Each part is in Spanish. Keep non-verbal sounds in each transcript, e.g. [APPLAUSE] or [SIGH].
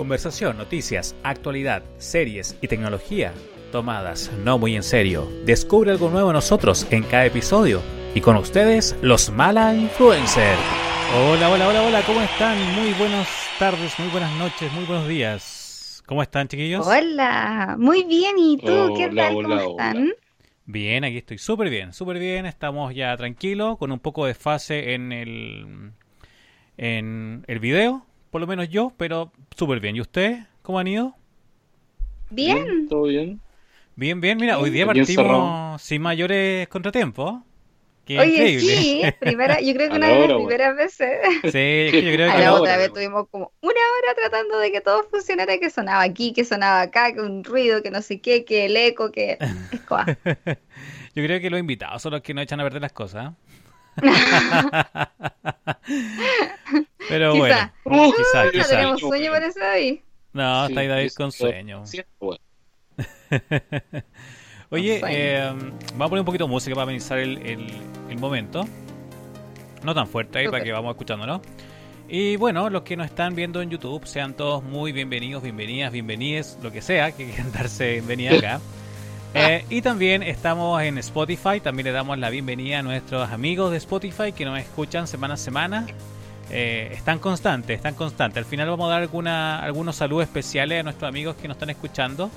Conversación, noticias, actualidad, series y tecnología tomadas no muy en serio. Descubre algo nuevo nosotros en cada episodio. Y con ustedes, los Mala Influencer. Hola, hola, hola, hola, ¿cómo están? Muy buenas tardes, muy buenas noches, muy buenos días. ¿Cómo están, chiquillos? Hola, muy bien. ¿Y tú? ¿Qué tal? ¿Cómo están? Bien, aquí estoy súper bien, súper bien. Estamos ya tranquilos, con un poco de fase en el, en el video, por lo menos yo, pero súper bien. ¿Y ustedes? ¿Cómo han ido? Bien. ¿Todo bien? Bien, bien. Mira, hoy día partimos sin mayores contratiempos. Qué Oye, increíble. sí, es primera, yo creo que [LAUGHS] A una de las primeras veces. Sí, yo creo A que la la otra hora, vez tuvimos como una hora tratando de que todo funcionara, que sonaba aquí, que sonaba acá, que un ruido, que no sé qué, que el eco, que... [LAUGHS] Yo creo que los invitados son los que no echan a perder las cosas. [LAUGHS] Pero Quizá. bueno, quizás, ¿No quizás. tenemos sueño por eso? No, Sí, está ahí David [LAUGHS] con sueño. Sí, bueno. Oye, eh, vamos a poner un poquito de música para amenizar el, el- el momento. No tan fuerte ahí para que vamos escuchándolo. Y bueno, los que nos están viendo en YouTube, sean todos muy bienvenidos, bienvenidas, bienvenides, lo que sea, que quieran darse bienvenida [LAUGHS] acá. Eh, y también estamos en Spotify, también le damos la bienvenida a nuestros amigos de Spotify que nos escuchan semana a semana. Eh, están constantes, están constantes. Al final vamos a dar alguna, algunos saludos especiales a nuestros amigos que nos están escuchando.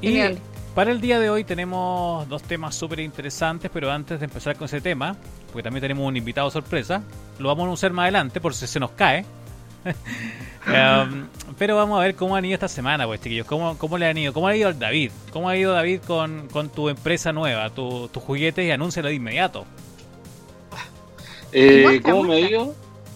Y Genial. para el día de hoy tenemos dos temas súper interesantes, pero antes de empezar con ese tema, porque también tenemos un invitado sorpresa, lo vamos a usar más adelante por si se nos cae. [LAUGHS] Um, pero vamos a ver cómo han ido esta semana, pues chiquillos. ¿Cómo, cómo le han ido? ¿Cómo ha ido el David? ¿Cómo ha ido David con, con tu empresa nueva, tu- tus juguetes y anúncialo de inmediato? Eh, Muestra, ¿Cómo me muestra. dio?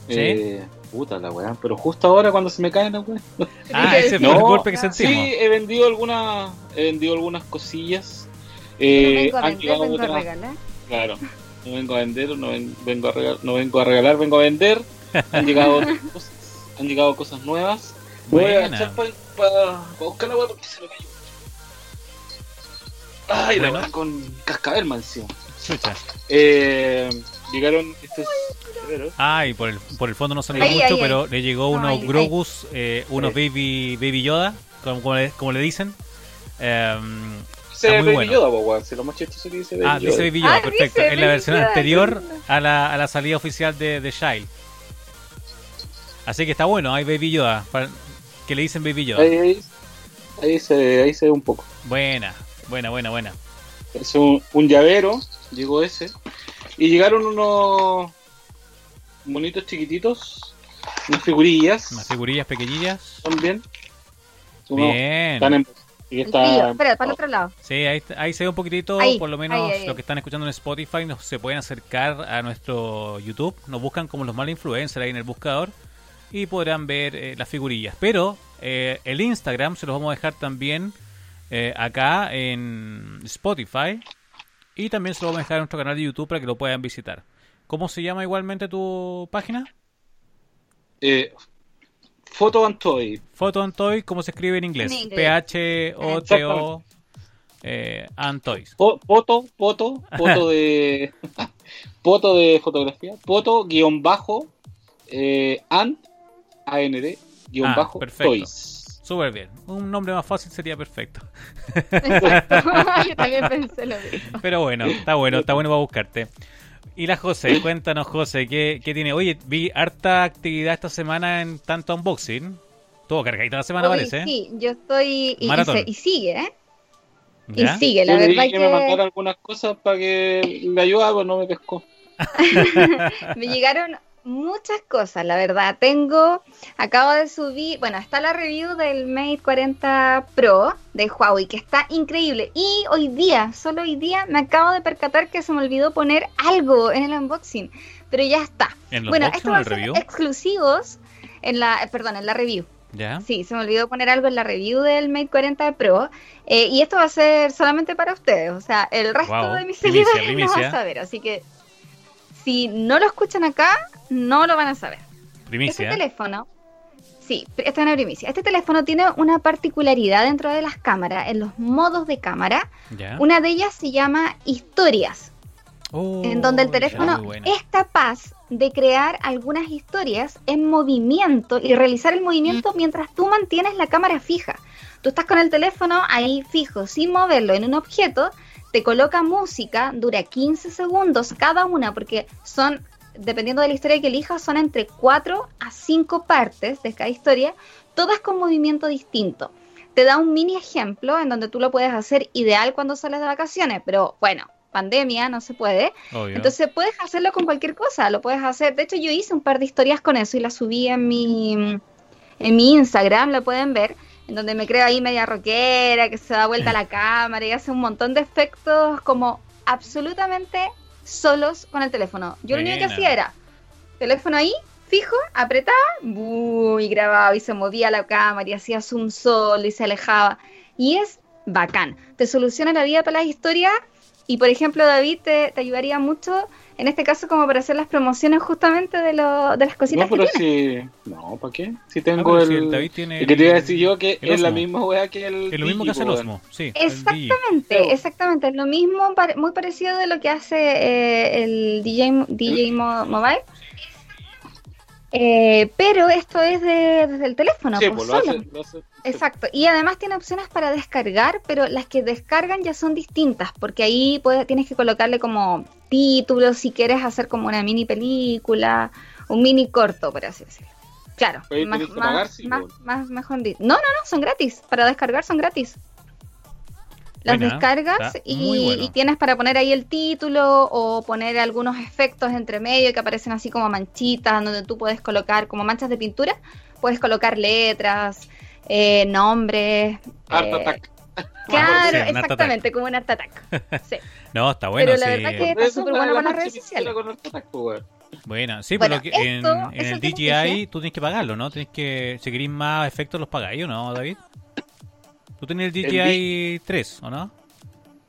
Eh, puta la weá, pero justo ahora cuando se me cae la weá. [LAUGHS] Ah, ese fue No, el golpe que sentimos. Sí, he vendido algunas, he vendido algunas cosillas. No Eh, vengo a han vender, llegado vengo a regalar. Claro, no vengo a vender, no, ven- vengo a regalar, no vengo a regalar, vengo a vender. [LAUGHS] Han llegado otras cosas, han llegado cosas nuevas. Voy a Buena. echar para buscar la porque se me cayó. Ay, la Bueno. weá con cascabel encima. Chucha. Eh, llegaron estos llaveros. Ah, y por el, por el fondo no salió Ahí, mucho, ahí, pero le llegó No, unos. Grogus, eh, unos Sí. baby, baby Yoda, como, como le, como le dicen. Em, Dice Baby bueno. Yoda, po. Si lo más chistoso que dice Baby ah, Yoda. dice Baby Yoda, Ah, perfecto. Es la versión Yoda, anterior a la, a la salida oficial de, de Child. Así que está bueno, hay Baby Yoda, para- que le dicen Baby Yoda. Ahí, ahí, ahí se, ahí se ve un poco. Buena, buena, buena, buena. Es un, un llavero, llegó ese. Y llegaron unos monitos chiquititos, unas figurillas Unas figurillas pequeñillas. también. Bien. están en- y está-. Espera, para el otro lado. Sí, ahí, ahí se ve un poquitito, Ahí, por lo menos ahí, los que están escuchando en Spotify nos, se pueden acercar a nuestro YouTube, nos buscan como los mal influencers ahí en el buscador y podrán ver eh, las figurillas. Pero eh, el Instagram se los vamos a dejar también eh, acá en Spotify y también se lo vamos a dejar en nuestro canal de YouTube para que lo puedan visitar. ¿Cómo se llama igualmente tu página? eh, Photo and Toy. Photo and Toy, ¿cómo se escribe en inglés? Inglés. P-H-O-T-O eh, and Toys. Po- Foto, foto, foto de. [LAUGHS] foto de fotografía. Foto, guion bajo, eh, and, AND, guion Ah, bajo, perfecto. toys. Súper bien. Un nombre más fácil sería perfecto. Exacto. [LAUGHS] [LAUGHS] Yo también pensé lo mismo. Pero bueno, está bueno, está bueno para buscarte. Y la José, [LAUGHS] cuéntanos José, ¿qué, qué tiene? Oye, vi harta actividad esta semana en tanto unboxing. Todo cargadita la semana Hoy parece, ¿eh? Sí, yo estoy. Y, y se- y sigue, ¿eh? ¿Ya? Y sigue, la Yo le verdad dije que me mandara algunas cosas para que le ayudara, pero no me pescó. Me llegaron muchas cosas, la verdad. Tengo, acabo de subir, bueno, está la review del Mate 40 Pro de Huawei, que está increíble. Y hoy día, solo hoy día, me acabo de percatar que se me olvidó poner algo en el unboxing, pero ya está. ¿En Bueno, unboxing esto o va en a ser review? exclusivos en la, eh, perdón, en la review. ¿Ya? Sí, se me olvidó poner algo en la review del Mate 40 Pro. eh, y esto va a ser solamente para ustedes. O sea, el resto Wow, de mis seguidores [LAUGHS] no van a saber. Así que si no lo escuchan acá, no lo van a saber. Este Primicia. teléfono, sí, esta es una primicia. Este teléfono tiene una particularidad dentro de las cámaras, en los modos de cámara. ¿Ya? Una de ellas se llama historias, Oh, en donde el teléfono es capaz de crear algunas historias en movimiento y realizar el movimiento mientras tú mantienes la cámara fija. Tú estás con el teléfono ahí fijo, sin moverlo en un objeto, te coloca música, dura 15 segundos cada una, porque son, dependiendo de la historia que elijas, son entre 4 a 5 partes de cada historia, todas con movimiento distinto. Te da un mini ejemplo en donde tú lo puedes hacer ideal cuando sales de vacaciones, pero bueno, pandemia, no se puede. Obvio. Entonces puedes hacerlo con cualquier cosa, lo puedes hacer. De hecho, yo hice un par de historias con eso y las subí en mi, en mi Instagram, la pueden ver, en donde me creo ahí media rockera, que se da vuelta la cámara y hace un montón de efectos como absolutamente solos con el teléfono. Yo lo único que hacía era teléfono ahí, fijo, apretaba, y grababa y se movía la cámara y hacía zoom solo y se alejaba. Y es bacán. Te soluciona la vida para las historias y, por ejemplo, David te, te ayudaría mucho, en este caso, como para hacer las promociones justamente de, lo, de las cositas No, pero que tienes. si. No, ¿para qué? Si Ah, tengo pero el. si el David tiene el que te iba a decir yo que el es la misma wea que el. Es lo mismo que hace el Osmo, sí. Exactamente, exactamente. Es lo mismo, muy parecido de lo que hace eh, el DJ, DJ mo- Mobile. Eh, pero esto es de- desde el teléfono, Sí, pues, pues lo solo. hace, lo hace- Exacto, y además tiene opciones para descargar, pero las que descargan ya son distintas, porque ahí puedes, tienes que colocarle como títulos si quieres hacer como una mini película, un mini corto, por así decirlo. Claro, más, pagar, sí, más- pues. más- mejor No, no, no, son gratis, para descargar son gratis. Las Buena, descargas y, bueno. tienes para poner ahí el título o poner algunos efectos entre medio que aparecen así como manchitas, donde tú puedes colocar como manchas de pintura, puedes colocar letras, eh, nombres. Art eh, Attack. [LAUGHS] Claro, Sí, exactamente, como un Art Attack. [LAUGHS] Sí. No, está bueno, Pero la sí. verdad que- está súper bueno con las redes de sociales. pintura con Art Attack, pues, weón. Buena, sí, Bueno, pero que en, el DJI tú tienes que pagarlo, ¿no? Tienes que, si queréis más efectos los pagáis, ¿o no, David? Tú tienes el DJI 3, ¿o no?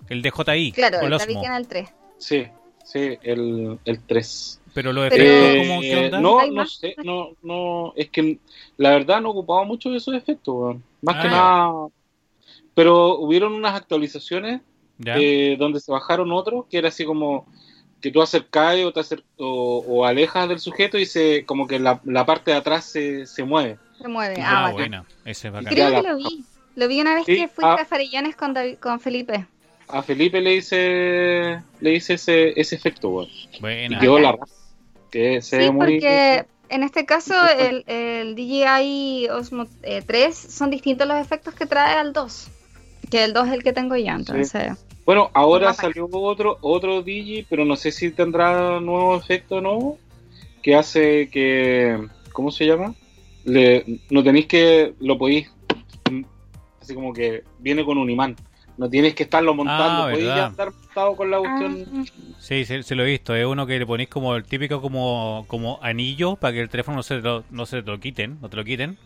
El DJI, Claro, con el el 3. Sí, sí, el, el 3. Pero los Pero- efectos, Eh, ¿cómo, ¿qué onda? no, ¿Hay no sé, no, no, es que la verdad no ocupaba mucho de esos efectos, weón. Más Ah, que ya. nada. Pero hubieron unas actualizaciones eh, donde se bajaron otros, que era así como que tú acercás o, te acer- o, o alejas del sujeto y se como que la, la parte de atrás se, se mueve. Se mueve. Ah, Ah, buena, ese es bacán. Creo que lo vi. Lo vi una vez Sí, que fuiste ah. a Farellanes con, David- con Felipe. A Felipe le hice le hice ese, ese efecto, weón. Y quedó la raza. Que se Sí, muy porque en este caso el, el DJI Osmo eh, 3 son distintos los efectos que trae al 2. Que el 2 es el que tengo yo, entonces. Bueno, ahora salió otro otro Digi, pero no sé si tendrá nuevo efecto o no, que hace que ¿cómo se llama? Le, no tenéis que lo podéis así como que viene con un imán. No tienes que estarlo montando, Ah, podéis ya verdad. estar montado con la cuestión. Ah, Sí, sí, se lo he visto. Es uno que le ponéis como el típico como, como anillo para que el teléfono no se, lo, no se te lo quiten, no te lo quiten.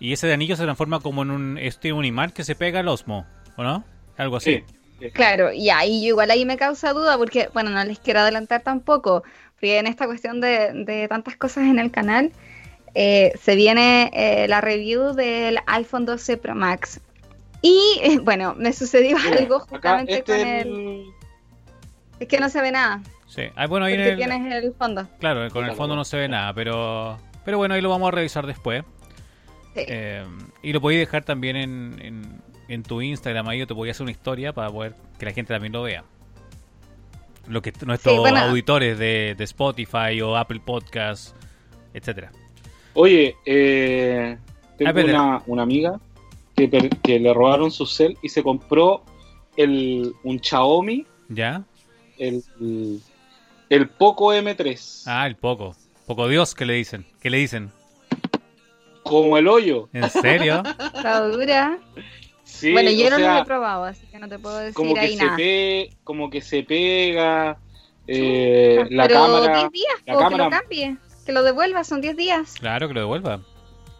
Y ese de anillo se transforma como en un, este, un imán que se pega al Osmo, ¿o no? Algo así. Sí. Claro, y ahí yo igual ahí me causa duda porque, bueno, no les quiero adelantar tampoco, porque en esta cuestión de, de tantas cosas en el canal, eh, se viene eh, la review del iPhone 12 Pro Max. Y eh, bueno, me sucedió Mira, algo justamente este con el... el- Es que no se ve nada, Sí. Ah, bueno, ahí en el- tienes el fondo. Claro, con el fondo no se ve nada, pero pero bueno, ahí lo vamos a revisar después. Sí. Eh, y lo podéis dejar también en, en, en tu Instagram, ahí yo te voy a hacer una historia para poder que la gente también lo vea. Lo que nuestros Sí, bueno. auditores de, de Spotify o Apple Podcasts, etcétera. Oye, eh, tengo Ah, una, una amiga que, le robaron su cel y se compró el, un Xiaomi, ¿Ya? el, el, Poco M3, Ah, el poco. Poco Dios, que le dicen? ¿Qué le dicen? como el hoyo. ¿En serio? [LAUGHS] Está dura. Sí, bueno, yo no sea, lo he probado, así que no te puedo decir como que ahí se nada. pe- como que se pega eh, la Pero cámara 10 días, la po, que cámara- lo cambie, que lo devuelva, son 10 días. claro, que lo devuelva.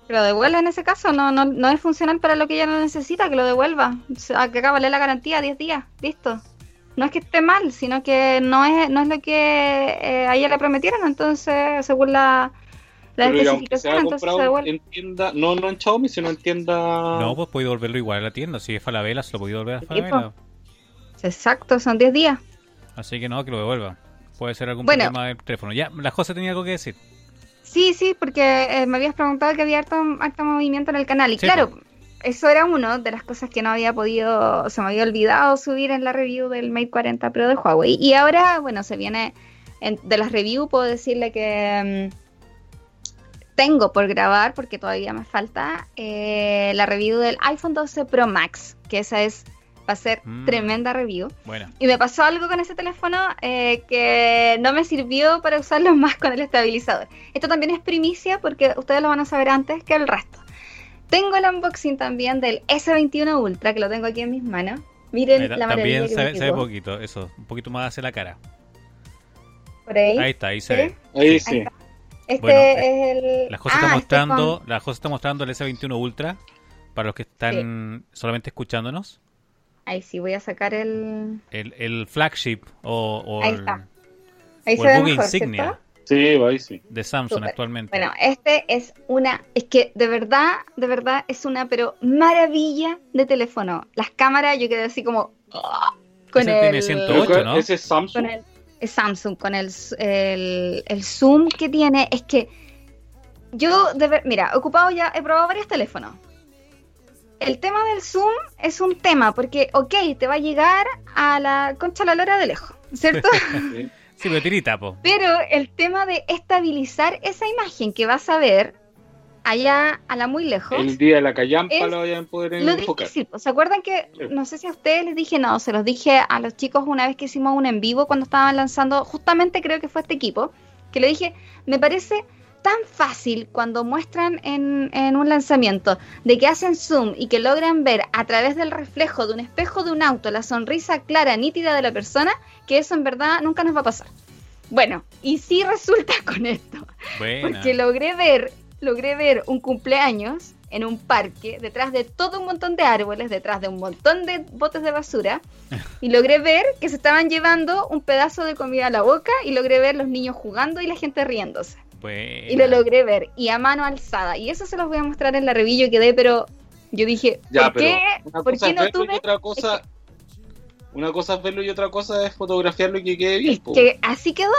Que lo devuelva en ese caso, no, no, no es funcional para lo que ella no necesita, que lo devuelva. O sea, que acabe la garantía, 10 días, listo. No es que esté mal, sino que no es, no es lo que eh, a ella le prometieron, entonces, según la, pero especificación, entonces se devuelve. en tienda, no, no en Xiaomi, sino en tienda No, pues podéis devolverlo igual a la tienda. Si es Falabella, se lo podéis devolver a Falabella. Exacto, son 10 días. Así que no, que lo devuelva. Puede ser algún Bueno. problema del teléfono. Ya, la José tenía algo que decir. Sí, sí, porque eh, me habías preguntado que había harto, harto movimiento en el canal. Y Sí, claro, eso era una de las cosas que no había podido, se me había olvidado subir en la review del Mate 40 Pro de Huawei. Y ahora, bueno, se viene en- de las reviews, puedo decirle que mm, tengo por grabar, porque todavía me falta, eh, la review del iPhone 12 Pro Max, que esa es, va a ser Mm. tremenda review. Bueno, Y me pasó algo con ese teléfono eh, que no me sirvió para usarlo [LAUGHS] más con el estabilizador. Esto también es primicia porque ustedes lo van a saber antes que el resto. Tengo el unboxing también del S21 Ultra, que lo tengo aquí en mis manos. Miren ahí la maravilla también que se, me ve- se ve quedó. poquito, eso, un poquito más hacia la cara. Por ahí. Ahí está, ahí se ¿Sí? ve. Ahí sí. está. Este Bueno, es el... La José Ah, está este mostrando, con- la José está mostrando el S21 Ultra para los que están solamente escuchándonos. Ahí sí, voy a sacar el... El, el flagship o, o Ahí el, está. Ahí o se el ve buque mejor, insignia ¿cierto? Sí, ahí sí. de Samsung actualmente. Bueno, este es una, es que de verdad, de verdad es una, pero maravilla de teléfono. Las cámaras, yo quedé así como ¡ah! con Ese el, tiene 108, Pero, ¿no? Ese es Samsung. con el es Samsung, con el, el, el zoom que tiene, es que yo, de ver, mira, he ocupado ya, he probado varios teléfonos. El tema del zoom es un tema, porque, ok, te va a llegar a la concha la lora de lejos, ¿cierto? [LAUGHS] Sí. Pero tirita, po. Pero el tema de estabilizar esa imagen que vas a ver allá a la muy lejos, El día de la callampa lo vayan a poder lo enfocar. difícil. ¿Se acuerdan que, no sé si a ustedes les dije, no, se los dije a los chicos una vez que hicimos un en vivo cuando estaban lanzando, justamente creo que fue este equipo, que le dije, me parece tan fácil cuando muestran en, en un lanzamiento de que hacen zoom y que logran ver a través del reflejo de un espejo de un auto la sonrisa clara, nítida de la persona, que eso en verdad nunca nos va a pasar. Bueno, y sí resulta [LAUGHS] con esto. Buena. Porque logré ver, logré ver un cumpleaños en un parque, detrás de todo un montón de árboles, detrás de un montón de botes de basura, [LAUGHS] y logré ver que se estaban llevando un pedazo de comida a la boca, y logré ver los niños jugando y la gente riéndose. Buena. Y lo logré ver, y a mano alzada. Y eso se los voy a mostrar en la review, yo quedé, pero yo dije, Ya, ¿por pero qué, una ¿por cosa qué es no verlo y tuve? otra cosa, una cosa es verlo y otra cosa es fotografiarlo y que quede bien. Es que así quedó.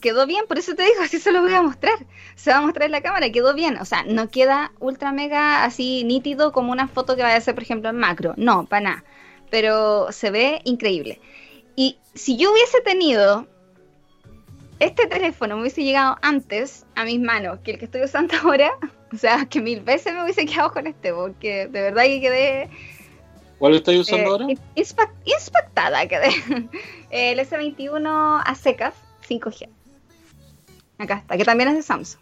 Quedó bien, por eso te digo, así se lo voy a mostrar. Se va a mostrar en la cámara, quedó bien. O sea, no queda ultra mega así nítido como una foto que vaya a ser, por ejemplo, en macro. No, para nada. Pero se ve increíble. Y si yo hubiese tenido este teléfono, me hubiese llegado antes a mis manos que el que estoy usando [LAUGHS] ahora, o sea, que mil veces me hubiese quedado con este, porque de verdad que quedé ¿Cuál estáis usando eh, ahora? Inspectada quedé. [LAUGHS] el S21 a secas 5G. Acá está, que también es de Samsung.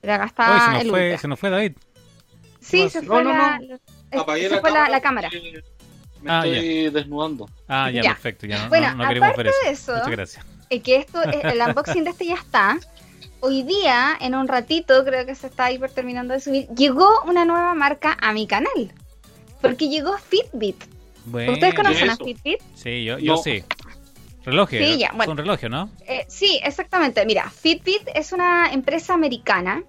Pero acá está Uy, se nos, el fue, se nos fue David. Sí, se fue no, la, no. es- Apagué se fue la, la cámara. Me Ah, estoy desnudando. Ah, ya, Ya. perfecto. Ya no, Bueno, no- no queremos aparte ver eso. de eso- Muchas gracias. Eh, que esto, eh, el [LAUGHS] unboxing de este ya está. Hoy día, en un ratito, creo que se está hiper terminando de subir, llegó una nueva marca a mi canal. Porque llegó Fitbit. Bueno, ¿Ustedes conocen a? Fitbit? Sí, yo, yo No. sí. Reloj, Sí, ya, bueno. Son relojes, ¿no? Eh, sí, exactamente. Mira, Fitbit es una empresa americana.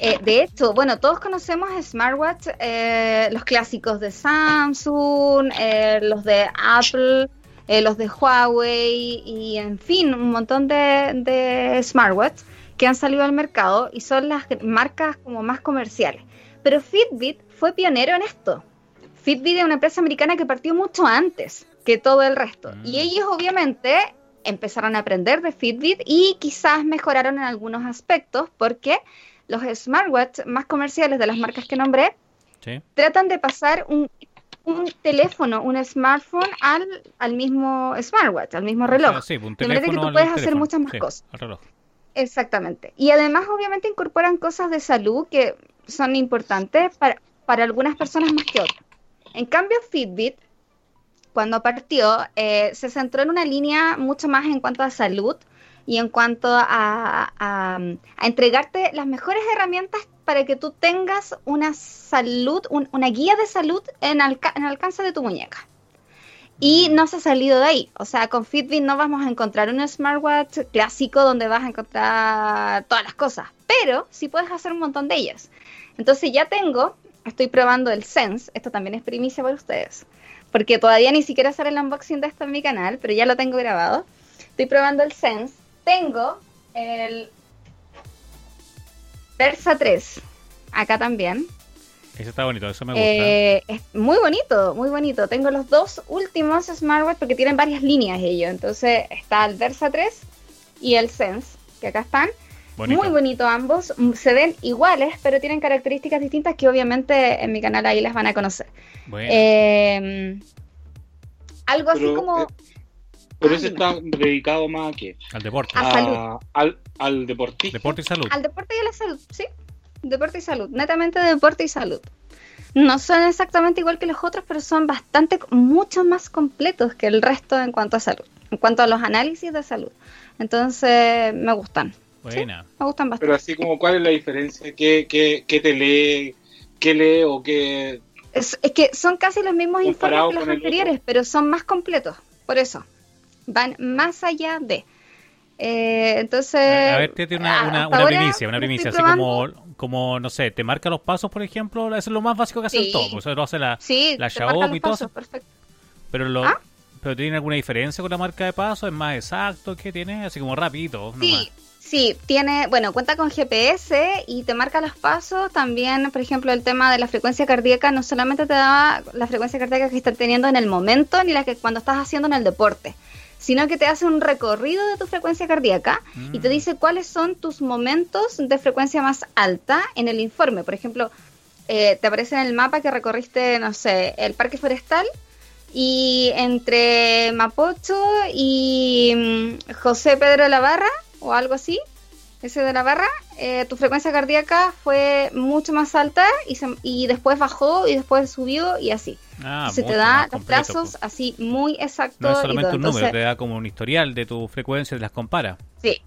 Eh, de hecho, bueno, todos conocemos smartwatch, eh, los clásicos de Samsung, eh, los de Apple, eh, los de Huawei y, en fin, un montón de, de smartwatch que han salido al mercado y son las marcas como más comerciales. Pero Fitbit fue pionero en esto. Fitbit es una empresa americana que partió mucho antes que todo el resto. Mm. Y ellos obviamente empezaron a aprender de Fitbit y quizás mejoraron en algunos aspectos porque los smartwatch más comerciales de las marcas que nombré Sí. tratan de pasar un, un teléfono, un smartphone al, al mismo smartwatch, al mismo reloj. Ah, sí, un De manera que tú al puedes hacer teléfono. muchas más Sí, cosas. al reloj. Exactamente. Y además, obviamente, incorporan cosas de salud que son importantes para, para algunas personas más que otras. En cambio, Fitbit, cuando partió, eh, se centró en una línea mucho más en cuanto a salud y en cuanto a, a- a entregarte las mejores herramientas para que tú tengas una salud, un- una guía de salud en, alca- en alcance de tu muñeca. Y no se ha salido de ahí. O sea, con Fitbit no vamos a encontrar un smartwatch clásico donde vas a encontrar todas las cosas, pero sí puedes hacer un montón de ellas. Entonces ya tengo, estoy probando el Sense, esto también es primicia para ustedes, porque todavía ni siquiera sale el unboxing de esto en mi canal, pero ya lo tengo grabado. Estoy probando el Sense. Tengo el Versa 3. Acá también. Ese está bonito, eso me gusta. Eh, es muy bonito, muy bonito. Tengo los dos últimos smartwatch porque tienen varias líneas ellos. Entonces está el Versa 3 y el Sense, que acá están. Bonito. Muy bonito ambos. Mm, Se ven iguales, pero tienen características distintas que obviamente en mi canal ahí las van a conocer. Bueno, Eh, algo así como... eh, Pero Ah, ese está dedicado más a qué? al deporte. a A- salud. al, al deportista. Deporte y salud. Al deporte y a la salud, sí. Deporte y salud, netamente de deporte y salud. No son exactamente igual que los otros, pero son bastante, mucho más completos que el resto en cuanto a salud, en cuanto a los análisis de salud. Entonces, me gustan, Buena. me gustan bastante. Pero así como, ¿cuál es la diferencia? ¿Qué, qué, qué te lee? ¿Qué lee o qué...? Es, es que son casi los mismos informes que los anteriores, pero son más completos, por eso. Van más allá de. Eh, entonces. A ver, tírate una, a- una, primicia, una primicia, así como, como, no sé, te marca los pasos, por ejemplo, eso es lo más básico que hace el Sí. top, eso lo hace la, Sí, la Xiaomi y todo pasos, perfecto. pero lo, ¿Ah? pero tiene alguna diferencia con la marca de pasos, es más exacto, ¿qué tiene? Así como nomás. Sí, sí, tiene, bueno, cuenta con GPS y te marca los pasos. También, por ejemplo, el tema de la frecuencia cardíaca no solamente te da la frecuencia cardíaca que estás teniendo en el momento ni la que cuando estás haciendo en el deporte, sino que te hace un recorrido de tu frecuencia cardíaca y te Mm. dice cuáles son tus momentos de frecuencia más alta en el informe. Por ejemplo, eh, te aparece en el mapa que recorriste, no sé, el parque forestal y entre Mapocho y mm, José Pedro de la Barra o algo así, ese de la Barra, eh, tu frecuencia cardíaca fue mucho más alta y, se- y después bajó y después subió y así. Ah, se te da los plazos así muy exactos. No es y solamente todo. un número, Entonces, te da como un historial de tu frecuencia y las compara. Sí.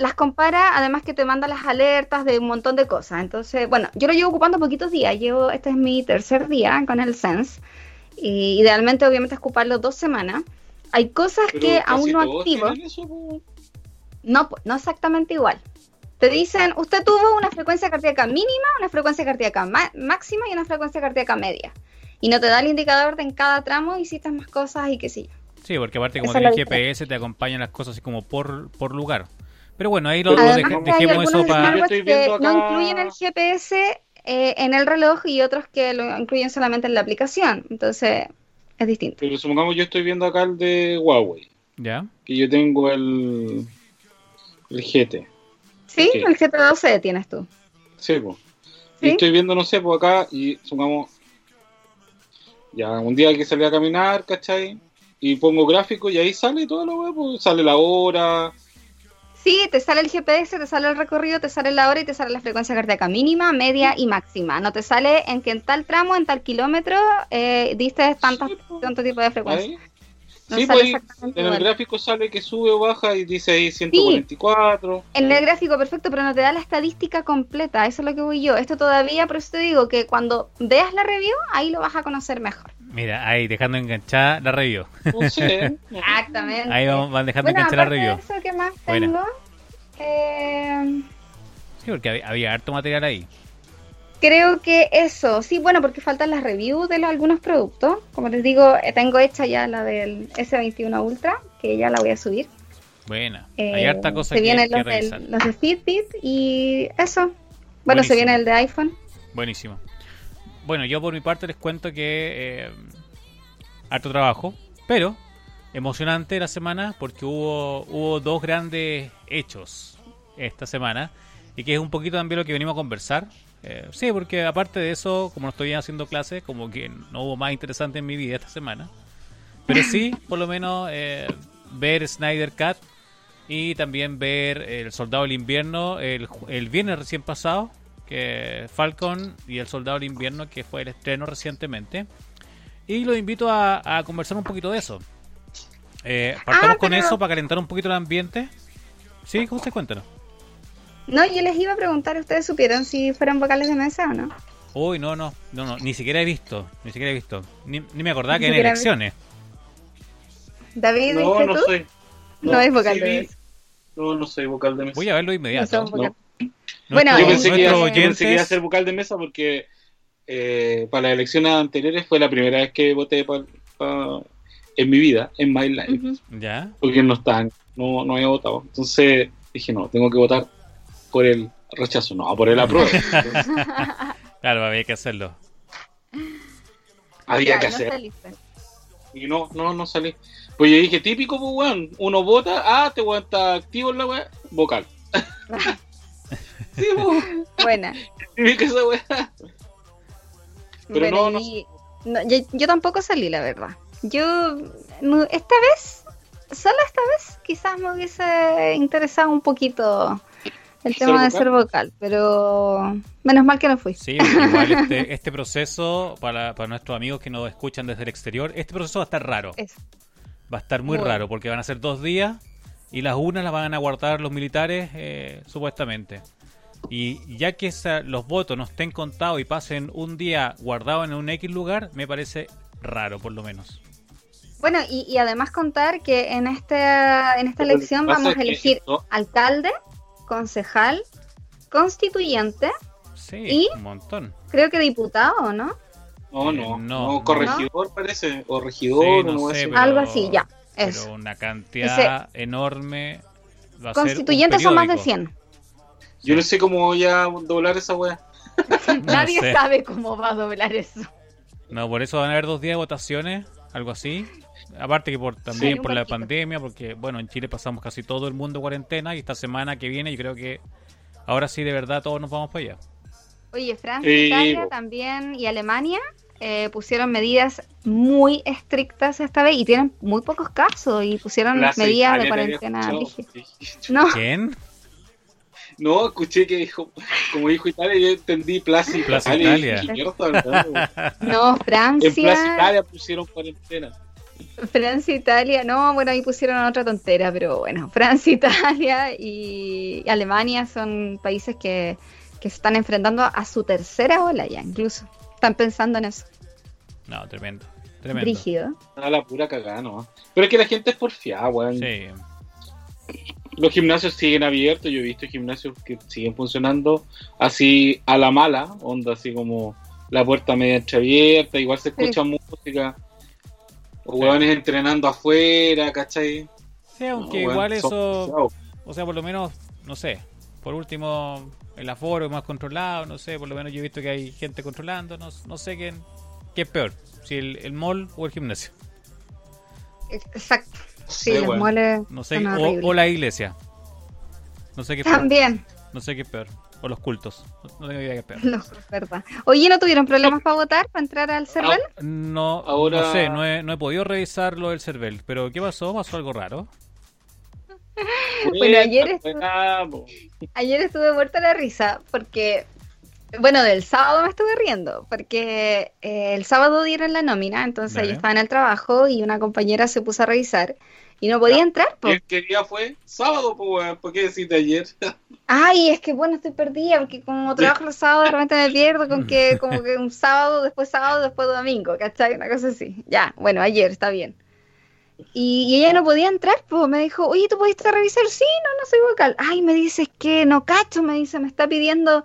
Las compara, además que te manda las alertas de un montón de cosas. Entonces, bueno, yo lo llevo ocupando poquitos días. Llevo, este es mi tercer día con el Sense. Y idealmente, obviamente, es ocuparlo dos semanas. Hay cosas Pero que casi aún no todos activo. eso. No, pues, no exactamente igual. Te dicen, usted tuvo una frecuencia cardíaca mínima, una frecuencia cardíaca ma- máxima y una frecuencia cardíaca media. Y no te da el indicador de en cada tramo hiciste más cosas y qué sé yo. Sí, porque aparte como diferencia. GPS te acompañan las cosas así como por, por lugar. Pero bueno, ahí lo, Además dejemos eso para... Yo smartwatch estoy que no incluyen el GPS eh, en el reloj y otros que lo incluyen solamente en la aplicación. Entonces, es distinto. Pero supongamos yo estoy viendo acá el de Huawei, ¿Ya? que yo tengo el, el GT. Sí, el GT12 tienes tú. Sí, pues. ¿Sí? Y estoy viendo, no sé, pues acá, y supongamos, ya un día que salí a caminar, ¿cachai? Y pongo gráfico y ahí sale todo lo web, pues, sale la hora. Sí, te sale el GPS, te sale el recorrido, te sale la hora y te sale la frecuencia cardíaca mínima, media y máxima. No te sale en que en tal tramo, en tal kilómetro, eh, diste tantas, Sí, tanto tipo de frecuencia. ¿ahí? No sí, pues en el gráfico sale que sube o baja y dice ahí 144. En el gráfico perfecto, pero no te da la estadística completa, eso es lo que voy yo. Esto todavía, por eso te digo que cuando veas la review, ahí lo vas a conocer mejor. Mira, ahí dejando enganchada la review. No sé. [LAUGHS] Exactamente. Ahí van, van dejando Bueno, enganchada la de review. eso, ¿qué más tengo? Eh, Sí, porque había, había harto material ahí. Creo que eso, sí, bueno, porque faltan las reviews de los- algunos productos. Como les digo, eh, tengo hecha ya la del S21 Ultra, que ya la voy a subir. Buena. Eh, Hay harta cosa se que, vienen los, del- los de Fitbit y eso. Bueno, Buenísimo. se viene el de iPhone. Buenísimo. Bueno, yo por mi parte les cuento que eh, harto trabajo, pero emocionante la semana porque hubo, hubo dos grandes hechos esta semana y que es un poquito también lo que venimos a conversar. Eh, sí, porque aparte de eso, como no estoy haciendo clases, como que no hubo más interesante en mi vida esta semana. Pero sí, por lo menos, eh, ver Snyder Cut y también ver El Soldado del Invierno el, viernes recién pasado, que Falcon y El Soldado del Invierno, que fue el estreno recientemente. Y los invito a, a conversar un poquito de eso. Eh, partamos Ah, con eso para calentar un poquito el ambiente. Sí, ¿cómo se cuéntanos? No, yo les iba a preguntar, ¿ustedes supieron si fueron vocales de mesa o no? Uy, no, no, no, no, ni siquiera he visto, ni siquiera he visto. Ni, ni me acordaba Ni que he elecciones. David, No, ¿viste no tú? soy. No es vocal sí de vi- mesa. No, no soy vocal de mesa. Voy a verlo inmediato. No. Bueno, Yo pensé, que iba, nuestros yo pensé que iba a ser vocal de mesa porque eh, para las elecciones anteriores fue la primera vez que voté pa- pa- en mi vida, en my life. ¿Ya? porque no estaban, no, no había votado. Entonces dije, no, tengo que votar por el rechazo, no, por el apruebo. [LAUGHS] Claro, había que hacerlo. había Ya, que no hacer. saliste. Y no, no, no salí. Pues yo dije, típico, pues weón, uno vota, ah, te weón está activo en la weá, vocal. [LAUGHS] sí, pues, Buena. típica esa weá. Pero Bueno, no, no y- no, yo, yo tampoco salí, la verdad. Yo, esta vez, solo esta vez, quizás me hubiese interesado un poquito el ¿Ser tema de vocal? ser vocal, pero menos mal que no fui. Sí, igual este, [LAUGHS] este proceso, para, para nuestros amigos que nos escuchan desde el exterior, este proceso va a estar raro. Es- Va a estar muy Bueno. raro porque van a ser dos días y las unas las van a guardar los militares eh, supuestamente. Y ya que esa- los votos no estén contados y pasen un día guardados en un X lugar, me parece raro por lo menos. Bueno, y, y además contar que en, este, en esta elección vamos a elegir esto- alcalde, concejal, constituyente, Sí, ¿Y? un montón. creo que diputado, ¿no? No, Eh, no, no, no, corregidor parece, o regidor, Sí, o no no sé, sé. pero- Algo así, ya. Pero Eso. una cantidad enorme. Va a ser un Constituyentes son más de periódico. 100. Yo no sé cómo voy a doblar esa weá. [LAUGHS] Nadie sé. sabe cómo va a doblar eso. No, por eso van a haber dos días de votaciones, algo así. Aparte que por también Sí, por la pandemia, porque bueno, en Chile pasamos casi todo el mundo en cuarentena y esta semana que viene yo creo que ahora sí de verdad todos nos vamos para allá. Oye, Francia, Sí, Italia también y Alemania eh, pusieron medidas muy estrictas esta vez y tienen muy pocos casos y pusieron Plaza medidas de Italia, cuarentena. No, ¿Quién? No, escuché que dijo, como dijo Italia, yo entendí Plaza, Plaza Italia. [LAUGHS] No, En Plaza Francia, Italia pusieron cuarentena. Francia, Italia, no, bueno, ahí pusieron otra tontera, pero bueno, [LAUGHS] Francia, Italia y Alemania son países que, que se están enfrentando a su tercera ola ya, incluso. Están pensando en eso. No, tremendo. Tremendo. Brígido. A la pura cagada, ¿no? Pero es que la gente es porfiada, weón. Sí. Los gimnasios siguen abiertos, yo he visto gimnasios que siguen funcionando así a la mala, onda así como la puerta media entreabierta, igual se escucha música, o entrenando afuera, ¿cachai? Sí, aunque No, igual eso, o sea, por lo menos, no sé, por último, el aforo es más controlado, no sé, por lo menos yo he visto que hay gente controlando, no, no sé quién, qué es peor, si el, el mall o el gimnasio. Exacto. Sí, Sí, los weón. moles No sé, son o, la iglesia. No sé qué es peor. También, No sé qué es peor. O los cultos. No, tengo idea qué es peor. [LAUGHS] no, es verdad. Oye, ¿no tuvieron problemas para votar, para entrar al CERVEL? No, Ahora- no sé, no he, no he podido revisar lo del CERVEL. Pero ¿qué pasó? ¿Pasó algo raro? [LAUGHS] Bueno, ayer po. Ayer estuve muerta la risa porque, bueno, del sábado me estuve riendo porque eh, el sábado dieron la nómina, entonces Dale. yo estaba en el trabajo y una compañera se puso a revisar y no podía Ya. entrar. po. ¿Y ¿Qué día fue? Sábado, pues. ¿Por qué decís de ayer? [LAUGHS] Ay, es que bueno, estoy perdida porque como trabajo los sábados de repente me pierdo con que [LAUGHS] como que un sábado, después sábado, después domingo, ¿cachai? Una cosa así. Ya, bueno, ayer, está bien. Y, y ella no podía entrar, pues me dijo, oye, ¿tú pudiste revisar? Sí, no, no soy vocal. Ay, me dice, es que no cacho, me dice, me está pidiendo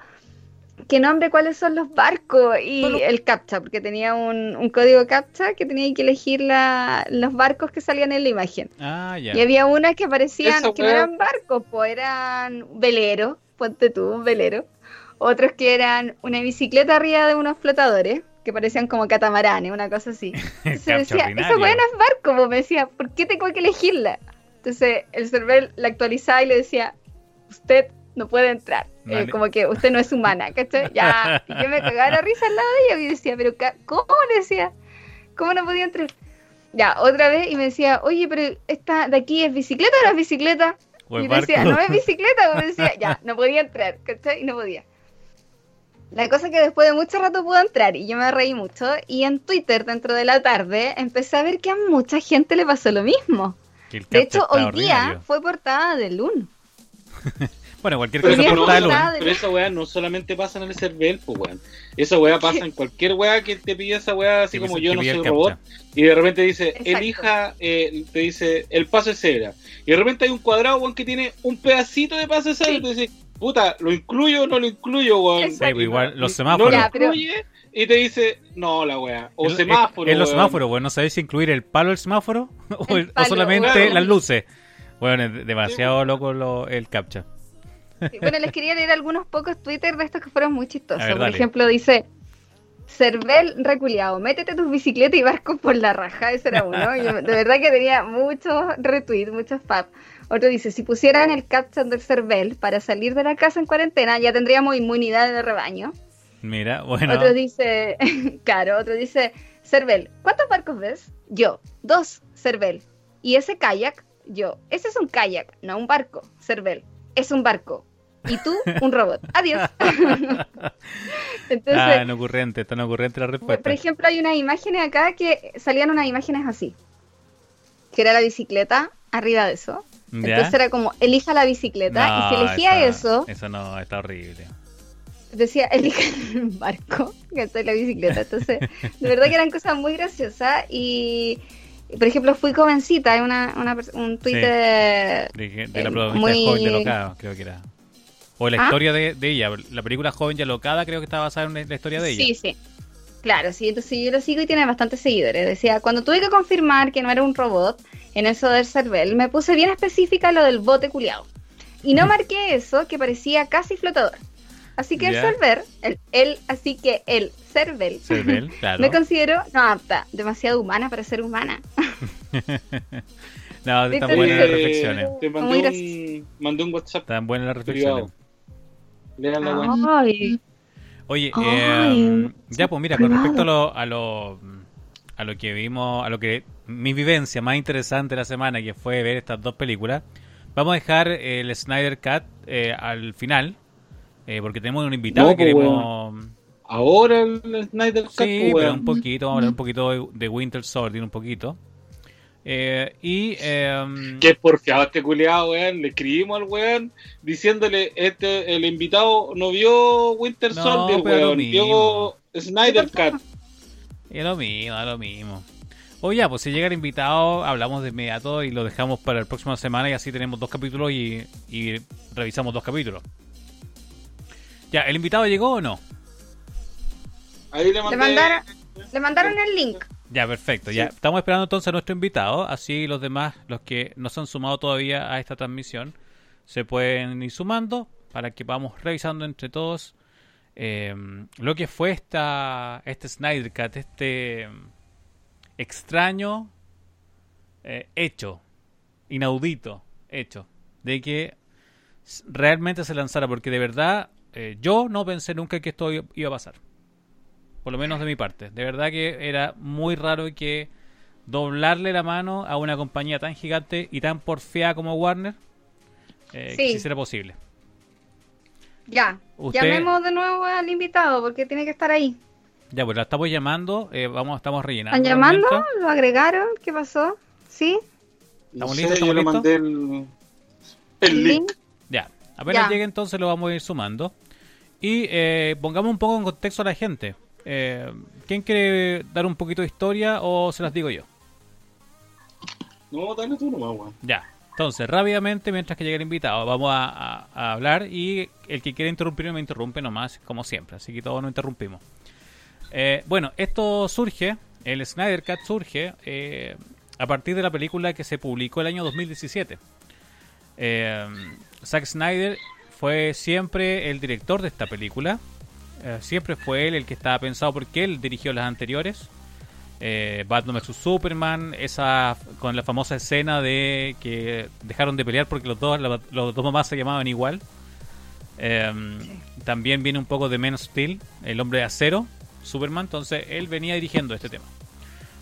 que nombre cuáles son los barcos y el captcha, porque tenía un, un código captcha que tenía que elegir la, los barcos que salían en la imagen. Ah, ya. Y había unas que parecían que no eran barcos, pues eran veleros, ponte tú, un velero. Otros que eran una bicicleta arriba de unos flotadores, que parecían como catamaranes, una cosa así. [LAUGHS] Entonces Captcha decía, esa weá no es barco, pues me decía, ¿por qué tengo que elegirla? Entonces el server la actualizaba y le decía, usted no puede entrar. Eh, como que usted no es humana, ¿cachai? Ya, [LAUGHS] y yo me cagaba la risa al lado de ella y decía, pero ¿cómo le decía? ¿Cómo no podía entrar? Ya, otra vez y me decía, oye, pero esta de aquí es bicicleta o no es bicicleta? O y yo decía, no es [LAUGHS] bicicleta, como decía, ya, no podía entrar, ¿cachai? Y no podía. La cosa es que después de mucho rato pudo entrar y yo me reí mucho. Y en Twitter, dentro de la tarde, empecé a ver que a mucha gente le pasó lo mismo. De hecho, hoy día fue portada de Lun. [LAUGHS] Bueno, cualquier Pero, cosa por tal pero esa weá no solamente pasa en el CERVEL, pues, weón. Esa weá pasa en cualquier weá que te pida esa weá, así Sí, como pues, yo no soy robot. captcha. Y de repente dice, Exacto. elija, eh, te dice, el paso de cebra. Y de repente hay un cuadrado, weón, que tiene un pedacito de paso de cebra. Sí. Y tú dices, puta, ¿lo incluyo o no lo incluyo, weón? Exacto. Pues igual los No semáforos. lo incluye, y te dice, no, la weá. O semáforo. En los weón. semáforos, bueno, no sabéis si incluir el palo del semáforo [LAUGHS] o, el- o palo, solamente weón. las luces. Bueno, es demasiado loco lo- el captcha. Bueno, les quería leer algunos pocos Twitter de estos que fueron muy chistosos. Ver, Por dale. ejemplo, dice: Cervel reculeado, métete tus bicicletas y barcos por la raja. Ese era uno. Yo- de verdad que tenía muchos retweets, muchos fab. Otro dice: Si pusieran el caption del Cervel para salir de la casa en cuarentena, ya tendríamos inmunidad de rebaño. Mira, bueno. Otro dice: [LAUGHS] Claro, otro dice: Cervel, ¿cuántos barcos ves? Yo, dos, Cervel. ¿Y ese kayak? Yo, ese es un kayak, no un barco. Cervel, es un barco. Y tú, un robot. Adiós. [LAUGHS] Entonces, Tan ocurrente, tan ocurrente la respuesta. por ejemplo, hay unas imágenes acá que salían unas imágenes así. Que era la bicicleta arriba de eso. ¿Ya? Entonces era como, elija la bicicleta. y si elegía eso, Eso no, está horrible. decía, elija el barco, que es la bicicleta. Entonces, de verdad que eran cosas muy graciosas. Y, por ejemplo, fui jovencita, hay una, una un Twitter... De, de la Eh, muy- de de Locada, creo que era. O la ¿Ah? historia de, de ella. La película Joven y Locada creo que está basada en la historia de ella. Sí, sí. Claro, sí, entonces yo lo sigo y tiene bastantes seguidores. Decía, cuando tuve que confirmar que no era un robot en eso del Cervel, me puse bien específica lo del bote culiao. Y no marqué eso que parecía casi flotador. Así que el Cerver, el, el- así que el Cervel, Cervel, [LAUGHS] claro. me considero no apta, demasiado humana para ser humana. [LAUGHS] No, están buenas las reflexiones. Te mandé un, mandé un WhatsApp Están buenas las reflexiones. privado. Lean la weá. Ay, Oye, eh, ya pues mira, con respecto a lo, a lo a lo que vimos, a lo que mi vivencia más interesante de la semana, que fue ver estas dos películas, vamos a dejar el Snyder Cut eh, al final, eh, porque tenemos un invitado No, que pues, queremos... Ahora el Snyder Cut, Sí, pues, pero un poquito, vamos a hablar un poquito de, de Winter Soldier, un poquito. Eh, y... eh, Qué porfiado este culiado, weón. Le escribimos al weón diciéndole, este, el invitado no vio Winter No, Soldier, weón. Vio Snyder Cut. Es lo mismo, es lo mismo. Oye, ya, pues si llega el invitado, hablamos de inmediato y lo dejamos para la próxima semana y así tenemos dos capítulos y, y revisamos dos capítulos. Ya, ¿el invitado llegó o no? Ahí le mandaron, le mandaron el link. Ya, perfecto. Sí. Ya, estamos esperando entonces a nuestro invitado, así los demás, los que no se han sumado todavía a esta transmisión, se pueden ir sumando para que vamos revisando entre todos eh, lo que fue esta este Snyder Cut, este extraño eh, hecho, inaudito hecho, de que realmente se lanzara, porque de verdad eh, yo no pensé nunca que esto iba a pasar. Por lo menos de mi parte. De verdad que era muy raro que doblarle la mano a una compañía tan gigante y tan porfiada como Warner eh, Sí. si será posible. Ya, Usted- llamemos de nuevo al invitado porque tiene que estar ahí. Ya, pues la estamos llamando, eh, vamos, estamos rellenando. ¿Están llamando? ¿Lo agregaron? ¿Qué pasó? ¿Sí? ¿Estamos listos? yo ¿Estamos le listos? mandé el, el link. Ya, apenas Ya. llegue entonces lo vamos a ir sumando. Y eh, pongamos un poco en contexto a la gente. Eh, ¿Quién quiere dar un poquito de historia o se las digo yo? No, dale tú nomás, weón. Ya, entonces rápidamente mientras que llegue el invitado vamos a, a- a hablar y el que quiera interrumpir me interrumpe nomás como siempre, así que todos nos interrumpimos. Eh, bueno, esto surge, el Snyder Cut surge eh, a partir de la película que se publicó el año 2017. Eh, Zack Snyder fue siempre el director de esta película. Eh, siempre fue él el que estaba pensado porque él dirigió las anteriores. Eh, Batman vs Superman, esa con la famosa escena de que dejaron de pelear porque los dos la- los dos mamás se llamaban igual. Eh, También viene un poco de Men of Steel, el hombre de acero, Superman. Entonces él venía dirigiendo este tema.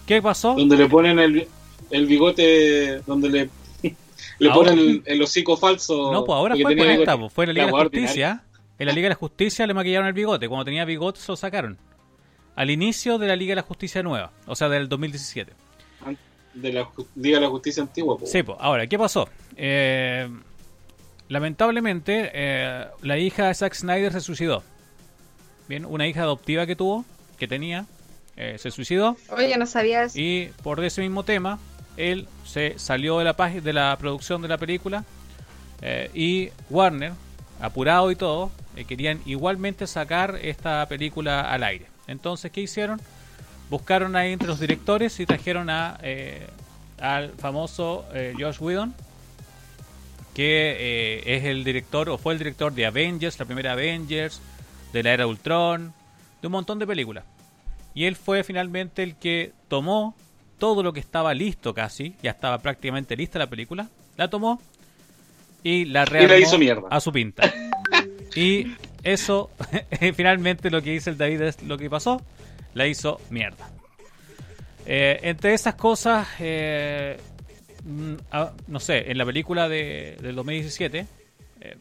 ¿Qué pasó? Donde le ponen el, el bigote, donde le, [LAUGHS] le Ahora- ponen el, el hocico falso. No, pues ahora fue con esta, pues, fue en la Liga de la Justicia. En la Liga de la Justicia le maquillaron el bigote. Cuando tenía bigote se lo sacaron. Al inicio de la Liga de la Justicia nueva, o sea, del 2017. De la Liga de la Justicia Antigua, pues. Sí, pues, ahora, ¿qué pasó? Eh, lamentablemente, eh, la hija de Zack Snyder se suicidó. Bien, una hija adoptiva que tuvo, que tenía, eh, se suicidó. Oye, no sabía eso. Y por ese mismo tema, él se salió de la página de la producción de la película. eh, y Warner, apurado y todo, eh, querían igualmente sacar esta película al aire. Entonces, ¿qué hicieron? Buscaron ahí entre los directores y trajeron a eh, al famoso eh, Josh Whedon, que es el director o fue el director de Avengers, la primera Avengers, de la era Ultron, de un montón de películas. Y él fue finalmente el que tomó todo lo que estaba listo casi, ya estaba prácticamente lista la película, la tomó y la rearmó hizo mierda. a su pinta. [LAUGHS] y eso, [LAUGHS] finalmente lo que dice el David es lo que pasó, la hizo mierda. Eh, entre esas cosas, eh, mm, ah, no sé, en la película de, del 2017, eh,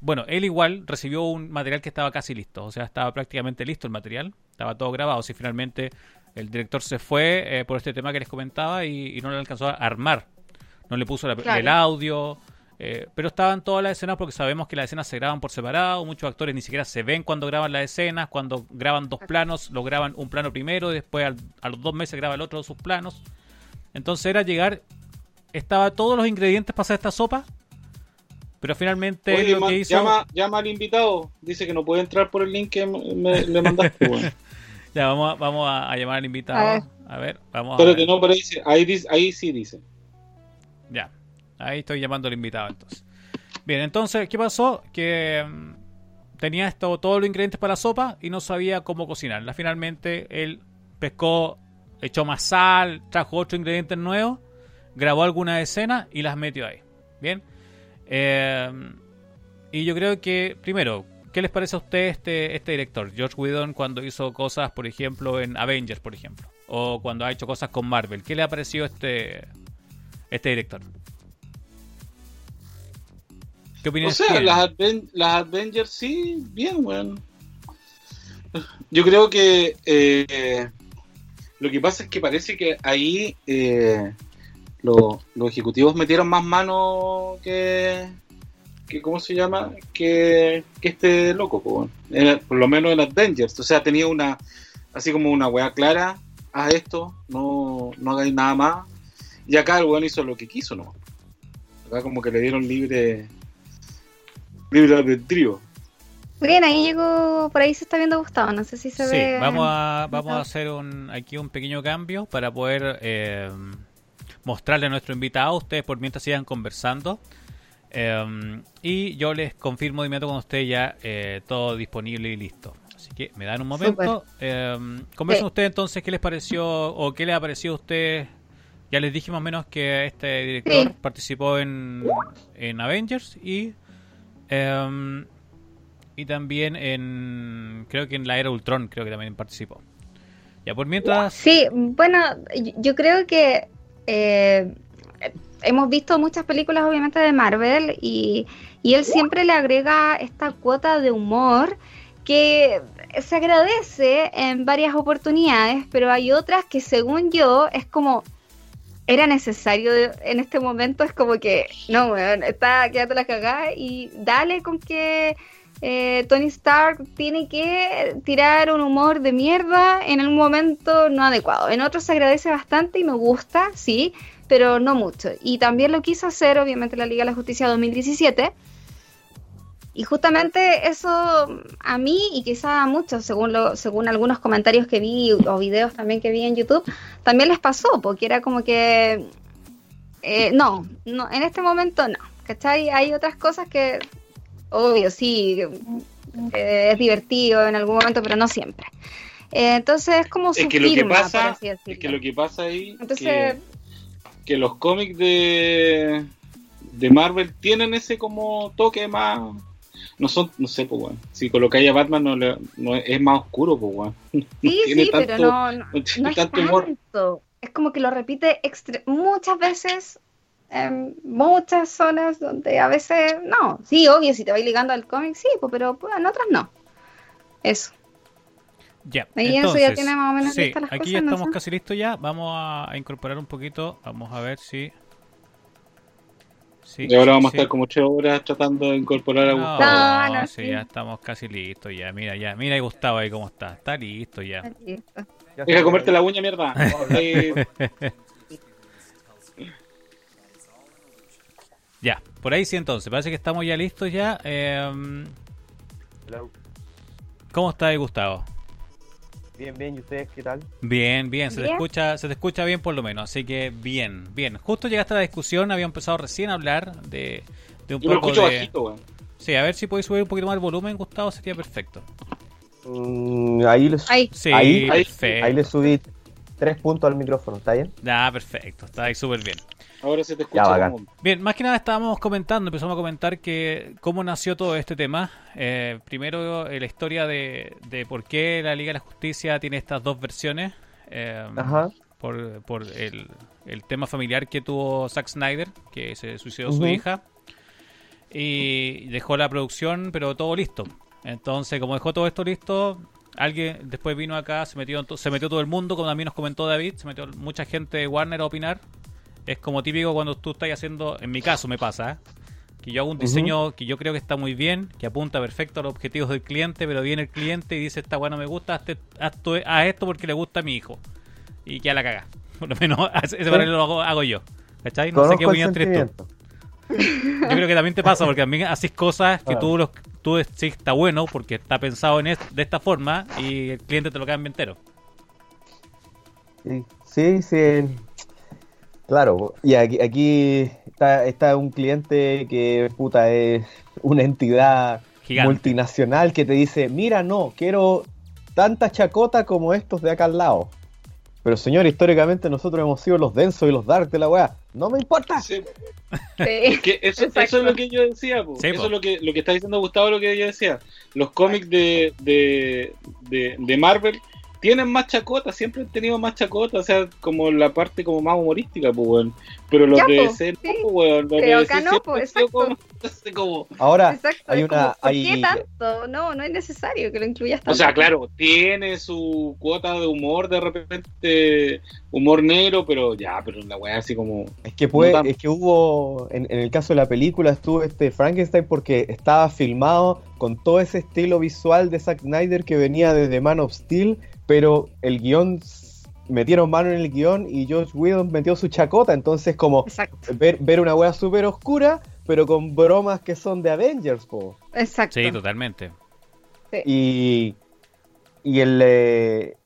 bueno, él igual recibió un material que estaba casi listo, o sea, estaba prácticamente listo el material, estaba todo grabado, si finalmente el director se fue eh, por este tema que les comentaba y, y no le alcanzó a armar, no le puso la- Claro. el audio, eh, pero estaban todas las escenas porque sabemos que las escenas se graban por separado, muchos actores ni siquiera se ven cuando graban las escenas, cuando graban dos planos, lo graban un plano primero, después al- a los dos meses graba el otro de sus planos. Entonces era llegar, estaba todos los ingredientes para hacer esta sopa, pero finalmente Oye, lo que hizo... llama, llama al invitado. Dice que no puede entrar por el link que me, me- le mandaste. [LAUGHS] Ya, vamos a, vamos a, a llamar al invitado. A ver. A ver, vamos a Espérate, ver. no, pero ahí, dice- ahí, dice- ahí sí dice. Ya, ahí estoy llamando al invitado entonces. Bien, entonces, ¿qué pasó? Que mm, tenía esto, todos los ingredientes para la sopa y no sabía cómo cocinarla. Finalmente, él pescó, echó más sal, trajo otros ingredientes nuevos, grabó algunas escenas y las metió ahí. Bien. Eh, y yo creo que, primero, ¿qué les parece a usted este, este director? George Whedon cuando hizo cosas, por ejemplo, en Avengers, por ejemplo. O cuando ha hecho cosas con Marvel. ¿Qué le ha parecido este, este director? ¿Qué O sea, las, Adven- las Avengers sí, bien, weón. Yo creo que eh, lo que pasa es que parece que ahí eh, lo- los ejecutivos metieron más mano que, que ¿cómo se llama? Que, que este loco, po, por lo menos en Avengers. O sea, tenía una, así como una weá clara, haz esto, no, no hagáis nada más. Y acá el weón hizo lo que quiso, ¿no? Acá como que le dieron libre libre albedrío. Bien, ahí llegó, por ahí se está viendo Gustavo, no sé si se Sí, ve. vamos a, vamos a hacer un, aquí un pequeño cambio para poder eh, mostrarle a nuestro invitado a ustedes por mientras sigan conversando. Eh, y yo les confirmo de inmediato cuando esté ya eh, todo disponible y listo. Así que me dan un momento. Eh, conversen Sí. ustedes entonces qué les pareció o qué les ha parecido a ustedes. Ya les dije más o menos que este director Sí. participó en, en Avengers y em, y también en creo que en la era Ultron creo que también participó. Ya por mientras Sí, bueno, yo creo que eh, hemos visto muchas películas obviamente de Marvel y, y él siempre le agrega esta cuota de humor que se agradece en varias oportunidades, pero hay otras que según yo es como era necesario en este momento, es como que no, weón, está, quédate la cagada y dale con que eh, Tony Stark tiene que tirar un humor de mierda en un momento no adecuado. En otros se agradece bastante y me gusta, sí, pero no mucho. Y también lo quiso hacer, obviamente, la Liga de la Justicia 2017. Y justamente eso a mí y quizá a muchos, según, lo, según algunos comentarios que vi o videos también que vi en YouTube, también les pasó, porque era como que eh, no, no, en este momento no. ¿Cachai? Hay otras cosas que, obvio, sí, eh, es divertido en algún momento, pero no siempre. Eh, entonces es como su Es que lo que firma, por pasa, es que lo que pasa ahí Entonces, que, que los cómics de de Marvel tienen ese como toque más no son, no sé, pues weón. Si colocáis a Batman no, le- no es, más oscuro, pues weón. [LAUGHS] sí, tiene sí, pero no, no, no tiene no es tanto humor. tanto. Es como que lo repite extre- muchas veces en muchas zonas donde a veces no. Sí, obvio, si te vas ligando al cómic, sí, pues, pero pues, en otras no. Eso. ya. Ahí Enzo ya tiene más o menos sí, las aquí cosas, ya estamos casi listos ya. Vamos a, a incorporar un poquito. Vamos a ver si Sí, Y ahora vamos sí. a estar como ocho horas tratando de incorporar a No, Gustavo. No, no, sí, sí. ya estamos casi listos ya. Mira, ya, mira y Gustavo ahí cómo está. Está listo ya. Listo. Deja comerte la uña, mierda. [LAUGHS] Ya, por ahí sí entonces. Parece que estamos ya listos ya. Eh, ¿Cómo está ahí Gustavo? Bien, bien, ¿y ustedes qué tal? Bien, bien, se te escucha, se te escucha bien por lo menos, así que bien, bien. Justo llegaste a la discusión, había empezado recién a hablar de, de un Yo lo poco escucho de. bajito, weón. Sí, a ver si podéis subir un poquito más el volumen, Gustavo, sería perfecto. Mm, ahí, les, Ahí. Sí, Ahí- perfecto. ahí le subí tres puntos al micrófono, ¿está bien? Ya, perfecto, está ahí súper bien. Ahora se te escucha Ya, Bien, más que nada estábamos comentando, empezamos a comentar que cómo nació todo este tema. Eh, primero, la historia de, de por qué la Liga de la Justicia tiene estas dos versiones. eh, Ajá. Por, por el, el tema familiar que tuvo Zack Snyder, que se suicidó su hija. Y dejó la producción, pero todo listo. Entonces, como dejó todo esto listo, alguien después vino acá, se metió, se metió todo el mundo, como también nos comentó David, se metió mucha gente de Warner a opinar. Es como típico cuando tú estás haciendo, en mi caso me pasa, ¿eh? que yo hago un diseño que yo creo que está muy bien, que apunta perfecto a los objetivos del cliente, pero viene el cliente y dice, esta bueno me gusta, haz tu- haz esto porque le gusta a mi hijo. Y ya la caga. [LAUGHS] Por lo menos [LAUGHS] ese paralelo lo hago, hago yo. ¿Cachai? No sé qué opinión tienes tú. Yo creo que también te pasa porque también haces cosas que tú, los, tú decís está bueno porque está pensado en es- de esta forma y el cliente te lo cambia entero. Sí, sí, sí. Claro, y aquí, aquí está, está un cliente que, puta, es una entidad Gigante. multinacional que te dice, mira, no, quiero tanta chacota como estos de acá al lado. Pero señor, históricamente nosotros hemos sido los densos y los dark de la weá. No me importa. Sí, Sí. que eso, es lo que yo decía, po. Sí, eso po. es lo que, lo que está diciendo Gustavo, lo que yo decía. Los cómics de, de, de, de Marvel tienen más chacota, siempre han tenido más chacota, o sea, como la parte como más humorística, pues, weón. Pero los Ya, de DC, no, sí. weón. Los de DC no, po, exacto. como, [LAUGHS] así como- Ahora, Exacto. hay una- como, ¿por hay- qué tanto? No, no es necesario que lo incluyas tanto. O sea, claro, tiene su cuota de humor de repente, humor negro, pero ya, pero la weá así como... Es que puede, No es que hubo, en, en el caso de la película estuvo este Frankenstein porque estaba filmado con todo ese estilo visual de Zack Snyder que venía desde Man of Steel, pero el guion, metieron mano en el guion y George Whedon metió su chacota, entonces como Exacto. ver, ver una wea súper oscura, pero con bromas que son de Avengers, po. Exacto. Sí, totalmente. Y, y el eh,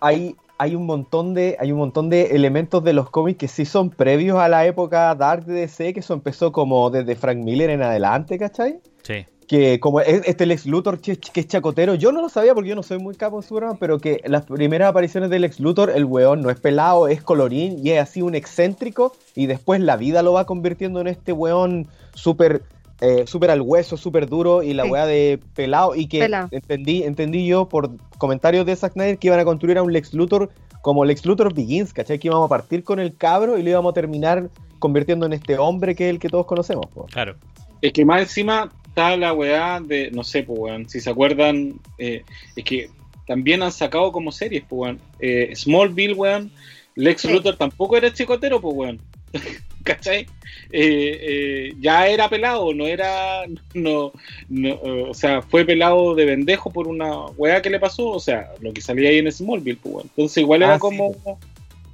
hay, hay un montón de hay un montón de elementos de los cómics que sí son previos a la época dark de DC, que eso empezó como desde Frank Miller en adelante, ¿cachai? Sí. Que como es- este Lex Luthor que, es chacotero, yo no lo sabía porque yo no soy muy capo en Superman, pero que las primeras apariciones del Lex Luthor, el weón no es pelado, es colorín y es así un excéntrico y después la vida lo va convirtiendo en este weón súper eh, súper al hueso, súper duro y la Sí. weá de pelado y que entendí entendí yo por comentarios de Zack Snyder que iban a construir a un Lex Luthor como Lex Luthor Begins, ¿cachai? Que íbamos a partir con el cabro y lo íbamos a terminar convirtiendo en este hombre que es el que todos conocemos. po. Claro. Es que más encima está la weá de, no sé, pues weón, si se acuerdan, eh, es que también han sacado como series, pues weón. Eh, Smallville, weón, Lex Sí. Luthor tampoco era chicotero, pues weón. [LAUGHS] ¿Cachai? Eh, eh, ya era pelado, no era, no, no, eh, o sea, fue pelado de bendejo por una weá que le pasó, o sea, lo que salía ahí en Smallville, pues weón. Entonces igual Ah, era sí, como,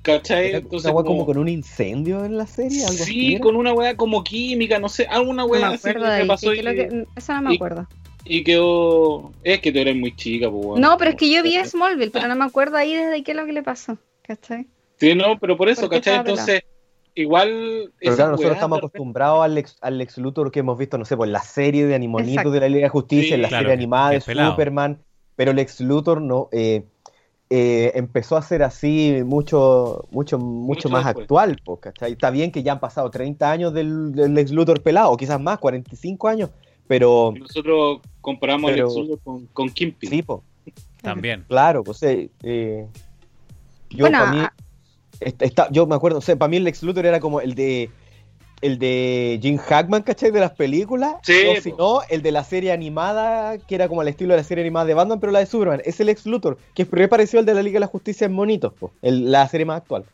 ¿cachai? Era Entonces una weá como- como con un incendio en la serie, algo así. Sí, con una weá como química, no sé, alguna No weá así acuerdo que pasó ¿qué- qué es y- que- Eso no me y- acuerdo. y quedó. Es que tú eres muy chica, pues. weón. No, pero es que yo vi Smallville, pero no me acuerdo ahí desde qué es lo que le pasó. ¿Cachai? Sí, no, pero por eso, ¿cachai? Entonces, igual. Pero claro, nosotros estamos acostumbrados al Lex, al Lex Luthor que hemos visto, no sé, en la serie de Animonitos Exacto. de la Liga de Justicia, Sí, en la claro, serie animada de. Superman, pero Lex Luthor no eh, eh, empezó a ser así mucho, mucho, mucho, Mucho más después. actual. Está bien que ya han pasado 30 años del, del Lex Luthor pelado, o quizás más, 45 años, pero Nosotros comparamos Pero- Lex Luthor con, con Kingpin. sí, po, También. [LAUGHS] claro, pues eh, eh, yo Bueno, para mí, a- Esta- esta- yo me acuerdo, o sea, para mí el Lex Luthor era como el de el de Jim Hackman, ¿cachai? De las películas. Sí, o si no, el de la serie animada, que era como al estilo de la serie animada de Batman, pero la de Superman. Es el Lex Luthor, que es re parecido al de la Liga de la Justicia en Monitos, po, el- la serie más actual.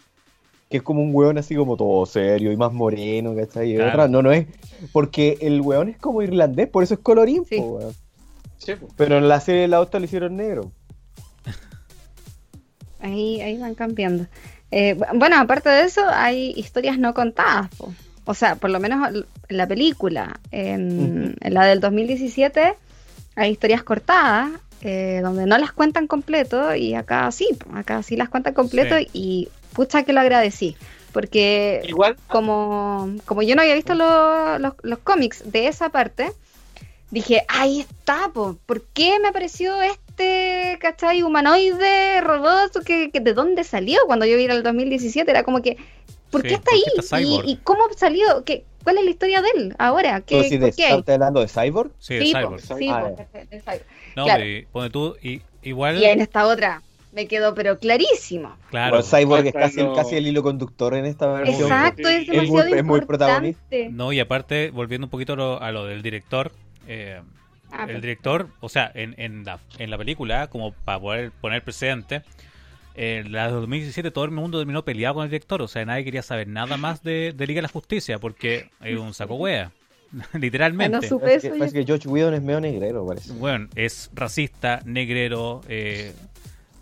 Que es como un weón así como todo serio y más moreno, ¿cachai? Y Claro. otra, no, no es. Porque el weón es como irlandés, por eso es colorín, Sí. po, weón. Sí. Pero en la serie de la otra lo hicieron negro. Ahí, ahí van cambiando. Eh, bu- bueno, aparte de eso, hay historias no contadas. po. O sea, por lo menos en la película, en, la del 2017, hay historias cortadas eh, donde no las cuentan completo y acá sí, acá sí las cuentan completo Sí. y pucha que lo agradecí. Porque Igual, como, como yo no había visto lo- los, los cómics de esa parte, dije, ahí está, po, ¿por qué me apareció este, cachai, humanoide, robot, que, que- de dónde salió? Cuando yo vi el 2017 era como que, ¿por Sí, qué está ¿por ahí? ¿Y, y cómo salió? ¿Qué, ¿Cuál es la historia de él ahora? ¿Qué, ¿Tú sí de, estás hablando de Cyborg? Sí, Cyborg. sí, Ah, de- de Cyborg. No, claro. pero y- pone tú, y, igual, Y en esta otra me quedó pero clarísimo. claro, Bueno, Cyborg es casi, lo- casi el hilo conductor en esta versión. Exacto, es Es muy- es muy protagonista. importante. no, y aparte, volviendo un poquito a lo, a lo del director, eh, Ah, el director, o sea, en, en, la, en la película, como para poder poner precedente, en la de 2017 todo el mundo terminó peleado con el director, o sea, nadie quería saber nada más de, de Liga de la Justicia, porque es un saco wea, [LAUGHS] literalmente. No supe Parece eso. que, parece que George Whedon es medio negrero, parece. Bueno, es racista, negrero, eh,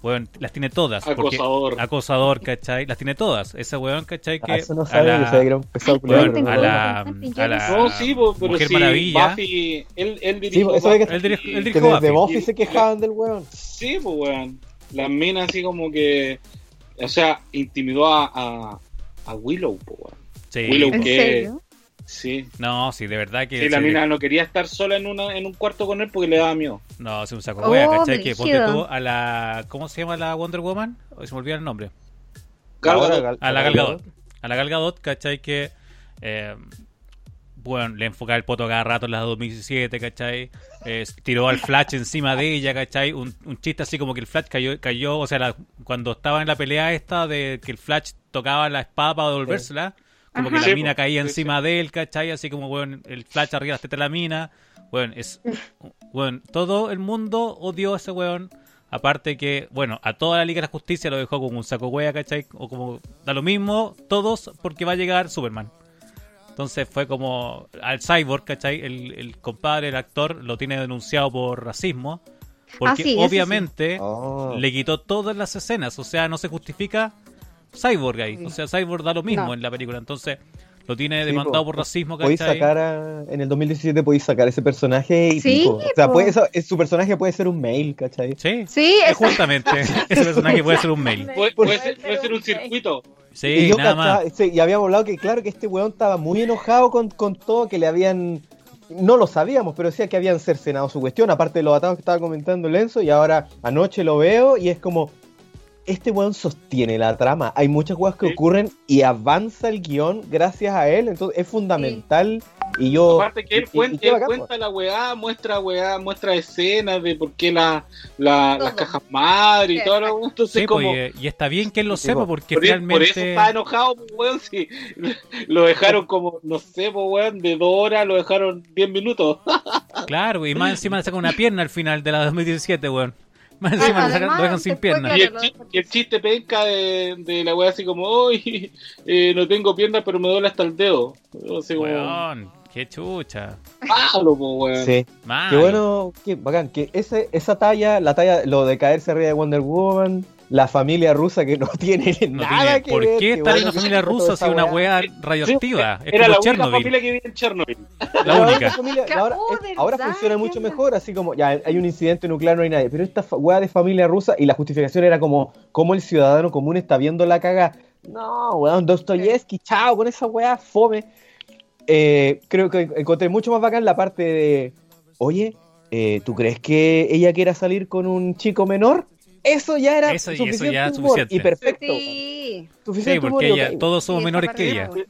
bueno, las tiene todas. porque- Acosador. acosador, ¿cachai? Las tiene todas. Ese weón, ¿cachai? Que Ah, eso no a sabía, la- que era un pesado bueno, a la, a la No, sí, po, pero Mujer sí, Maravilla. Buffy, él, él Sí, dirigió eso que, Él él que desde Buffy. Buffy se quejaban del weón. Sí, pues, weón. Las minas así como que. O sea, intimidó a, a, a Willow, weón. Sí. Willow. ¿En que- serio? Sí. No, sí, de verdad que. Sí, la sí, mina no quería estar sola en, una, en un cuarto con él porque le daba miedo. No, es un saco Oh, wea, ¿cachai? Que ponte tú a la. ¿Cómo se llama la Wonder Woman? Hoy se me olvida el nombre. Gal Ahora, Gadot. Gal- A la Gal Gal Gadot. A la Gal Gadot, ¿cachai? Que. eh, bueno, le enfocaba el poto cada rato en la 2017, ¿cachai? Eh, tiró al Flash encima de ella, ¿cachai? Un, un chiste así como que el Flash cayó, cayó o sea, la- cuando estaba en la pelea esta de que el Flash tocaba la espada para devolvérsela, como que la mina caía encima de él, ¿cachai? Así como, bueno, el Flash arriba las tetas de la mina. Bueno, es. Bueno, todo el mundo odió a ese weón. Aparte que, bueno, a toda la Liga de la Justicia lo dejó como un saco wea, ¿cachai? O como, da lo mismo, todos, porque va a llegar Superman. Entonces fue como al Cyborg, ¿cachai? El, el compadre, el actor, lo tiene denunciado por racismo. Porque Ah, sí, eso sí. obviamente Oh. le quitó todas las escenas. O sea, no se justifica Cyborg ahí. O sea, Cyborg da lo mismo No. en la película. Entonces lo tiene Sí, demandado po. por racismo, Podéis ¿cachai? sacar a- en el 2017 podéis sacar ese personaje y Sí, pico. O sea, puede, eso- es- su personaje puede ser un mail, ¿cachai? Sí, Sí, Eh, es justamente. [LAUGHS] Ese personaje puede ser un mail. Puede, ser, puede ser un circuito. Sí, y yo nada más. sí, y habíamos hablado que claro que este weón estaba muy enojado con, con todo, que le habían... No lo sabíamos, pero decía que habían cercenado su cuestión, aparte de los atados que estaba comentando Lenzo, y ahora anoche lo veo y es como... Este weón sostiene la trama. Hay muchas cosas que Sí. ocurren y avanza el guion gracias a él, entonces es fundamental. Y yo... Aparte que él, y- y- cuenta, y él bacán, cuenta la weá, muestra weá, muestra escenas de por qué la, la- las cajas madre y todo lo Entonces, Sí, como. pues, y, está bien que él lo Sí, sepa po. porque por, e- por eso está enojado, pues, weón. Si [LAUGHS] lo dejaron como, no sé, pues, weón, de dos horas lo dejaron 10 minutos. [LAUGHS] Claro, y más encima le sacan una pierna al final de la 2017, weón. [LAUGHS] Más encima sacan, además, lo dejan sin después, pierna. Y el, Claro, chi- lo- y el chiste penca de, de la weá así como, uy, [LAUGHS] eh, no tengo piernas, pero me duele hasta el dedo. Así como, Weón, qué chucha. malo, po, weón. Sí. Mal. Qué bueno, qué bacán, que ese, esa talla, la talla, lo de caerse arriba de Wonder Woman, la familia rusa que no [LAUGHS] tiene No nada tiene- que ¿Por ver. qué estar en una familia rusa si una weá. wea radioactiva? Era la como única Chernobyl. familia que vivía en Chernobyl. La Ahora única. familia- Que- ahora, es- ¿verdad? ahora funciona mucho ¿Qué mejor, así como ya hay un incidente nuclear, no hay nadie. Pero esta weá de familia rusa y la justificación era como, como el ciudadano común está viendo la caga. No, weón, Dostoyevsky, chao, con esa weá, fome. Eh, creo que encontré mucho más bacán la parte de, oye, eh, ¿tú crees que ella quiera salir con un chico menor? Eso ya era Eso y eso suficiente, ya es humor, suficiente. y perfecto. Sí. Suficiente Sí, porque ella, todos somos Sí, menores que ella. Sí,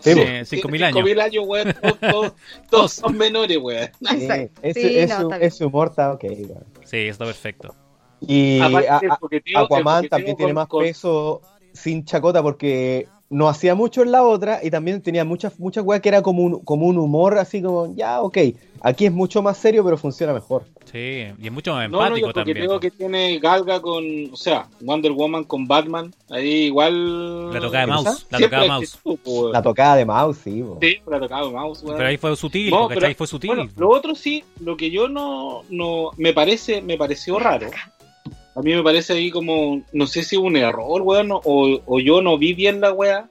Sí, po. cinco mil años. 5000 años, weón. Todos, todos- todos son menores, weón. [LAUGHS] Sí, ese, Sí, ese- no, ese humor está ok. weón. Sí, está perfecto. Y a- a- Aquaman también tiene más con- peso sin chacota porque no hacía mucho en la otra y también tenía muchas muchas weas que era como un, como un humor así como, ya, ok, aquí es mucho más serio pero funciona mejor. Sí, y es mucho más No, no, y empático el también. coqueteo que tiene Galga con, o sea, Wonder Woman con Batman, ahí igual... La tocada de ¿Qué mouse. La Siempre tocada de mouse. weón. La tocada de mouse, sí. po. Sí, la tocada de mouse, weón. Pero ahí fue sutil, No, pero- Fue sutil. Bueno, lo otro sí, lo que yo no, no me parece, me pareció raro. A mí me parece ahí como, no sé si un error, weón, o, o yo no vi bien la wea.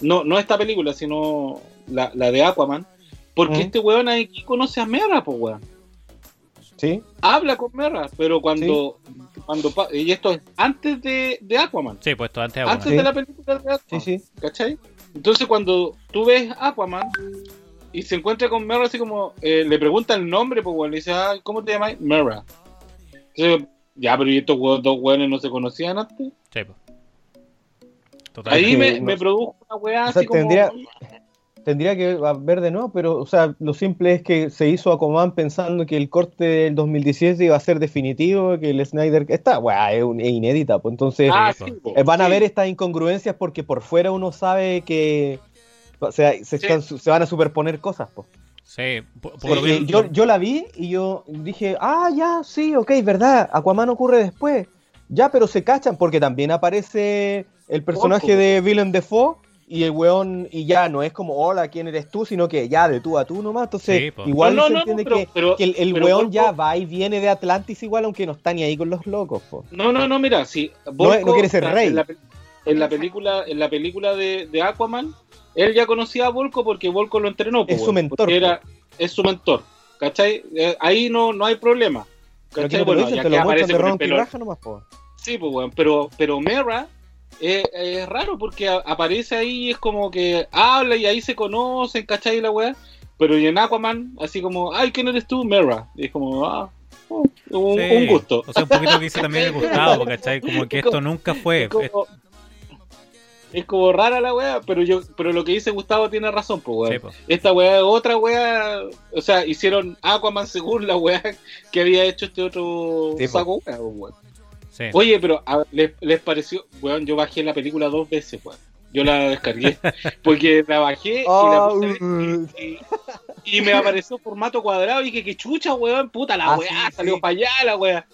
No, no esta película, sino la, la de Aquaman. Porque ¿Mm? este weón aquí conoce a Mera, pues weón. ¿Sí? habla con Mera, pero cuando, cuando y esto es antes de, de Aquaman, Sí, pues esto antes de Aquaman. antes Sí. de la película de Sí, Aquaman, sí. ¿cachai? Entonces cuando tú ves Aquaman y se encuentra con Mera así como, eh, le pregunta el nombre, pues bueno, le dice, ah, ¿cómo te llamas? Mera. Entonces, ya, pero ¿y estos dos hueones no se conocían antes? Sí, pues. Total. Ahí me, no- me produjo una weá O sea, así como... tendría- Tendría que ver de nuevo, pero, o sea, lo simple es que se hizo Aquaman pensando que el corte del 2017 iba a ser definitivo, que el Snyder... Está, weá, es, inédita, pues entonces... Ah, Sí, Eh, van a sí. ver estas incongruencias porque por fuera uno sabe que o sea, se, Sí. están- se van a superponer cosas. po. Sí, por, por lo bien- eh, yo, yo la vi y yo dije, ah, ya, sí, ok, verdad, Aquaman ocurre después. Ya, pero se cachan porque también aparece el personaje Ojo. de Willem Dafoe y el weón, y ya no es como, hola, ¿quién eres tú? Sino que ya de tú a tú nomás. Entonces, Sí, igual No, no, se no, entiende pero- que, pero- que el, el pero weón Volko- ya va y viene de Atlantis igual, aunque no está ni ahí con los locos. po. No, no, no, mira, si No es- no quiere ser rey. En la, pe- en la película, en la película de, de Aquaman, él ya conocía a Volko porque Volko lo entrenó. Es po, su weón, mentor. Era, es su mentor, ¿cachai? Eh, ahí no, no hay problema. Pero ¿cachai? que no te lo Bueno, dicen, ya te que aparece con el nomás. po. Sí, pues, weón, pero, pero Mera eh, es raro porque a- aparece ahí y es como que habla y ahí se conocen, ¿cachai? La weá. Pero y en Aquaman, así como, ay, ¿quién eres tú? Mera. Y es como, ah, oh, un, Sí. un gusto. O sea, un poquito lo que dice también el [LAUGHS] Gustavo, ¿cachai? Como que esto nunca fue. Es como, es como rara la weá, pero yo, pero lo que dice Gustavo tiene razón, pues weón. Sí, po. Esta weá es otra weá, o sea, hicieron Aquaman según la weá que había hecho este otro Sí, po. saco weá, weón. Sí. Oye, pero a- ¿les, les pareció, weón, yo bajé la película dos veces, weón. Yo la descargué, [LAUGHS] porque la bajé y la Ah, puse uh. y, y me apareció formato cuadrado y que que chucha, weón, puta la Ah, weá, sí, salió sí. para allá la weá.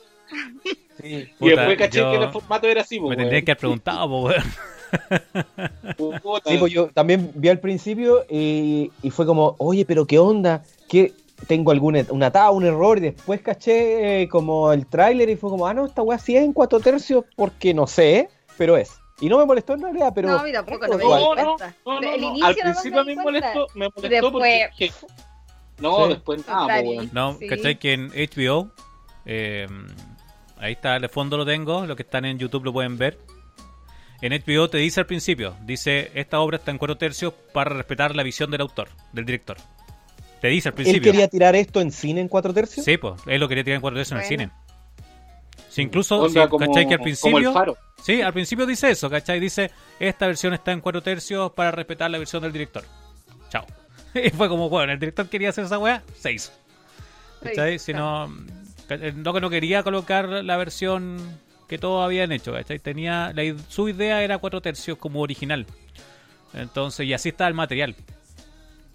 Sí. y Puta, después caché yo- que el formato era así, po, Me weón. tendría que haber preguntado, po, weón. Sí, pues yo también vi al principio y, y fue como, oye, pero qué onda, que tengo algún et- un atado, un error, y después caché eh, como el tráiler y fue como, ah, no, esta weá sí es en cuatro tercios porque no sé, pero es. Y no me molestó en realidad, pero... No, a mí tampoco, es no me No, no, no, no, El no. Al me principio a di mí me cuenta. molestó, me molestó Después- porque que- no, Sí. después nada, po, weón. No, Sí. ¿cachai? Que en HBO, eh, ahí está, de fondo lo tengo, los que están en YouTube lo pueden ver. En HBO te dice al principio, dice, esta obra está en cuatro tercios para respetar la visión del autor, del director. Te dice al ¿Él principio. quería tirar esto en cine en cuatro tercios? Sí, pues, él lo quería tirar en cuatro tercios en el cine. Sí, incluso, Onda sí, como, ¿cachai? Que al como principio... el faro. Sí, al principio dice eso, ¿cachai? Dice, esta versión está en cuatro tercios para respetar la versión del director. Chao. [LAUGHS] Y fue como, bueno, el director quería hacer esa weá, se hizo. ¿Cachai? Si no, no que no quería colocar la versión que todos habían hecho, ¿cachai? Tenía, la, su idea era cuatro tercios como original. Entonces, y así está el material.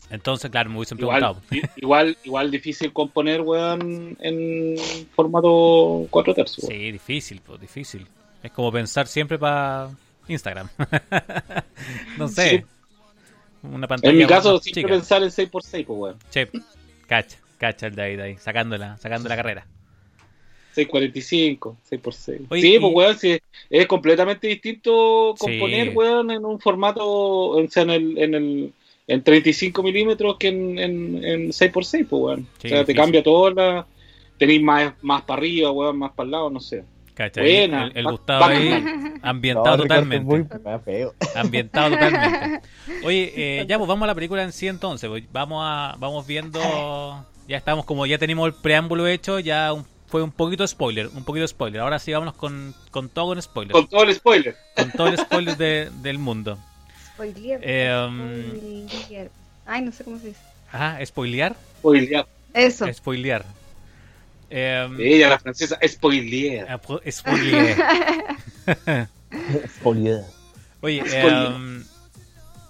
Entonces, claro, me hubiesen preguntado. igual, igual difícil componer, weón, en formato 4 tercios. Sí, difícil, pues, difícil. Es como pensar siempre para Instagram. [LAUGHS] no sé. Sí. Una pantalla En mi caso, siempre chica. pensar en 6x6, pues, weón. Che, cacha, cacha el de ahí, de ahí, sacándola, sacando la carrera. 645, 6x6. Oye, sí, y- pues, weón, sí, es completamente distinto componer, Sí. weón, en un formato, o sea, en el, en el en 35 milímetros que en, en, en 6x6, pues, weón. Sí, o sea, te difícil. cambia todo la... Tenéis más, más para arriba, weón, más para el lado, no sé. Cacha, ahí Buena. el, el Va- Gustavo va ahí, [LAUGHS] ambientado No, totalmente. muy feo. [LAUGHS] Ambientado totalmente. [LAUGHS] Oye, eh, ya pues vamos a la película en sí entonces. pues, Vamos a, vamos viendo. Ya estamos como ya tenemos el preámbulo hecho, ya un- fue un poquito spoiler, un poquito spoiler. Ahora sí vámonos con, con todo con spoiler. Con todo el spoiler. Con todo el spoiler de- del mundo. Spoiler. Eh. Ay, no sé cómo se dice. Ajá, spoilear. Spoilear. Eso. Spoilear. Eh, Ella, la francesa, spoilear. ah, po- spoilear. [LAUGHS] Spoiler. Oye, Spoiler. em,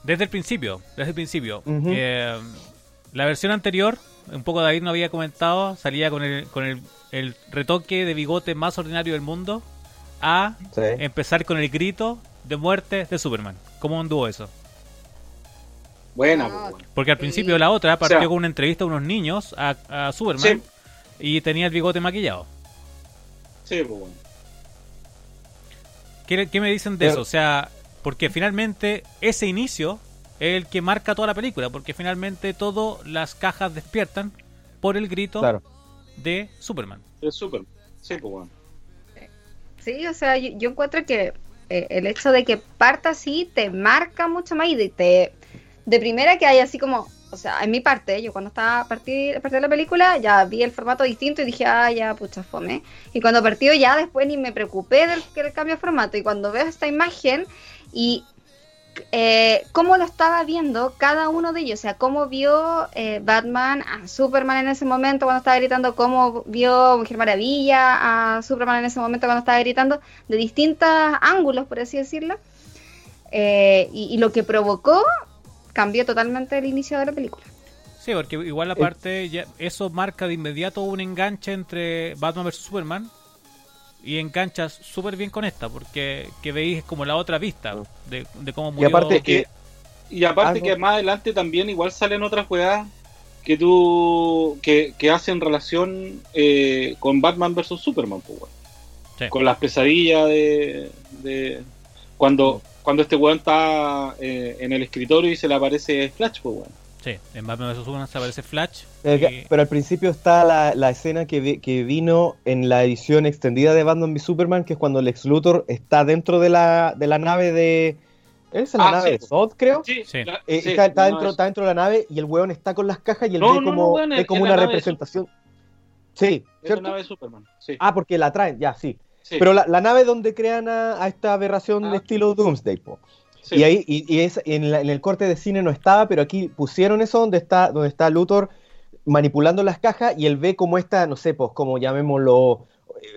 desde el principio, desde el principio, Ujú. em, la versión anterior, un poco David no había comentado, salía con el, con el, el retoque de bigote más ordinario del mundo a Sí. empezar con el grito de muerte de Superman. ¿Cómo anduvo eso? Buena, Ah, pues, weón. Porque al Sí. principio la otra partió O sea- con una entrevista a unos niños a, a Superman Sí. y tenía el bigote maquillado. Sí, pues, weón. ¿Qué, qué me dicen de Pero- eso? O sea, porque finalmente ese inicio es el que marca toda la película, porque finalmente todas las cajas despiertan por el grito Claro. de Superman. De Superman. Sí, pues bueno. Sí, o sea, yo, yo encuentro que eh, el hecho de que parta así te marca mucho más y de, te, de primera que hay así como, o sea, en mi parte, yo cuando estaba a partir, a partir de la película ya vi el formato distinto y dije, ah, ya, pucha, fome. Y cuando partió ya después ni me preocupé del, del cambio de formato y cuando veo esta imagen y eh, cómo lo estaba viendo cada uno de ellos, o sea, cómo vio eh, Batman a Superman en ese momento cuando estaba gritando, cómo vio Mujer Maravilla a Superman en ese momento cuando estaba gritando, de distintos ángulos, por así decirlo, eh, y, y lo que provocó cambió totalmente el inicio de la película. Sí, porque igual aparte ya, eso marca de inmediato un enganche entre Batman vs Superman y enganchas súper bien con esta porque que veis como la otra vista de, de cómo murió. Y aparte que Y aparte Algo- que más adelante también igual salen otras jugadas que tú que, que hacen relación eh, con Batman vs Superman, pues. Sí. con las pesadillas de, de cuando cuando este weón está eh, en el escritorio y se le aparece Flash, pues weón. Sí, en Batman vs Superman se aparece Flash. Que- y- Pero al principio está la, la escena que, vi- que vino en la edición extendida de Batman v Superman, que es cuando Lex Luthor está dentro de la, de la nave de... ¿Es la Ah, nave sí. de Zod, creo? Sí, Sí. Eh, sí, está, está no, dentro, es- está dentro de la nave y el weón está con las cajas y él No, ve no, como, no, weón, ve es como una de representación. Sí, es la ¿cierto? nave de Superman. Sí, Ah, porque la traen, ya, sí. sí, Pero la, la nave donde crean a, a esta aberración Ah. estilo Doomsday, po. Y ahí, y, y es, en, la- en el corte de cine no estaba, pero aquí pusieron eso donde está, donde está Luthor manipulando las cajas y él ve como esta, no sé, pues como llamémoslo,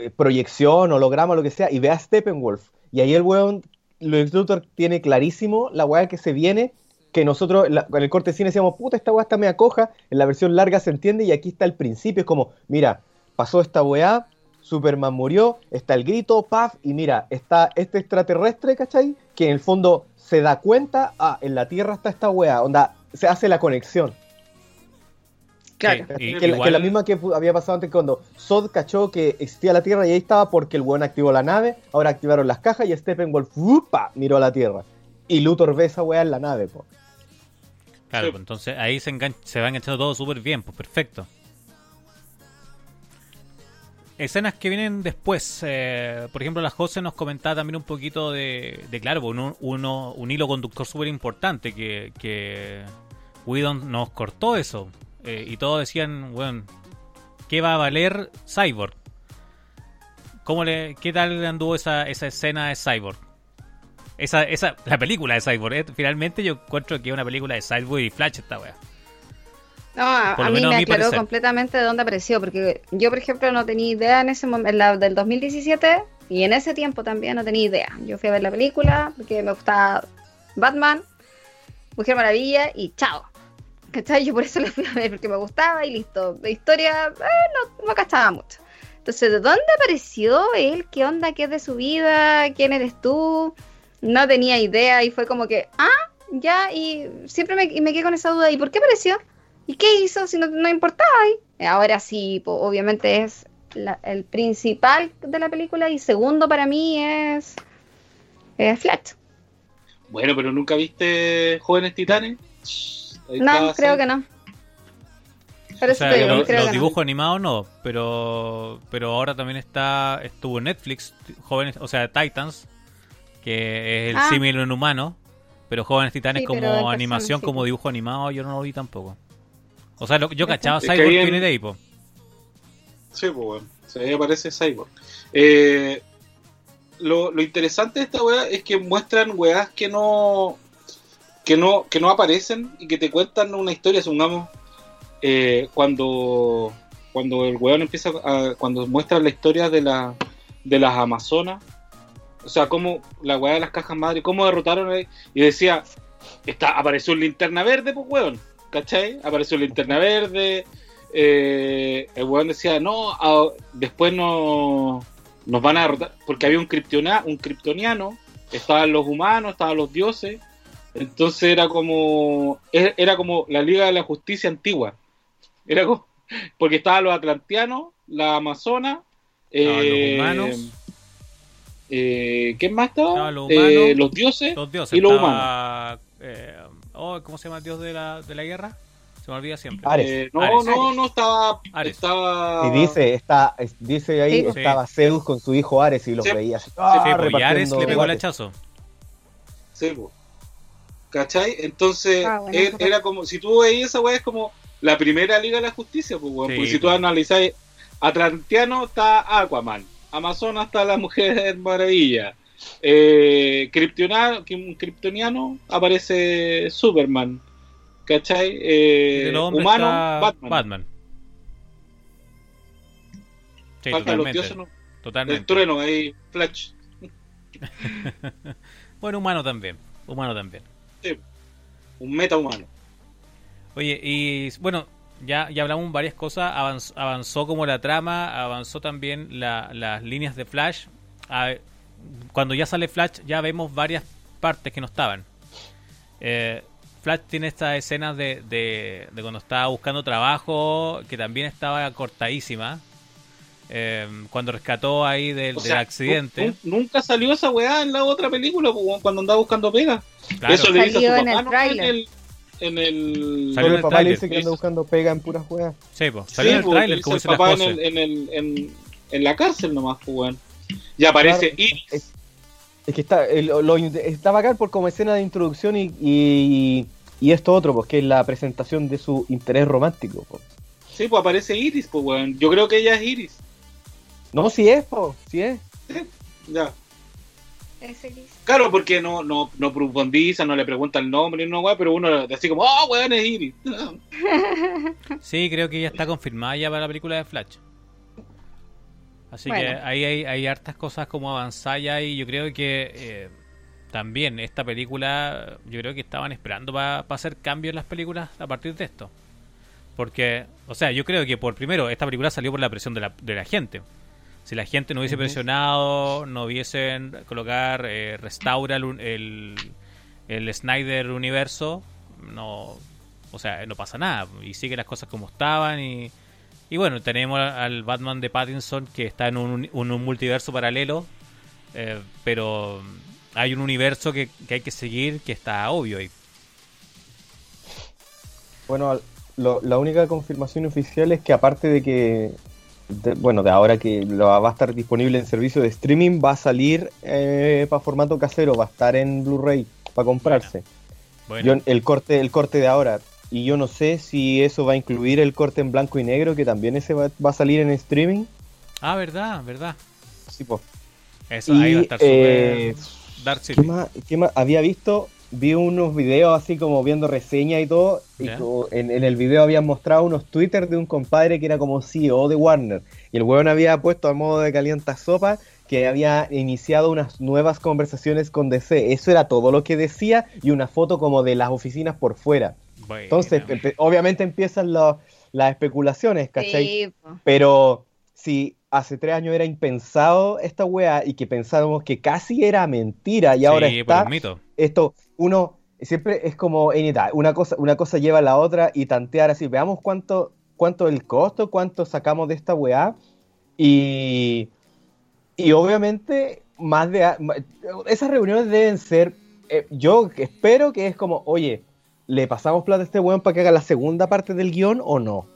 eh, proyección, holograma, lo que sea, y ve a Steppenwolf. Y ahí el weón, Lex Luthor tiene clarísimo la weá que se viene, que nosotros la- en el corte de cine decíamos, puta, esta weá está me acoja, en la versión larga se entiende y aquí está el principio, es como, mira, pasó esta weá, Superman murió, está el grito, paf, y mira, está este extraterrestre, ¿cachai? Que en el fondo se da cuenta, ah, en la Tierra está esta weá, onda, se hace la conexión. Claro. Sí, y- que, la, igual- que la misma que había pasado antes cuando Sod cachó que existía la Tierra y ahí estaba porque el weón activó la nave, ahora activaron las cajas y Steppenwolf ¡upa! miró a la Tierra. Y Luthor ve esa weá en la nave, po. Claro, Sí. pues entonces ahí se, se va enganchando todo súper bien, pues perfecto. Escenas que vienen después, eh, por ejemplo, la José nos comentaba también un poquito de, claro, pues, un, hilo conductor súper importante que, que Whedon nos cortó eso. eh, y todos decían, bueno, ¿qué va a valer Cyborg? ¿Cómo le, ¿Qué tal anduvo esa, esa escena de Cyborg? Esa, esa, la película de Cyborg, eh, finalmente yo encuentro que es una película de Cyborg y Flash esta wea. No, a, a mí me a aclaró parecer. completamente de dónde apareció, porque yo, por ejemplo, no tenía idea en ese momento, del 2017, y en ese tiempo también no tenía idea. Yo fui a ver la película porque me gustaba Batman, Mujer Maravilla y chao. ¿Cachai? Yo por eso la fui a ver, porque me gustaba y listo. De historia, eh, no, no cachaba mucho. Entonces, ¿de dónde apareció él? ¿Qué onda? ¿Qué es de su vida? ¿Quién eres tú? No tenía idea y fue como que, ah, ya, y siempre me, me quedé con esa duda. ¿Y por qué apareció? ¿Y qué hizo si no, no importaba ahí? Ahora sí, po, obviamente es la- el principal de la película y segundo para mí es, es Flash. Bueno, pero nunca viste Jóvenes Titanes? Ahí No, creo que no. Pero O sea, lo- creo los que no. dibujos animados no, pero pero ahora también está estuvo en Netflix, jóvenes, o sea, Titans, que es el Ah. símil en humano, pero Jóvenes Titanes Sí, como persona, animación, sí. como dibujo animado, yo no lo vi tampoco. O sea, lo- yo cachaba que Cyborg ahí en- viene de ahí, po. Sí, pues bueno. Se ahí aparece Cyborg. Eh, lo, lo interesante de esta weá es que muestran weás que no, que no que no aparecen y que te cuentan una historia, supongamos, eh, cuando cuando el weón empieza a, cuando muestra la historia de la de las amazonas, o sea, cómo la weá de las cajas madre, cómo derrotaron a- y decía, está, apareció un linterna verde, pues weón, ¿cachai? Apareció un linterna verde, eh, el weón decía, no, a- después no, nos van a derrotar, porque había un, kryptona, un kryptoniano, estaban los humanos, estaban los dioses, entonces era como, e- era como la Liga de la Justicia antigua, era como, porque estaban los atlanteanos, la amazona, Estaban los eh, humanos. eh, ¿quién más estaba? Los Eh, humanos, los dioses Los dioses. y los estaba, eh, oh, ¿Cómo se llama el dios de la, de la guerra? Se me olvida siempre. Ares. Eh, no, Ares. no, no estaba. Ares. estaba Y dice, está, es- dice ahí, Sí. estaba Zeus con su hijo Ares y los Sí. veía. Sí, ah, pues, y Ares repartiendo le pegó el hachazo. Sí, po. ¿Cachai? Entonces, Ah, bueno, er- era como, si tú veías esa weá, es como la primera Liga de la Justicia, pues, weón. Sí, Porque si tú po. analizáis, Atlanteano está Aquaman, Amazonas está la Mujer Maravilla, eh, Kryptoniano, aparece Superman, ¿cachai? Eh, humano, Batman. Batman. Sí, los totalmente. dioses, ¿no? El Totalmente. trueno ahí, Flash. [LAUGHS] Bueno, humano también. Humano también. Sí, un meta humano. Oye, y bueno, ya, ya hablamos varias cosas. Avanzó, avanzó como la trama, avanzó también la- las líneas de Flash. Ah, cuando ya sale Flash, ya vemos varias partes que no estaban. Eh, Flash tiene estas escenas de, de, de cuando estaba buscando trabajo, que también estaba cortadísima. Eh, cuando rescató ahí del, O del sea, accidente. nu- nu- nunca salió esa weá en la otra película, pues, cuando andaba buscando pega. Claro. Eso le dice a Salió su en el papá, ¿no? En el. En el... Salió en el el papá le dice que anda buscando pega en puras juegas. Sí, Sí, salió en el pues, dice como el dice las papá en, el, en, el, en, en la cárcel nomás, pues, weón. Y aparece Claro, Iris. es- Es que está, el- lo, está bacán por como escena de introducción y, y, y esto otro, pues que es la presentación de su interés romántico. pues. Sí, pues aparece Iris, pues, weón. Yo creo que ella es Iris. No, si es, po, si es. Ya. Ese dice. Claro, porque no, no, no profundiza, no le pregunta el nombre, no, weón, pero uno así como, oh, weón, es Iris. [LAUGHS] Sí, creo que ya está confirmada ya para la película de Flash. Así que ahí hay, hay hartas cosas como avanzar ya y yo creo que eh, también esta película, yo creo que estaban esperando para hacer cambios en las películas a partir de esto. Porque, o sea, yo creo que por primero, esta película salió por la presión de la, de la gente. Si la gente no hubiese presionado, no hubiesen colocar, eh, restaura el, el, el Snyder universo, no, o sea, no pasa nada. Y sigue las cosas como estaban y, y bueno, tenemos al Batman de Pattinson que está en un, multiverso paralelo, eh, pero hay un universo que, que hay que seguir que está obvio ahí. Bueno, lo- la única confirmación oficial es que aparte de que, de- bueno, de ahora que lo va a estar disponible en servicio de streaming, va a salir para formato casero, va a estar en Blu-ray para comprarse. Bueno, Yo- el corte, el corte de ahora. Y yo no sé si eso va a incluir el corte en blanco y negro, que también ese va, va a salir en streaming. ah, verdad, verdad. Sí, po. Eso ahí va a Y, estar súper eh, Dark City. ¿Qué más, qué más? Había visto, vi unos videos así como viendo reseñas y todo, y Ya. como en, en el video habían mostrado unos Twitter de un compadre que era como CEO de Warner, y el weón había puesto a modo de calienta sopa que había iniciado unas nuevas conversaciones con DC. Eso era todo lo que decía, y una foto como de las oficinas por fuera. Bueno, Entonces, empe- obviamente empiezan las especulaciones, ¿cachai? Sí. Pero si hace tres años era impensado esta weá y que pensábamos que casi era mentira y ahora sí, por está, un mito. esto, uno siempre es como en edad, una cosa, una cosa lleva a la otra y tantear así, veamos cuánto, cuánto el costo, cuánto sacamos de esta weá y, y obviamente más de, esas reuniones deben ser, eh, yo espero que es como, oye, ¿le pasamos plata a este weón para que haga la segunda parte del guion o no?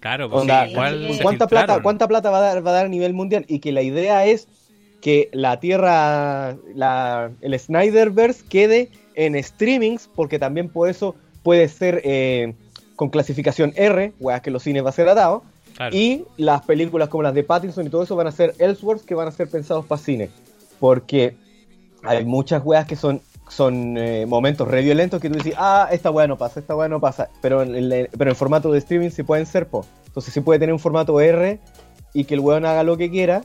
Claro, pues Onda, sí, se ¿cuánta plata. ¿Cuánta plata va a, dar, va a dar a nivel mundial? Y que la idea es que la Tierra, la, el Snyderverse quede en streamings, porque también por eso puede ser eh, con clasificación R, weas que los cines va a ser atado, Claro. y las películas como las de Pattinson y todo eso van a ser Ellsworth, que van a ser pensados para cine, porque hay muchas weas que son son eh, momentos re violentos que tú dices, ah, esta wea no pasa, esta wea no pasa, pero en, el- pero en formato de streaming sí pueden ser, po. Entonces sí puede tener un formato R y que el weón haga lo que quiera.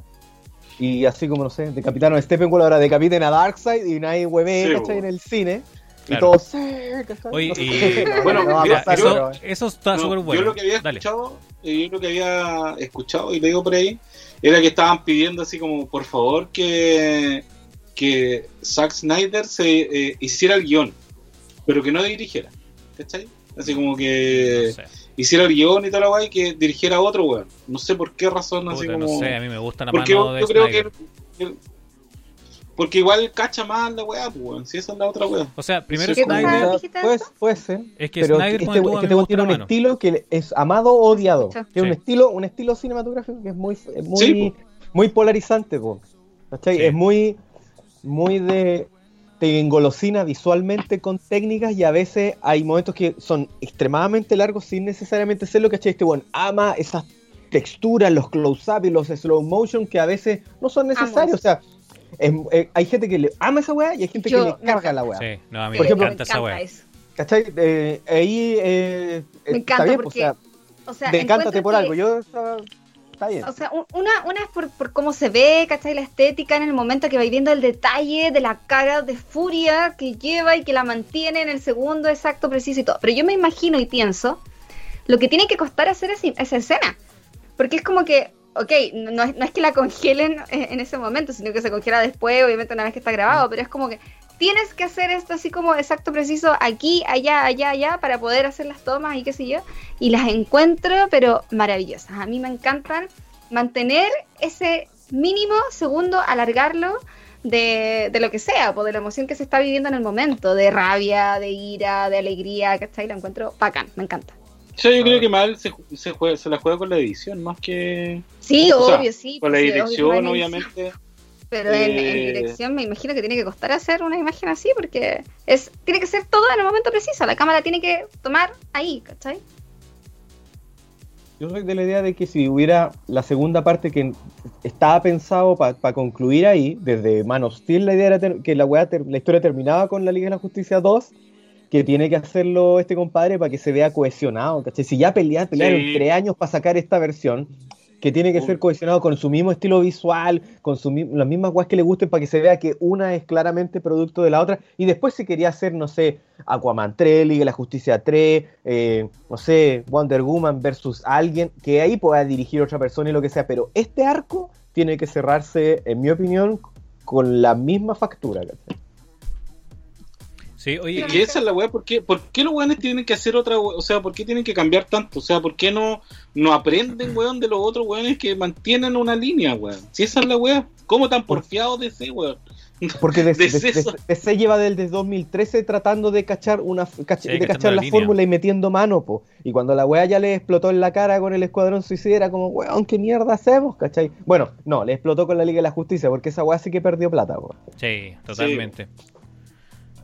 Y así como, no sé, decapitaron a Steppenwolf, ahora decapiten a Darkseid y nadie hueve, Sí, ¿cachai? en el cine. Claro. Y todos, sí, ¿cachai? Oye, y- [LAUGHS] no, Bueno, no va a mira, pasar, eso, pero- eso está No, súper bueno. Yo lo que había Dale. escuchado, eh, yo lo que había escuchado y leído por ahí, era que estaban pidiendo así como, por favor, que, que Zack Snyder se eh, hiciera el guion, pero que no dirigiera. ¿Cachai? Así como que No sé, hiciera el guion y tal la y que dirigiera a otro weón. No sé por qué razón, así como... no sé, a mí me gusta la Porque mano yo, de yo creo Snyder. que... el- Porque igual cacha más la weá, pues, weón. Si esa es la otra weá. O sea, primero Sí, Snyder, dijiste puede, ser. Es que pero Snyder este, con el dúo este me tiene un mano. estilo que es amado o odiado. Tiene un estilo, un estilo cinematográfico que es muy, muy, Sí, muy polarizante, po. ¿Cachai? Sí. Es muy, muy de te engolosina visualmente con técnicas y a veces hay momentos que son extremadamente largos sin necesariamente serlo, ¿cachai? Este weón ama esas texturas, los close-up y los slow motion que a veces no son necesarios. O sea, es- eh, hay gente que le ama esa weá y hay gente Yo- que le carga la weá. Sí, no, a mí Por me ejemplo, encanta esa weá. ¿Cachai? Eh, ahí eh, Me está encanta bien, porque, o sea, O sea, decántate encuentro por que- algo. Yo está, O sea, un- una, una es por, por cómo se ve, ¿cachai? La estética en el momento que va viendo el detalle de la cara de furia que lleva y que la mantiene en el segundo exacto, preciso y todo. Pero yo me imagino y pienso lo que tiene que costar hacer esa, esa escena. Porque es como que, ok, no es, no es que la congelen en, en ese momento, sino que se congela después, obviamente una vez que está grabado, pero es como que tienes que hacer esto así como exacto, preciso, aquí, allá, allá, allá, para poder hacer las tomas y qué sé yo. Y las encuentro, pero maravillosas. A mí me encantan mantener ese mínimo segundo, alargarlo de, de lo que sea, pues, de la emoción que se está viviendo en el momento, de rabia, de ira, de alegría, ¿cachai? La encuentro bacán, me encanta. Yo Ah. creo que mal se, se, juega, se la juega con la edición, más que Sí, O sea, obvio, sí. con la pues, sí, dirección, obviamente. Pero en, en Eh, dirección me imagino que tiene que costar hacer una imagen así porque es tiene que ser todo en el momento preciso. La cámara tiene que tomar ahí, ¿cachai? Yo soy de la idea de que si hubiera la segunda parte que estaba pensado para concluir ahí, desde Man of Steel, la idea era ter- que la, ter- la historia terminaba con la Liga de la Justicia 2, que tiene que hacerlo este compadre para que se vea cohesionado. ¿cachai? Si ya pelearon, pelearon Sí. tres años para sacar esta versión, que tiene que ser cohesionado con su mismo estilo visual, con su, las mismas weas que le gusten para que se vea que una es claramente producto de la otra. Y después si quería hacer, no sé, Aquaman 3, Liga de la Justicia 3, eh, no sé, Wonder Woman versus alguien, que ahí pueda dirigir otra persona y lo que sea. Pero este arco tiene que cerrarse, en mi opinión, con la misma factura. ¿cachai? Sí, oye, Y esa es la weá, ¿por qué, ¿por qué los weones tienen que hacer otra we- O sea, ¿por qué tienen que cambiar tanto? O sea, ¿por qué no, no aprenden, weón, de los otros weones que mantienen una línea, weón? Si esa es la weá, ¿cómo tan porfiados de ese, weón? Porque DC, [LAUGHS] lleva desde 2013 tratando de cachar una cach- Sí, de cachando cachar la fórmula y metiendo mano, po. Y cuando la weá ya le explotó en la cara con el Escuadrón Suicida, era como, weón, ¿qué mierda hacemos? ¿Cachai? Bueno, no, le explotó con la Liga de la Justicia, porque esa weá sí que perdió plata, po. sí, totalmente.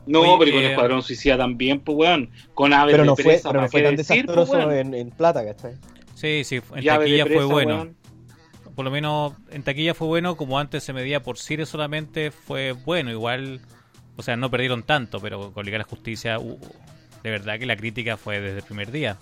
No, Oye, pero con eh, el Escuadrón Suicida también, pues, weón. Con Aves Pero de no fue, Presa, pero no ¿para fue qué tan decir, pues, desastroso en, en plata, ¿cachai? Sí, sí, en de taquilla fue bueno. weón. Por lo menos en taquilla fue bueno, como antes se medía por series solamente, fue bueno. Igual, o sea, no perdieron tanto, pero con Liga de la Justicia, uh, de verdad que la crítica fue desde el primer día.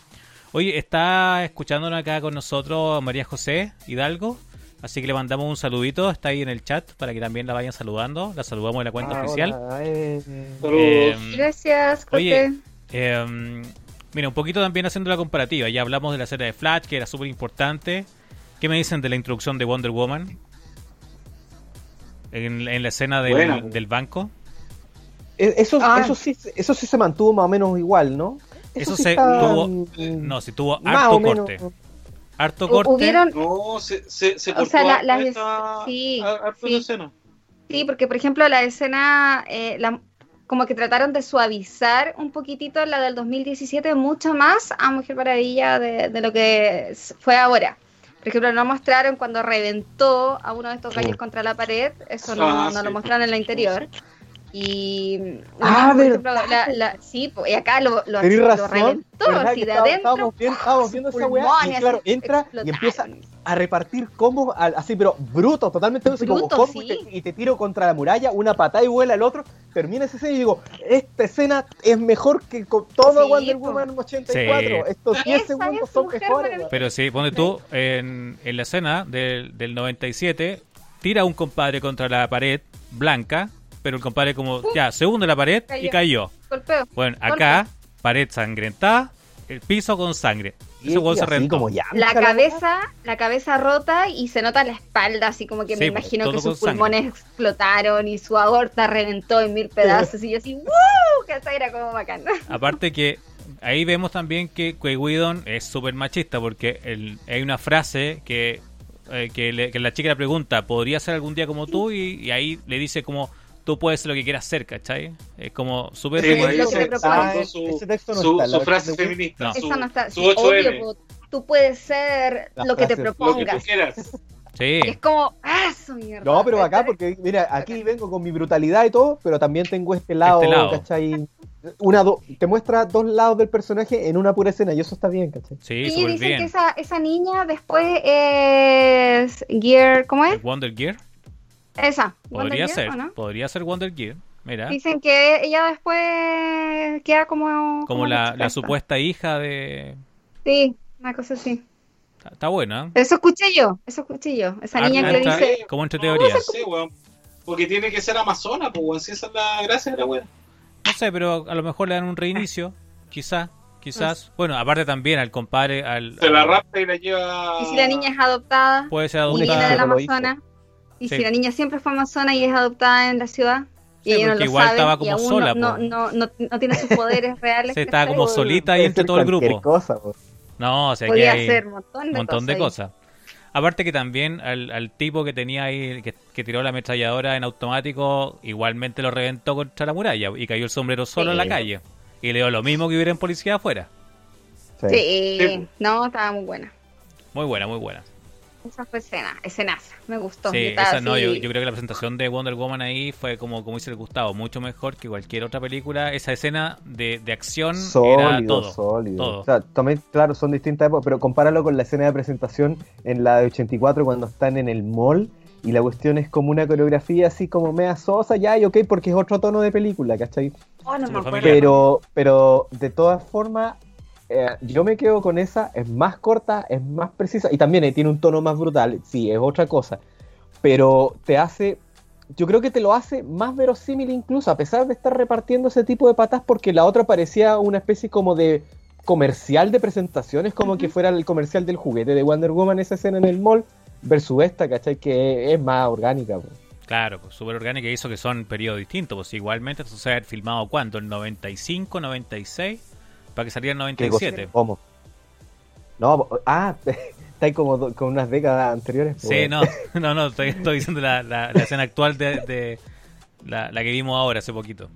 Oye, está escuchándonos acá con nosotros María José Hidalgo, así que le mandamos un saludito, está ahí en el chat para que también la vayan saludando. La saludamos en la cuenta Ah, oficial. hola, eh, Saludos. Eh, Gracias, Oye, Jorge. Eh, mira, un poquito también haciendo la comparativa. Ya hablamos de la serie de Flash, que era súper importante. ¿Qué me dicen de la introducción de Wonder Woman? En, en la escena del, banco. eh, Eso, Ah. eso, sí, eso sí se mantuvo más o menos igual, ¿no? Eso sí se está, tuvo. No, si tuvo más harto o menos. corte. Harto corte. Hubieron, No, se, se, se O cortó sea, la- las- esta- sí, a- sí. escena. Sí, porque por ejemplo la escena, eh, la- como que trataron de suavizar un poquitito la del 2017 mucho más a Mujer Maravilla de, de lo que fue ahora. Por ejemplo, no mostraron cuando reventó a uno de estos gallos contra la pared, eso no, Ah, no sí. lo mostraron en la interior. Y, Ah, por verdad. ejemplo, la, la- sí, y acá lo, lo, lo razón. reventó ¿verdad así de adentro. Estábamos, viendo, estábamos sus viendo esa weá y claro, entra y empieza a repartir combos así, pero bruto, totalmente así como Bruto, combo y, te, y te tiro contra la muralla, una patada y vuela el otro. Termina esa escena y digo, esta escena es mejor que con todo Sí, Wonder po. Woman 84. Sí. Estos 10 Esa segundos es son mejores. Pero sí, ponte tú, en, en la escena del, del 97, tira un compadre contra la pared blanca, pero el compadre como, ya, se hunde la pared y Cayó. Golpeo. Bueno, acá, pared sangrentada, el piso con sangre. Ese huevo se así reventó. como ya. la cabeza, la cabeza rota y se nota la espalda, así como que me Sí, pues, imagino que sus sangre. pulmones explotaron y su aorta reventó en mil pedazos y yo así, ¡wow! Que esa era como bacán. Aparte que ahí vemos también que Quay Whedon es súper machista porque el- hay una frase que, eh, que, le- que la chica le pregunta, ¿podría ser algún día como tú? Y, y ahí le dice como, tú puedes ser lo que quieras ser, ¿cachai? Es como súper... Sí, su, Ese texto no su- está, su frase feminista. No. Su, Esa no está. su Sí, 8M. obvio, po, tú puedes ser La lo que te frase- Lo que tú propongas. quieras. Sí, es como, ¡ah, su mierda! No, pero acá, porque mira, aquí vengo con mi brutalidad y todo, pero también tengo este lado, Este lado. ¿cachai? Una, do- te muestra dos lados del personaje en una pura escena y eso está bien, ¿cachai? sí, Sí, dicen bien. que esa, esa niña después es Gear, ¿cómo es? Wonder Gear. Esa. Podría Wonder ser, Gear, ¿o no? podría ser Wonder Gear. Mira, Dicen que ella después queda como... como la, chica la esta. supuesta hija de... Sí, una cosa así. Está, está buena. Eso escuché yo, eso escuché yo. Esa niña que le dice... Como entre teorías. no sé, weón. Porque tiene que ser amazona, pues, weón. Si esa es la gracia de la weón. No sé, pero a lo mejor le dan un reinicio. [LAUGHS] Quizá, quizás. Bueno, aparte también al compadre, al... Se la rapta y la lleva. Y si la niña es adoptada Puede ser y viene del. Amazonas, y Sí. si la niña siempre fue amazona y es adoptada en la ciudad, y ella no porque lo igual sabe, estaba y como aún sola, no, no, no, no, no tiene sus poderes [LAUGHS] reales. Se estaba como solita ahí entre todo el grupo. cosa, pues. No, o sea, que Podía hay hacer un montón de un montón cosas. de cosas. Aparte que también al, al tipo que tenía ahí, que, que tiró la ametralladora en automático, igualmente lo reventó contra la muralla y cayó el sombrero solo en la calle. Y le dio lo mismo que hubiera en policía afuera. Sí. no, estaba muy buena. Muy buena, muy buena. Esa fue escena, escenaza, me gustó. Sí, esa no, yo, yo creo que la presentación de Wonder Woman ahí fue como, como dice el Gustavo, mucho mejor que cualquier otra película. Esa escena de, de acción era Sólido, todo. sólido. todo. O sea, también, claro, son distintas épocas, pero compáralo con la escena de presentación en la de 84 cuando están en el mall y la cuestión es como una coreografía así como mea sosa, ya, y ok, porque es otro tono de película, ¿cachai? Oh, no me. Pero, pero de todas formas, eh, yo me quedo con esa, es más corta, es más precisa, y también eh, tiene un tono más brutal, sí, es otra cosa, pero te hace, yo creo que te lo hace más verosímil incluso, a pesar de estar repartiendo ese tipo de patas, porque la otra parecía una especie como de comercial de presentaciones, como que fuera el comercial del juguete de Wonder Woman, esa escena en el mall, versus esta, ¿cachai? Que es más orgánica. pues. Claro, pues súper orgánica y eso que son periodos distintos. Pues igualmente esto se ha filmado cuánto, el 95, 96, para que saliera el ¿Qué cosa? 97. ¿Cómo? No, ah, [LAUGHS] está ahí como con unas décadas anteriores. Sí, pues. no, [LAUGHS] no, no, estoy, estoy diciendo la, la, la escena actual de, de la, la que vimos ahora hace poquito.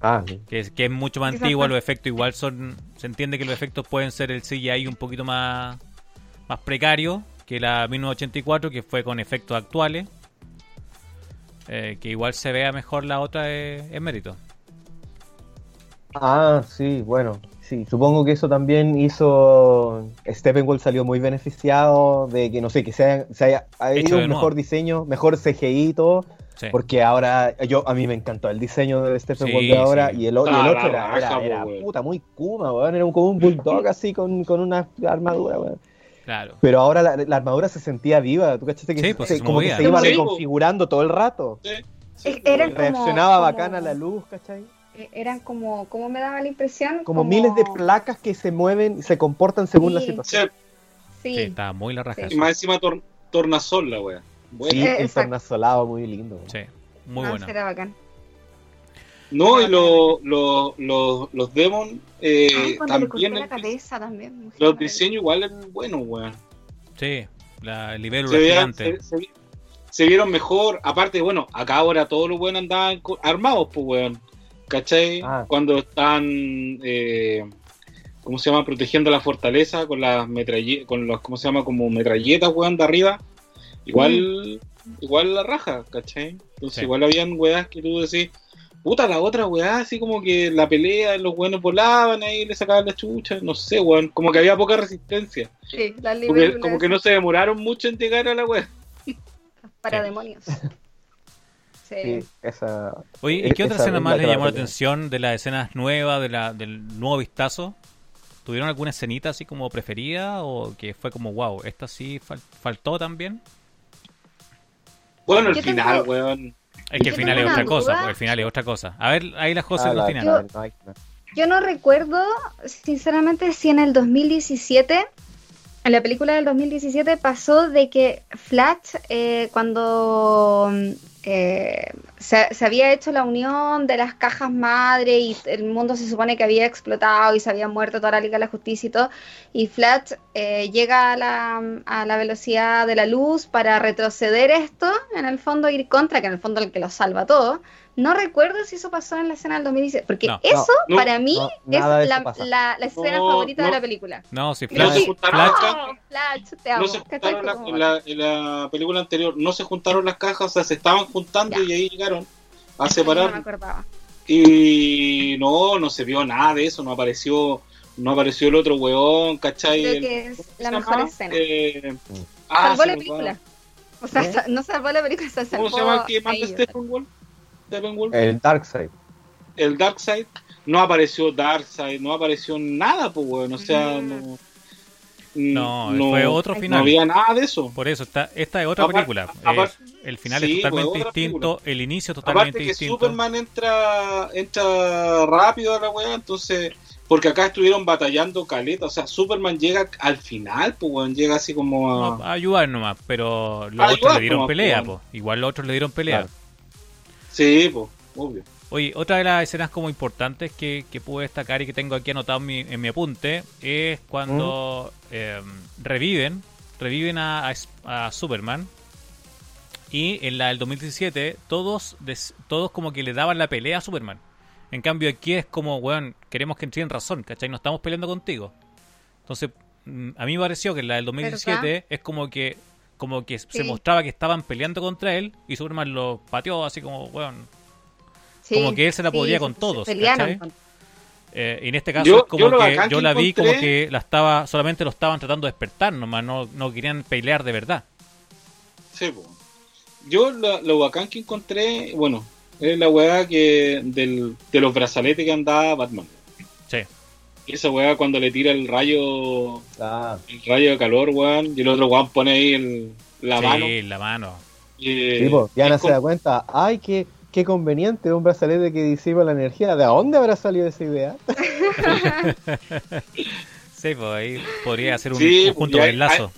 Ah, sí. Que es, que es mucho más antigua, los efectos igual son... Se entiende que los efectos pueden ser el CGI un poquito más, más precario que la 1984, que fue con efectos actuales. Eh, que igual se vea mejor la otra es, es mérito. Ah, sí, bueno, sí, supongo que eso también hizo Steppenwolf salió muy beneficiado de que no sé, que se haya, se haya ha Hecho ido de un mejor diseño, mejor CGI y todo, Sí. porque ahora yo a mí me encantó el diseño de Steppenwolf Sí, de ahora sí. y el, o- y el Ah, otro era, era, era puta muy Kuma, weón, era un- como un bulldog [LAUGHS] así con, con una armadura, weón. Claro. Pero ahora la, la armadura se sentía viva, ¿tú cachaste que se- pues, se- se como que se iba reconfigurando todo el rato? Como- Reaccionaba como- bacana la luz, ¿cachai? Eh, Eran como, ¿cómo me daba la impresión? Como, miles de placas que se mueven y se comportan según la situación. Sí, Sí, estaba muy la raja. Sí. y más encima tor- tornasol la wea. Bueno. Sí, Eh, el exacto. tornasolado muy lindo. Sí, muy no, buena. era bacán. No, y lo- lo- lo- los demon eh, Ay, cortó también la el- cabeza también. me los diseños igual eran buenos, weón. Sí, la el libélula Se, gigante. se, se- se vieron mejor. Aparte, bueno, acá ahora todos los buenos andaban armados, pues, weón. ¿Cachai? Ah. Cuando están, eh, ¿cómo se llama? Protegiendo la fortaleza con las metralletas, con los, ¿cómo se llama? Como metralletas, weón, de arriba. Igual, igual la raja, ¿cachai? Entonces, Sí. igual habían weas que tú decís, puta, la otra weá, así como que la pelea, los weones volaban ahí, le sacaban la chucha, no sé, weón. Como que había poca resistencia. Sí, las Porque, libélulas como que no se demoraron mucho en llegar a la wea. para Sí. demonios. [LAUGHS] Sí. Sí, esa. Oye, ¿y e- qué otra escena es más le llamó la atención de las escenas nuevas, de la, del nuevo vistazo? ¿Tuvieron alguna escenita así como preferida o que fue como, wow, esta sí fal- faltó también? Bueno, el Yo final, tengo- weón. Es que el Yo final es otra una cosa, duda. pues, el final es otra cosa. A ver, ahí las cosas Ah, la- final. no. Yo no recuerdo, sinceramente, si en el 2017, en la película del 2017, pasó de que Flash, eh, cuando eh, se, había hecho la unión de las cajas madre y el mundo se supone que había explotado y se había muerto toda la Liga de la Justicia y todo. Y Flash eh, llega a la, a la velocidad de la luz para retroceder esto, en el fondo ir contra, que en el fondo el que lo salva todo. No recuerdo si eso pasó en la escena del 2017, porque No. eso No, para mí no, es la, pasa. la- la escena No, favorita de la película. No, si Flash, se juntaron Flash- las cajas. ¡Oh, Flash, te amo. No se juntaron la- Como- en, la, en la película anterior, no se juntaron las cajas, o sea, se estaban juntando Ya. y ahí llegaron a No me separar. acordaba. Y no, no se vio nada de eso, no apareció, no apareció el otro weón, ¿cachai? Creo que es ¿cómo la mejor escena. Eh, ah, salvó se la película. va. O sea, ¿Eh? no salvó la película, se salvó ¿Cómo se llama el que manda. Steppenwolf? Steppenwolf. El Darkseid. el Darkseid, no apareció Darkseid, no apareció nada, pues weón, o sea, Mm. no. no, fue otro no No final. había nada de eso. Por eso, está, esta es otra Aparte- película. aparte- Es- el final sí, es totalmente pues, otra distinto, el inicio es totalmente Aparte que distinto. Superman entra entra rápido a la weá, entonces porque acá estuvieron batallando caleta, o sea, Superman llega al final, pues weón, llega así como a... No, a ayudar nomás, pero los A otros le dieron nomás, pelea, pues. igual los otros le dieron pelea. Claro. Sí, pues, obvio. Oye, otra de las escenas como importantes que, que pude destacar y que tengo aquí anotado en mi, en mi apunte es cuando eh, reviven, reviven a, a- a Superman y en la del 2017 todos, des- todos como que le daban la pelea a Superman. En cambio aquí es como, weón, queremos que tienen razón, ¿cachai? No estamos peleando contigo. Entonces, mm, a mí me pareció que en la del 2017 es como que como que se mostraba que estaban peleando contra él y Superman lo pateó así como, weón, Sí, Como que él se la podía con todos, Eh, y en este caso Yo- es como yo que yo la vi como que la estaba solamente lo estaban tratando de despertar nomás, no, no querían pelear de verdad. Sí, pues. Yo lo, lo bacán que encontré, bueno, es la weá que del, de los brazaletes que andaba Batman. Sí. Esa weá cuando le tira el rayo Ah, el rayo de calor, weón, y el otro weón pone ahí el, la sí, mano. la mano. y, sí, po. Diana se da cuenta. Ay, qué, qué conveniente un brazalete que disipa la energía. ¿De dónde habrá salido esa idea? [LAUGHS] Sí, pues ahí podría ser un Sí, conjunto pues, de ya- enlazo.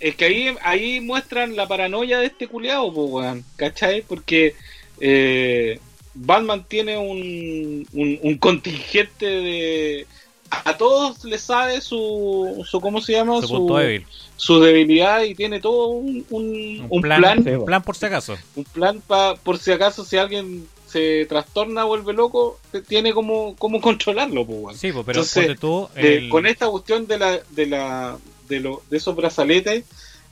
Es que ahí, ahí muestran la paranoia de este culiado, pues, weón, ¿cachai? Porque eh, Batman tiene un, un, un contingente de... A todos les sabe su, su ¿cómo se llama? Su punto débil. su debilidad y tiene todo un, un, plan, plan, un por si acaso. un plan pa, por si acaso si alguien se trastorna vuelve loco, tiene como, como controlarlo, pues. Sí, pero Entonces, tú de- con esta cuestión de la de la de, lo, de esos brazaletes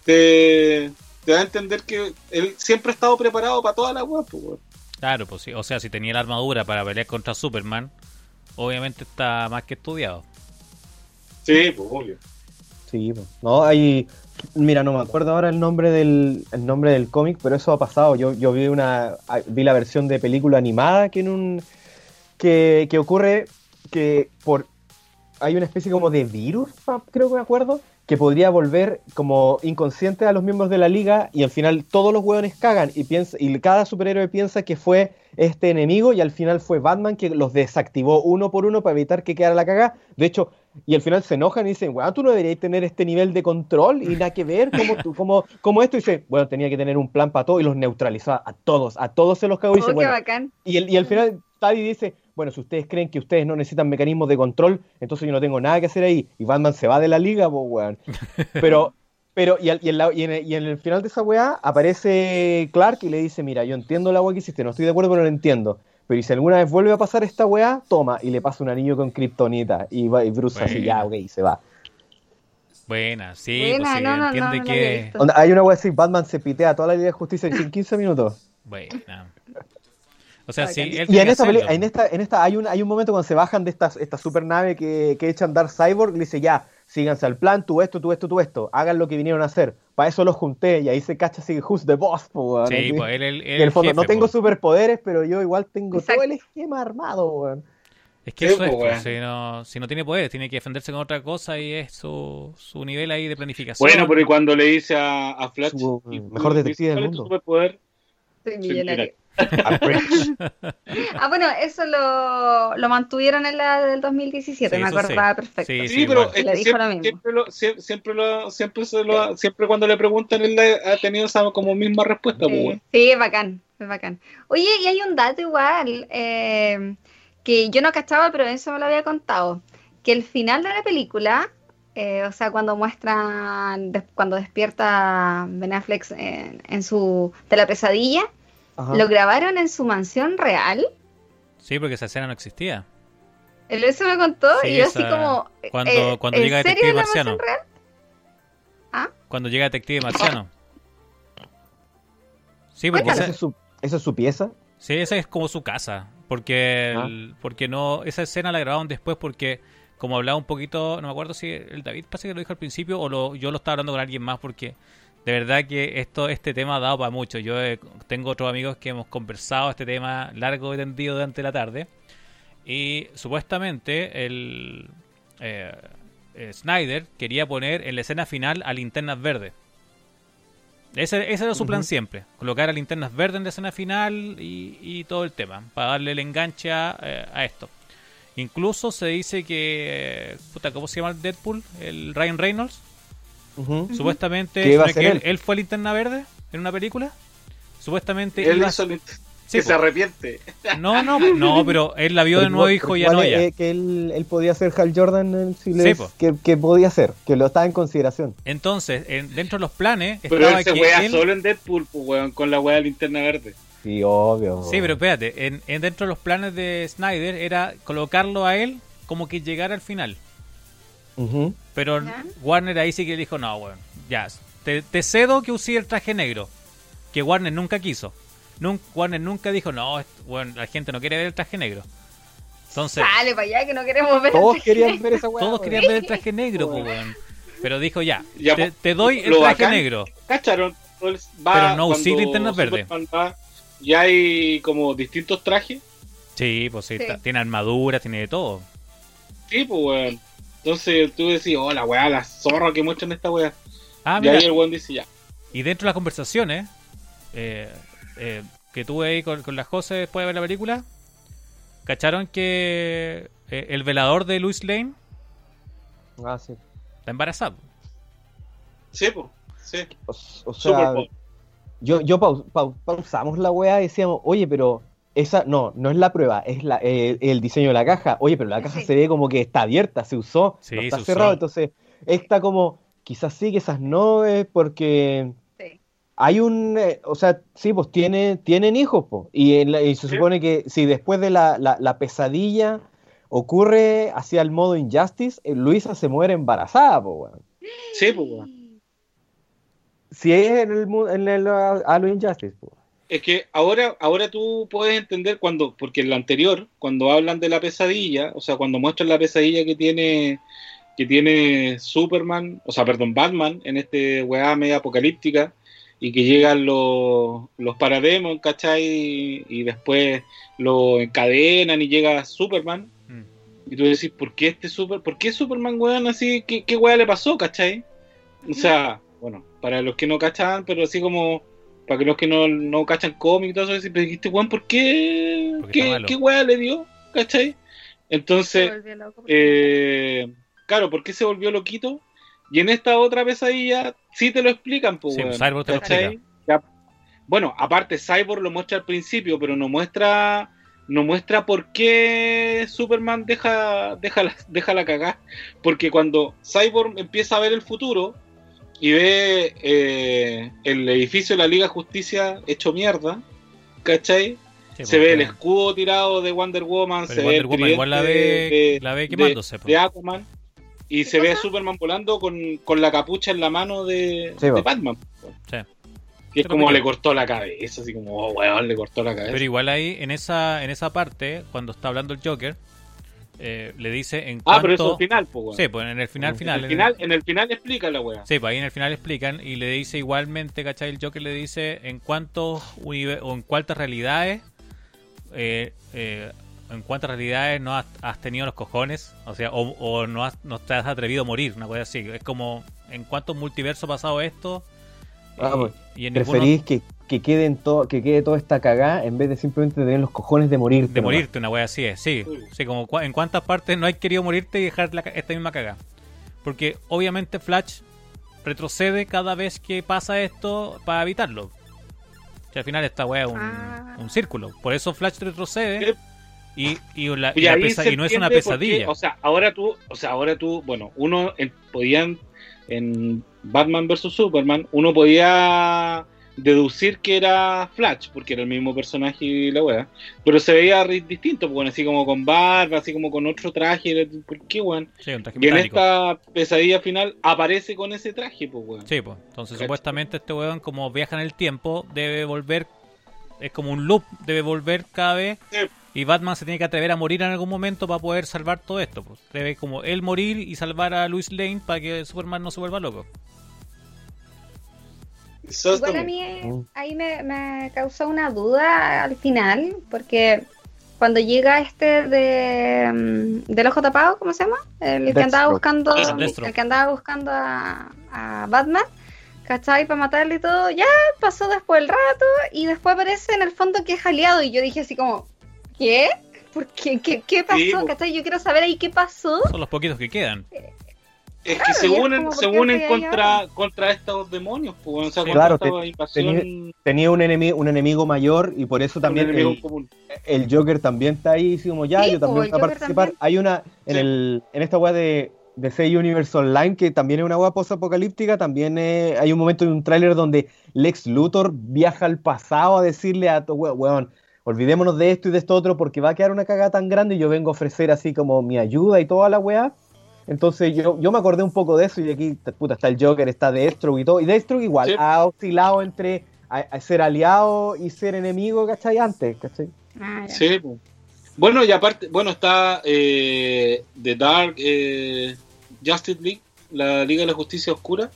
te, te da a entender que él siempre ha estado preparado para toda la web pues. Claro, pues sí. O sea, si tenía la armadura para pelear contra Superman, obviamente está más que estudiado. sí pues obvio Sí, po. no, hay. Mira, no me acuerdo ahora el nombre del el nombre del cómic, pero eso ha pasado. Yo, yo vi una ah, vi la versión de película animada que en un que, que ocurre que por hay una especie como de virus, creo que me acuerdo, que podría volver como inconsciente a los miembros de la liga y al final todos los hueones cagan y piensa y cada superhéroe piensa que fue este enemigo y al final fue Batman que los desactivó uno por uno para evitar que quedara la caga. De hecho, y al final se enojan y dicen, weón, tú no deberías tener este nivel de control y nada que ver, como, tú- como, como esto. Y dice, bueno, tenía que tener un plan para todo y los neutralizaba a todos, a todos se los cagó y Oh, dice, qué bueno, bacán. y, el, y al final Taddy dice, bueno, si ustedes creen que ustedes no necesitan mecanismos de control, entonces yo no tengo nada que hacer ahí. Y Batman se va de la liga, pues, weón. [LAUGHS] Pero, pero y, al- y en la- y en el, y en el final de esa weá aparece Clark y le dice, mira, yo entiendo la weá que hiciste, no estoy de acuerdo, pero lo entiendo. Pero y si alguna vez vuelve a pasar esta weá, toma, y le pasa un anillo con kriptonita. Y, va, y Bruce así, Bueno. ya, ok, y se va. Buena, sí, Buena, pues sí, no, no, entiende no, que... hay una weá así, Batman se pitea toda la Liga de Justicia en 15 minutos. Buena. O sea, sí, él Y en esta, en esta, en esta hay un, hay un momento cuando se bajan de esta, esta super nave que, que echan Dark Cyborg, le dice ya, síganse al plan, tú esto, tú esto, tú esto, hagan lo que vinieron a hacer. Para eso los junté y ahí se cacha así, who's the boss, po, weón, Sí, pues él, él- él Y en el fondo, jefe, no tengo pues. superpoderes, pero yo igual tengo Exacto. todo el esquema armado, weón. Es que Sí, eso es, pues, pues, si, no, si no tiene poderes, tiene que defenderse con otra cosa y es su, su nivel ahí de planificación. bueno pero y cuando le dice a, a Flash Su y mejor detective del ¿cuál es tu mundo". superpoder? Soy Soy millonario. Ah, bueno, eso lo, lo mantuvieron en la del 2017, Sí, me acordaba sí. perfecto. Sí, Sí, pero es Le dijo lo siempre, mismo. siempre, lo, sie- siempre, lo, siempre, se lo ha- siempre cuando le preguntan, él ha tenido esa como misma respuesta. pues, Sí, es bacán, es bacán. Oye, y hay un dato igual eh, que yo no cachaba, pero eso me lo había contado. Que el final de la película, eh, o sea, cuando muestran, cuando despierta Ben Affleck en, en su, de la pesadilla, Ajá. lo grabaron en su mansión real. Sí, porque esa escena no existía. Él eso me contó Sí, y yo así como... cuando- eh, cuando ¿en llega serio Detective la Marciano. real? ¿Ah? Cuando llega Detective [LAUGHS] Marciano. Sí, porque esa, ¿Esa es, su, esa es su pieza? sí, esa es como su casa. Porque, Ah. el- porque no, esa escena la grabaron después porque, como hablaba un poquito, no me acuerdo si el David parece que lo dijo al principio o lo, yo lo estaba hablando con alguien más porque de verdad que esto este tema ha dado para mucho. Yo eh, tengo otros amigos que hemos conversado este tema largo y tendido durante la tarde. Y supuestamente el eh, eh, Snyder quería poner en la escena final a linternas verdes. Ese, ese era su plan siempre, colocar a linternas verdes en la escena final y, y todo el tema, para darle el enganche a, eh, a esto. Incluso se dice que, puta, ¿cómo se llama el Deadpool? El Ryan Reynolds. Supuestamente ¿Qué iba a ¿será ser que él, él? fue linterna verde en una película. Supuestamente Él iba a- hizo el- Sí, que se arrepiente. No, no, no, pero él la vio de nuevo y igual- dijo ya no ya. eh, que él, él podía ser Hal Jordan si le- Sí, po. que, que podía ser, que lo estaba en consideración. Entonces, en- dentro de los planes Pero él se que wea él- solo en Deadpool, pues, weón, con la wea de linterna verde. Sí, obvio. Sí, pero espérate, en, en dentro de los planes de Snyder era colocarlo a él como que llegara al final. Pero Ya. Warner ahí sí que dijo, no, weón, ya, te, te cedo que usé el traje negro. Que Warner nunca quiso. Nun- Warner nunca dijo, no, weón, la gente no quiere ver el traje negro. Entonces, Sale para allá que no queremos ver. Todos querían ver esa weá. todos querían ver el traje [LAUGHS] negro, weón. Pero dijo, ya, Ya, te, doy el traje bacán- negro. ¿Cacharon? Va Pero no usé linternas verdes. Ya hay como distintos trajes. Sí, pues sí, tiene armadura, tiene de todo. Sí, pues, weón. Entonces tú decís, oh, la weá, la zorra que muestran esta weá. Ah, y mira, ahí el weón dice, ya. Y dentro de las conversaciones eh, eh, que tuve ahí con, con la José después de ver la película, ¿cacharon que eh, el velador de Louis Lane Ah, sí. está embarazado? Sí, pues, sí. O, o sea, yo, yo pau- pau- pausamos la weá y decíamos, oye, pero esa no, no es la prueba, es la, eh, el diseño de la caja. Oye, pero la caja Sí. se ve como que está abierta, se usó, Sí, no está se usó. cerrado, entonces está como, quizás sí, quizás no, es porque Sí. hay un, eh, o sea, sí, pues tiene, tienen hijos, pues, y, en la- y se Sí. supone que si después de la, la- la pesadilla ocurre hacia el modo Injustice, eh, Luisa se muere embarazada, pues, weón. Sí, pues, weón. Si es en el, mu- en el a lo Injustice, pues. Es que ahora, ahora tú puedes entender cuando, porque en la anterior, cuando hablan de la pesadilla, o sea, cuando muestran la pesadilla que tiene, que tiene Superman, o sea, perdón, Batman, en este weá media apocalíptica, y que llegan los, los parademons, ¿cachai? Y, y después lo encadenan y llega Superman, Mm. y tú decís, ¿por qué este Super, por qué Superman, weón, así, qué, qué weá le pasó, ¿cachai? O sea, bueno, para los que no cachan, pero así como, para que los que no, no cachan cómics y todo eso, pero dijiste, weón, ¿por qué? ¿Qué, qué weá le dio? ¿cachai? Entonces, eh, claro, ¿por qué se volvió loquito? Y en esta otra pesadilla sí te lo explican, pues, Sí, Cyborg te lo ¿cachai? explica. Ya- Bueno, aparte Cyborg lo muestra al principio, pero no muestra no muestra por qué Superman deja deja la, deja la cagada, porque cuando Cyborg empieza a ver el futuro y ve eh, el edificio de la Liga de Justicia hecho mierda, ¿cachai? Sí, se ve el escudo tirado de Wonder Woman, pero se ve Wonder el Woman igual la ve, de- la ve de- quemándose. po. de Aquaman y ¿Qué se ve a? Superman volando con, con la capucha en la mano de, Sí, de. Batman. Sí. Y es como le cortó la cabeza, así como, oh, weón, le cortó la cabeza. Pero igual ahí, en esa, en esa parte, cuando está hablando el Joker, eh, le dice en ah, cuanto... pero eso al final, pues, weón. Sí, pues en el final, en, final. el en final en el final explica la weá. Sí, pues ahí en el final explican y le dice igualmente, ¿cachai? El Joker le dice en cuántos o en cuántas realidades, eh, eh, en cuántas realidades no has, has tenido los cojones, o sea, o, o no, has, no te has atrevido a morir, una cosa así. Es como, ¿en cuántos multiversos ha pasado esto? Ah, y, pues, y en ninguno... ¿Preferís que que quede, en to- que quede toda esta cagada en vez de simplemente tener los cojones de morir. De morirte, una wea así es, sí. Sí, como en cuántas partes no hay querido morirte y dejar la esta misma cagada. Porque obviamente Flash retrocede cada vez que pasa esto para evitarlo. Que al final esta wea es un, Ah. un círculo. Por eso Flash retrocede y, y, la- y Y la ahí pesa- y no es una pesadilla. o sea, ahora tú, o sea, ahora tú, bueno, uno en- podían en Batman vs Superman, uno podía deducir que era Flash, porque era el mismo personaje y la wea, pero se veía distinto, pues, bueno, así como con barba, así como con otro traje, ¿por qué, weón? Sí, un traje Y en esta pesadilla final aparece con ese traje, pues, weón. Sí, pues. Entonces, supuestamente este weón, como viaja en el tiempo, debe volver. Es como un loop, debe volver cada vez. Sí. Y Batman se tiene que atrever a morir en algún momento para poder salvar todo esto. Pues. Debe como él morir y salvar a Luis Lane para que Superman no se vuelva loco. Igual a mí eh, ahí me, me causó una duda al final, porque cuando llega este de mm, del ojo tapado, ¿cómo se llama? El que andaba buscando, Ah, el que andaba buscando a, a Batman, ¿cachai? Para matarle y todo, ya pasó después el rato y después aparece en el fondo que es aliado y yo dije así como, ¿qué? ¿Por qué? ¿Qué, qué pasó? Sí. ¿Cachai? Yo quiero saber ahí qué pasó. Son los poquitos que quedan. Es que Claro, se unen, como, ¿por se unen contra, ahora? contra estos demonios, pues, weón. o sea, Sí, contra claro, esta te- invasión, Tenía un enemigo, un enemigo mayor y por eso también el, Joker también está ahí, como ya, Sí, yo también voy a participar. también. Hay una, en Sí. el, en esta weá de DC Universe Online, que también es una weá post-apocalíptica, también eh, hay un momento en un tráiler donde Lex Luthor viaja al pasado a decirle a tu we- weón, olvidémonos de esto y de esto otro porque va a quedar una cagada tan grande y yo vengo a ofrecer así como mi ayuda y toda la weá. Entonces yo, yo me acordé un poco de eso y aquí puta, está el Joker, está Deathstroke y todo. Y Deathstroke igual Sí. ha oscilado entre a- a ser aliado y ser enemigo, ¿cachai? Antes, ¿cachai? Ah. Sí. Bueno, y aparte, bueno, está eh, The Dark eh, Justice League, la Liga de la Justicia Oscura.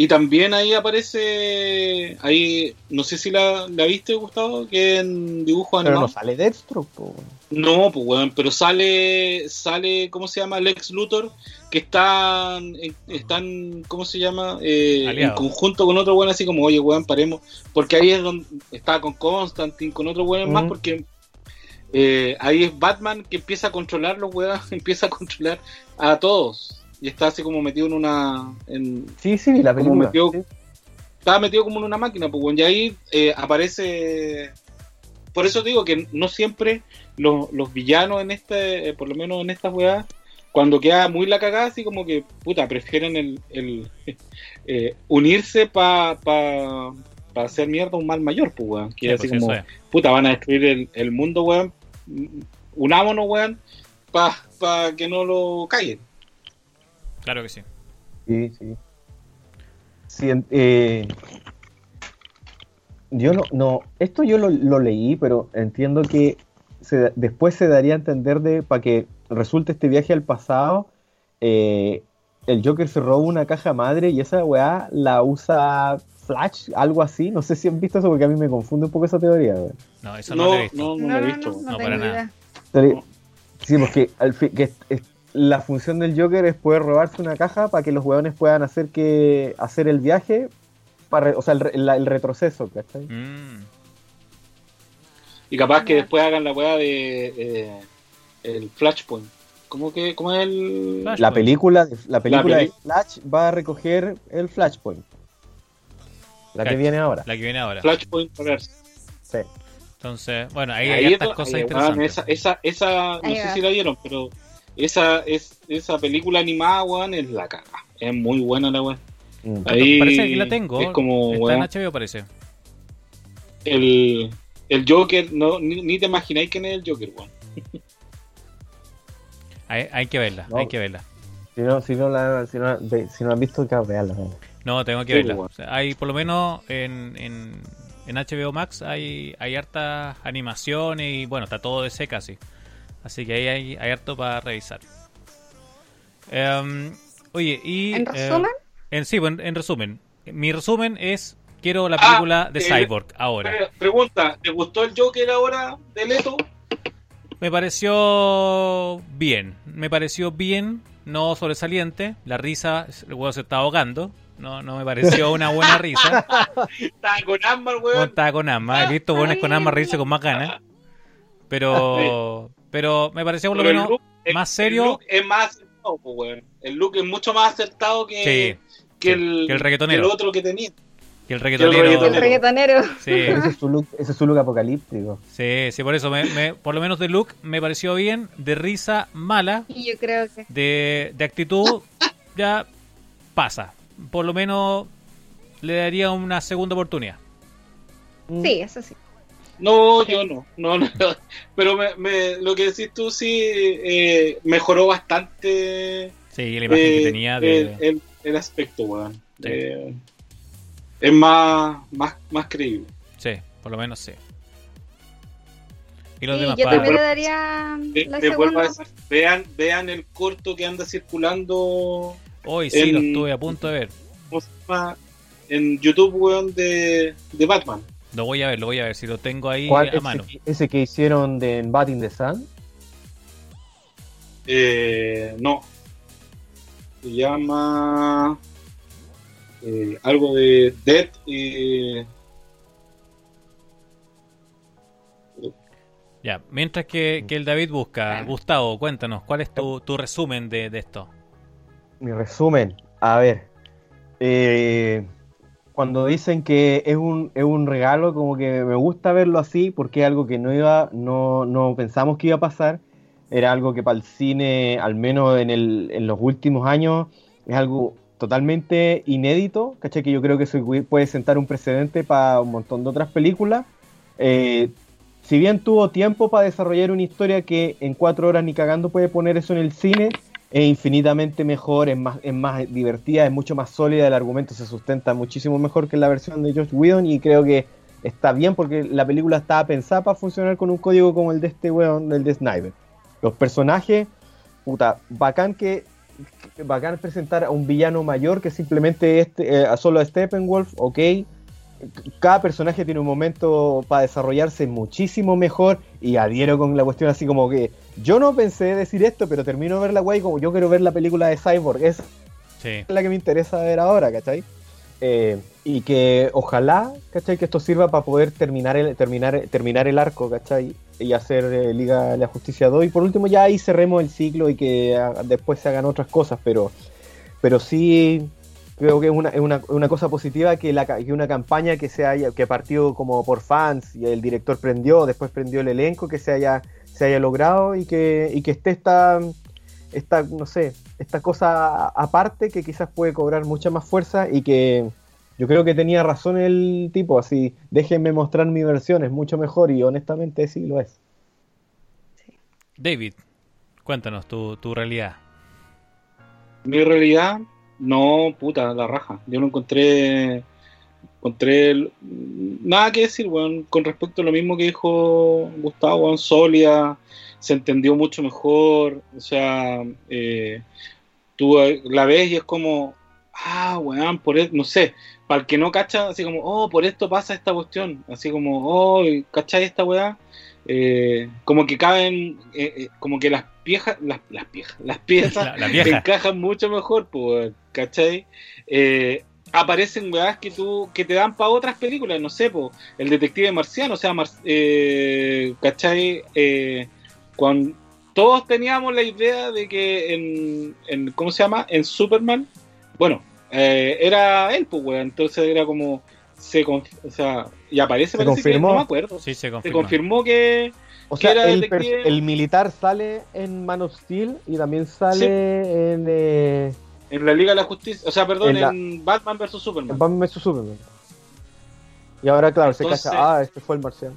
Y también ahí aparece, ahí, no sé si la, la viste, Gustavo, que en dibujo Pero animado. no sale Deathstroke, po. No, pues weón, pero sale, sale, ¿cómo se llama? Lex Luthor, que están, están, ¿cómo se llama? Eh, en conjunto con otro weón, así como, oye, weón, paremos, porque ahí es donde está con Constantine, con otro weón más, porque eh, ahí es Batman que empieza a controlar los weón, [LAUGHS] empieza a controlar a todos, y está así como metido en una, en, Sí, sí, la Como película. metió- sí. estaba metido como en una máquina, pues, weón, y ahí eh, aparece. Por eso digo que no siempre los, los villanos en este, eh, por lo menos en estas weas, cuando queda muy la cagada, así como que, puta, prefieren el, el [LAUGHS] eh, unirse para pa, pa hacer mierda un mal mayor, pues, weón. Que Sí, así pues, como, es. puta, van a destruir el, el mundo, weón. Unámonos, weón, para pa que no lo caigan. Claro que sí. Sí, sí. Eh, yo no, no, esto yo lo, lo leí, pero entiendo que se- después se daría a entender de, para que resulte este viaje al pasado, eh, el Joker se roba una caja madre y esa weá la usa Flash, algo así. No sé si han visto eso porque a mí me confunde un poco esa teoría. weón. No, eso no, No, lo he visto. no, no, No, lo he no, visto. no, no No, tengo para nada. Sí, porque al fin, que es- es- la función del Joker es poder robarse una caja para que los hueones puedan hacer que hacer el viaje, para, o sea, el, re- la- el retroceso, ¿cachai? Mm. Y capaz que después hagan la weá de eh, el Flashpoint. ¿Cómo que cómo es el. La película, de- la película de Flash va a recoger el Flashpoint. La que viene ahora. La que viene ahora. Flashpoint Reverse? Sí. Entonces, bueno, ahí Ahí hay es hartas do- cosas ahí, interesantes. esa, esa, esa, no sé si la vieron, pero esa es esa película animada, weón, es la caga. Es muy buena la weón. Mm. Ahí Parece que aquí la tengo. Es como, Está weón, en HBO, parece. el, el Joker, no, ni, ni te imagináis quién es el Joker, weón. [LAUGHS] Hay, hay que verla, No. hay que verla. Si no, si no la, si no, si no la han visto, claro, veanla, veanla. No, tengo que Sí, verla. bueno. O sea, hay, por lo menos en, en, en HBO Max, hay, hay hartas animaciones y bueno, está todo de C casi. Así que ahí hay, hay harto para revisar. Em, oye, y. ¿En eh, resumen? en, sí, bueno, en resumen. Mi resumen es: quiero la Ah, película de eh, Cyborg ahora. Pre- Pregunta, ¿te gustó el Joker ahora de Leto? Me pareció bien. Me pareció bien, no sobresaliente. La risa, el huevo se está ahogando. no, no me pareció una buena [LAUGHS] risa. Estaba con No weón. estaba con asma. He visto buenos con asma reírse con más ganas. Pero, pero me pareció por lo Pero el menos look- el- más El serio. look es más acertado, pues. El look es mucho más acertado que, Sí, que, sí, el, que el reggaetonero. que el otro que tenía. Que el reggaetonero. El reggaetonero. Sí, ese es su look, ese es su look apocalíptico. sí, sí, por eso, me, me- por lo menos de look me pareció bien. De risa mala. Y yo creo que. De, de actitud [LAUGHS] ya pasa. Por lo menos le daría una segunda oportunidad. Sí, eso sí. No, yo no. no, [LAUGHS] no. Pero me, me- lo que decís tú sí eh, mejoró bastante Sí, la imagen eh, que tenía de... el, el- el aspecto, weón. Sí. Eh, es más, más, más creíble. Sí, por lo menos sí. Y los Sí, demás yo también le daría la vuelvo a segunda. decir, vean, vean el corto que anda circulando Hoy sí, en- lo estuve a punto de ver. en YouTube, weón, de, de Batman. Lo voy a ver, lo voy a ver si lo tengo ahí ¿Cuál? a Ese, mano. ese que hicieron de en Bat in the Sun. Eh, no. Se llama eh, algo de Dead y Ya, mientras que, que el David busca, Gustavo, cuéntanos, ¿cuál es tu, tu resumen de, de esto? Mi resumen, a ver. eh, cuando dicen que es un, es un regalo, como que me gusta verlo así, porque es algo que no iba, no, no pensamos que iba a pasar. Era algo que para el cine, al menos en, el, en los últimos años, es algo totalmente inédito, ¿cachai? Que yo creo que eso puede sentar un precedente para un montón de otras películas. Eh, si bien tuvo tiempo para desarrollar una historia que en cuatro horas ni cagando puede poner eso en el cine, es infinitamente mejor, es más, es más divertida, es mucho más sólida, el argumento se sustenta muchísimo mejor que la versión de Josh Whedon y creo que está bien porque la película estaba pensada para funcionar con un código como el de este weón, del de Sniper. Los personajes, puta, bacán que bacán presentar a un villano mayor que simplemente este, eh, solo a Steppenwolf, ok. Cada personaje tiene un momento para desarrollarse muchísimo mejor y adhiero con la cuestión así como que yo no pensé decir esto, pero termino de ver la guay como yo quiero ver la película de Cyborg, Sí, es la que me interesa ver ahora, ¿cachai? Eh, y que ojalá, ¿cachai? Que esto sirva para poder terminar el, terminar, terminar el arco, ¿cachai? Y hacer eh, Liga de la Justicia 2. Y por último ya ahí cerremos el ciclo y que ah, después se hagan otras cosas, pero, pero sí creo que es una, es una, una cosa positiva que, la, que una campaña que se haya, que partió como por fans y el director prendió, después prendió el elenco, que se haya, se haya logrado y que, y que esté esta, esta, no sé, esta cosa aparte que quizás puede cobrar mucha más fuerza y que yo creo que tenía razón el tipo, así, déjenme mostrar mi versión, es mucho mejor y honestamente sí lo es. David, cuéntanos tu, tu realidad. Mi realidad, no, puta, la raja. Yo no encontré. Encontré nada que decir, weón, con respecto a lo mismo que dijo Gustavo, weón, sólida, se entendió mucho mejor, o sea, eh, tú la ves y es como, ah, weón, por e- no sé, para el que no cacha, así como, oh, por esto pasa esta cuestión, así como, oh, ¿cachai esta weá? Eh, como que caben, eh, eh, como que las piezas, las, las piezas, las piezas La, la vieja. encajan mucho mejor, pues, ¿cachai? Eh, aparecen weas que tú que te dan para otras películas, no sé, pues, el detective marciano, o sea, Mar- ¿cachai? Cuando todos teníamos la idea de que en, en ¿cómo se llama? En Superman, bueno, era él, pues, entonces era como, se, o sea, y aparece, Se parece que- confirmó. no me acuerdo, Sí, se se confirma. confirmó que O Que sea, era el, detective. el militar sale en Man of Steel y también sale en, eh, en la Liga de la Justicia, o sea, perdón, En la- en Batman vs en Superman. Batman vs Superman. Y ahora, claro, Entonces- se cacha, ah, este fue el marciano.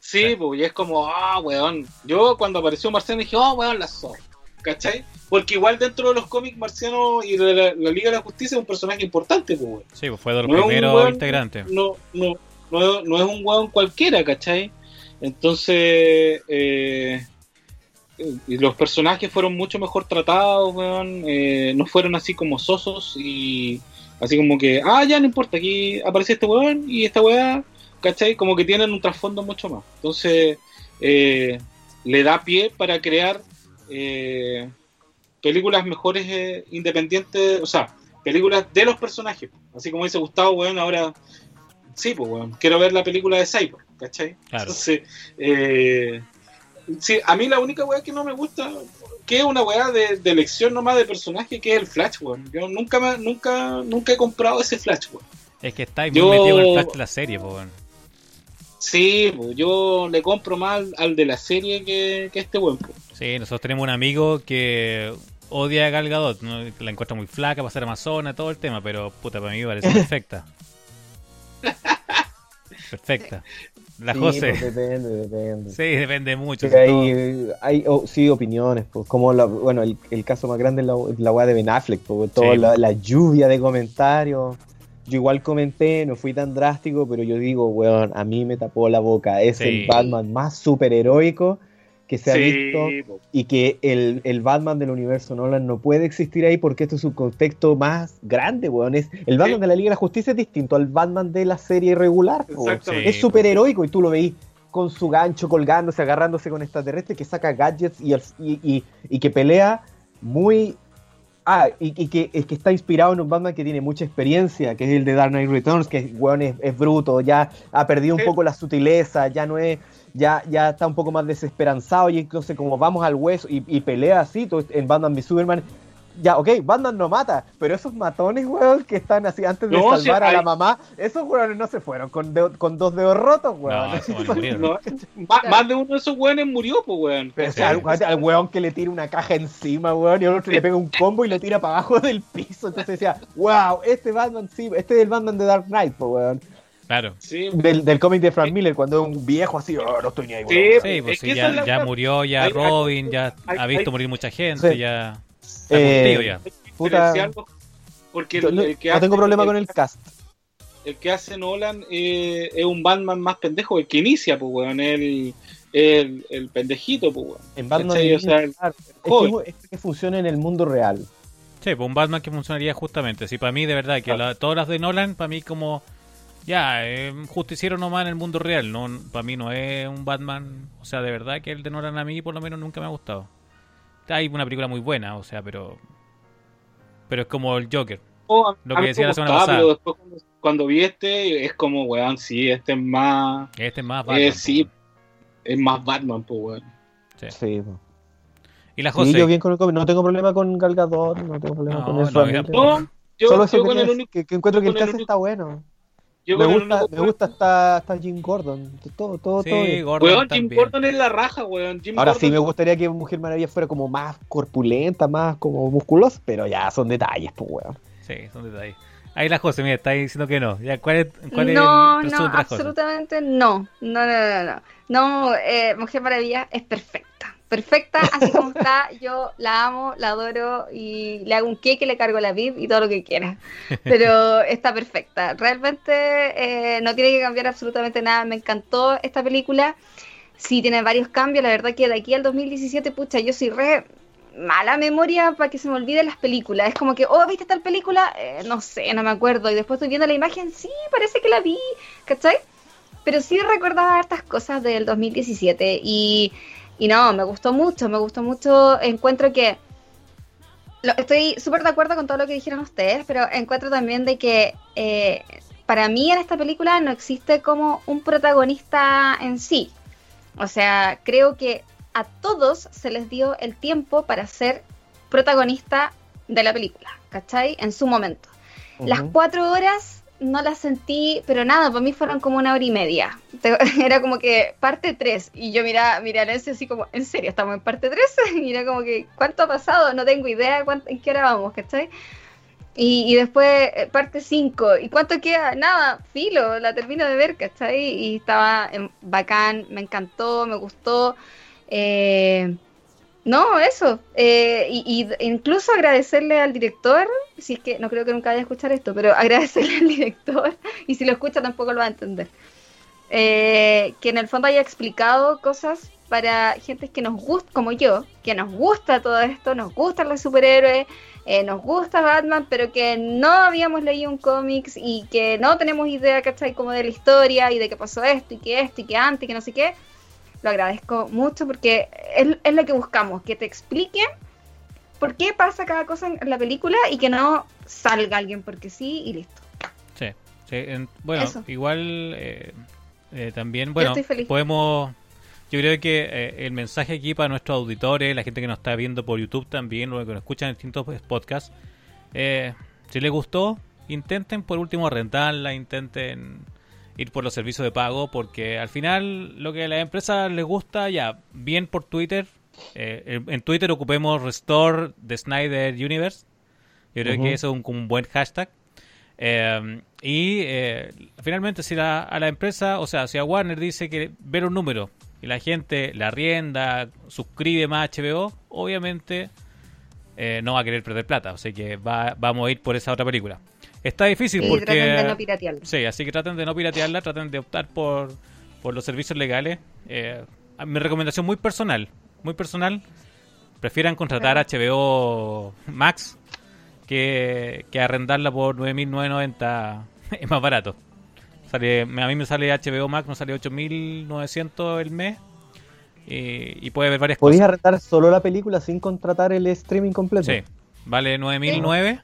Sí, Sí. pues, y es como, ah, weón. Yo cuando apareció Marciano dije, oh, weón, la zorra. ¿Cachai? Porque igual dentro de los cómics Marciano y de la, la Liga de la Justicia es un personaje importante, pues, weón. Sí, pues fue de los No primeros weón- integrantes. No, no, no, no es un weón cualquiera, ¿cachai? Entonces, eh, los personajes fueron mucho mejor tratados, weón. eh, no fueron así como sosos y así como que, ah, ya no importa, aquí aparece este weón y esta weá, ¿cachai? Como que tienen un trasfondo mucho más. Entonces, eh, le da pie para crear eh, películas mejores eh, independientes, o sea, películas de los personajes. Así como dice Gustavo, weón, ahora sí, pues weón, quiero ver la película de Cyborg, ¿cachai? Claro. Entonces, eh, sí, a mí la única weá que no me gusta, que es una weá de, de elección nomás de personaje, que es el Flash, weón. Yo nunca, me, nunca, nunca he comprado ese Flash, weón. Es que estáis muy Yo- metido en el flash de la serie, po, weón. Sí, pues, yo le compro más al, al de la serie que, que este weón. pues. Sí, nosotros tenemos un amigo que odia a Gal Gadot, ¿no? la encuentra muy flaca para ser amazona, todo el tema, pero puta, para mí me parece [LAUGHS] perfecta. Perfecta. La Sí, José. pues, depende, depende. Sí, depende mucho. Sí, hay, hay oh, sí opiniones, pues, como la, bueno, el, el caso más grande es la, la weá de Ben Affleck, pues, toda Sí, la, pues. la lluvia de comentarios. Yo igual comenté, no fui tan drástico, pero yo digo, weón, a mí me tapó la boca. Es Sí. el Batman más superheroico que se ha visto Sí, y que el, el Batman del universo Nolan no puede existir ahí porque esto es un contexto más grande, weón. Es, el Batman Sí. de la Liga de la Justicia es distinto al Batman de la serie regular. Exactamente. Es superheroico y tú lo veís con su gancho colgándose, agarrándose con extraterrestres, que saca gadgets y, el- y, y- y que pelea muy... Ah, y, que, es que está inspirado en un Batman que tiene mucha experiencia, que es el de Dark Knight Returns, que weón, es, es bruto, ya ha perdido un Sí. poco la sutileza, ya no es... Ya, ya está un poco más desesperanzado y entonces como vamos al hueso y, y pelea así, en Batman v Superman, ya, ok, Batman no mata, pero esos matones, weón, que están así antes de No, salvar a la mamá, esos weones no se fueron con, dedo- con dos dedos rotos, weón. No, más, más de uno de esos weones murió, pues weón. Pero, o sea, al, al weón que le tira una caja encima, weón, y al otro le pega un combo y lo tira para abajo del piso. Entonces decía, wow, este Batman sí, este es el Batman de Dark Knight, pues, weón. Claro. Sí, Del, del cómic de Frank Miller, cuando es un viejo así, oh, no estoy ni ahí, Sí. Sí, pues sí, ya, ya murió, ya Hay- Robin, ya hay- ha visto hay- morir mucha gente, Sí. ya Eh, ya. Puta, Porque el, no, el que no tengo problema el- con el cast. el que hace Nolan eh, es un Batman más pendejo, el que inicia, pues, weón, el, el, el pendejito, pues, weón. En Batman. O sea, el- claro, es, que, es que funciona en el mundo real. Sí, pues un Batman que funcionaría justamente. Sí, para mí, de verdad, que Claro. la- todas las de Nolan, para mí, como. Ya, eh, justiciero nomás en el mundo real. no Para mí no es un Batman. O sea, de verdad que el de Nolan a mí, por lo menos, nunca me ha gustado. Hay una película muy buena, o sea, pero. Pero es como el Joker. oh, Lo que decía la semana gustaba, pasada. Pero después cuando, cuando vi este, es como, weón, sí, este es más, Este es más Batman. eh, pues, sí, es más Batman, pues, weón. sí. Sí, po. Y la Sí, José. yo bien con el cómic. No tengo problema con Gal Gadot, no tengo problema No, con no, eso. No, yo, Solo yo con el único, que, que encuentro que el único- está bueno. Yo Me gusta, me gusta hasta, hasta Jim Gordon. Todo, todo, Sí, todo. Gordon Weón, Jim también. Gordon es la raja, weón. Jim Ahora Gordon- sí me gustaría que Mujer Maravilla fuera como más corpulenta, más como musculosa, pero ya son detalles, pues weón. Sí, son detalles. Ahí la José, mira, está diciendo que no. Ya, ¿Cuál es, cuál es no, el no, absolutamente no. No, no, no, no. No, eh, Mujer Maravilla es perfecta. Perfecta, así como [LAUGHS] está, yo la amo, la adoro y le hago un queque, le cargo la vid y todo lo que quiera. Pero está perfecta. Realmente eh, no tiene que cambiar absolutamente nada. Me encantó esta película. Sí, tiene varios cambios. La verdad que de aquí al 2017, pucha, yo soy re mala memoria para que se me olviden las películas. Es como que, oh, ¿viste tal película? Eh, no sé, no me acuerdo. Y después estoy viendo la imagen, sí, parece que la vi, ¿cachai? Pero sí recordaba hartas cosas del 2017 y, y no, me gustó mucho, me gustó mucho. Encuentro que lo- estoy súper de acuerdo con todo lo que dijeron ustedes, pero encuentro también de que eh, para mí en esta película no existe como un protagonista en sí. O sea, creo que a todos se les dio el tiempo para ser protagonista de la película, ¿cachai? En su momento. Las cuatro horas no las sentí, pero nada, para mí fueron como una hora y media. [LAUGHS] Era como que parte 3. Y yo miraba, miraba a así como, ¿en serio estamos en parte 3? [LAUGHS] Y era como que, ¿cuánto ha pasado? No tengo idea cuánto- en qué hora vamos, ¿cachai? Y, y después eh, parte 5. ¿Y cuánto queda? Nada, filo, la termino de ver, ¿cachai? Y estaba bacán, me encantó, me gustó. Eh, no, eso. Eh, y, y incluso agradecerle al director, si es que no creo que nunca vaya a escuchar esto, pero [LAUGHS] agradecerle al director, y si lo escucha tampoco lo va a entender, eh, que en el fondo haya explicado cosas para gente que nos gusta, como yo, que nos gusta todo esto, nos gustan los superhéroes, eh, nos gusta Batman, pero que no habíamos leído un cómics y que no tenemos idea, ¿cachai? Como de la historia y de qué pasó esto y que esto y que antes y que no sé qué lo agradezco mucho porque es, es lo que buscamos, que te expliquen por qué pasa cada cosa en la película y que no salga alguien porque sí y listo. Sí, sí, en- bueno, Eso. igual eh, eh, también, bueno, podemos... Yo creo que eh, el mensaje aquí para nuestros auditores, la gente que nos está viendo por YouTube también, o que nos escuchan en distintos pues, podcasts, eh, si les gustó, intenten por último rentarla, intenten ir por los servicios de pago, porque al final lo que a las empresas les gusta, ya, bien por Twitter, eh, en- Twitter ocupemos Restore the Snyder Universe, yo creo que eso es un, un buen hashtag. Eh, y eh, finalmente, si la- a la empresa, o sea, si a Warner dice que ver un número y la gente la rienda, suscribe más HBO, obviamente eh, no va a querer perder plata. Así que va, vamos a ir por esa otra película. Está difícil Y porque. traten de no piratearlo. Sí, así que traten de no piratearla, traten de optar por, por los servicios legales. Eh, mi recomendación muy personal, muy personal, prefieran contratar HBO Max que, que arrendarla por 9.990, [LAUGHS] es más barato. Sale, a mí me sale HBO Max, me sale 8.900 el mes y, y puede ver varias Podéis cosas. arrendar solo la película sin contratar el streaming completo. Sí, vale 9.009.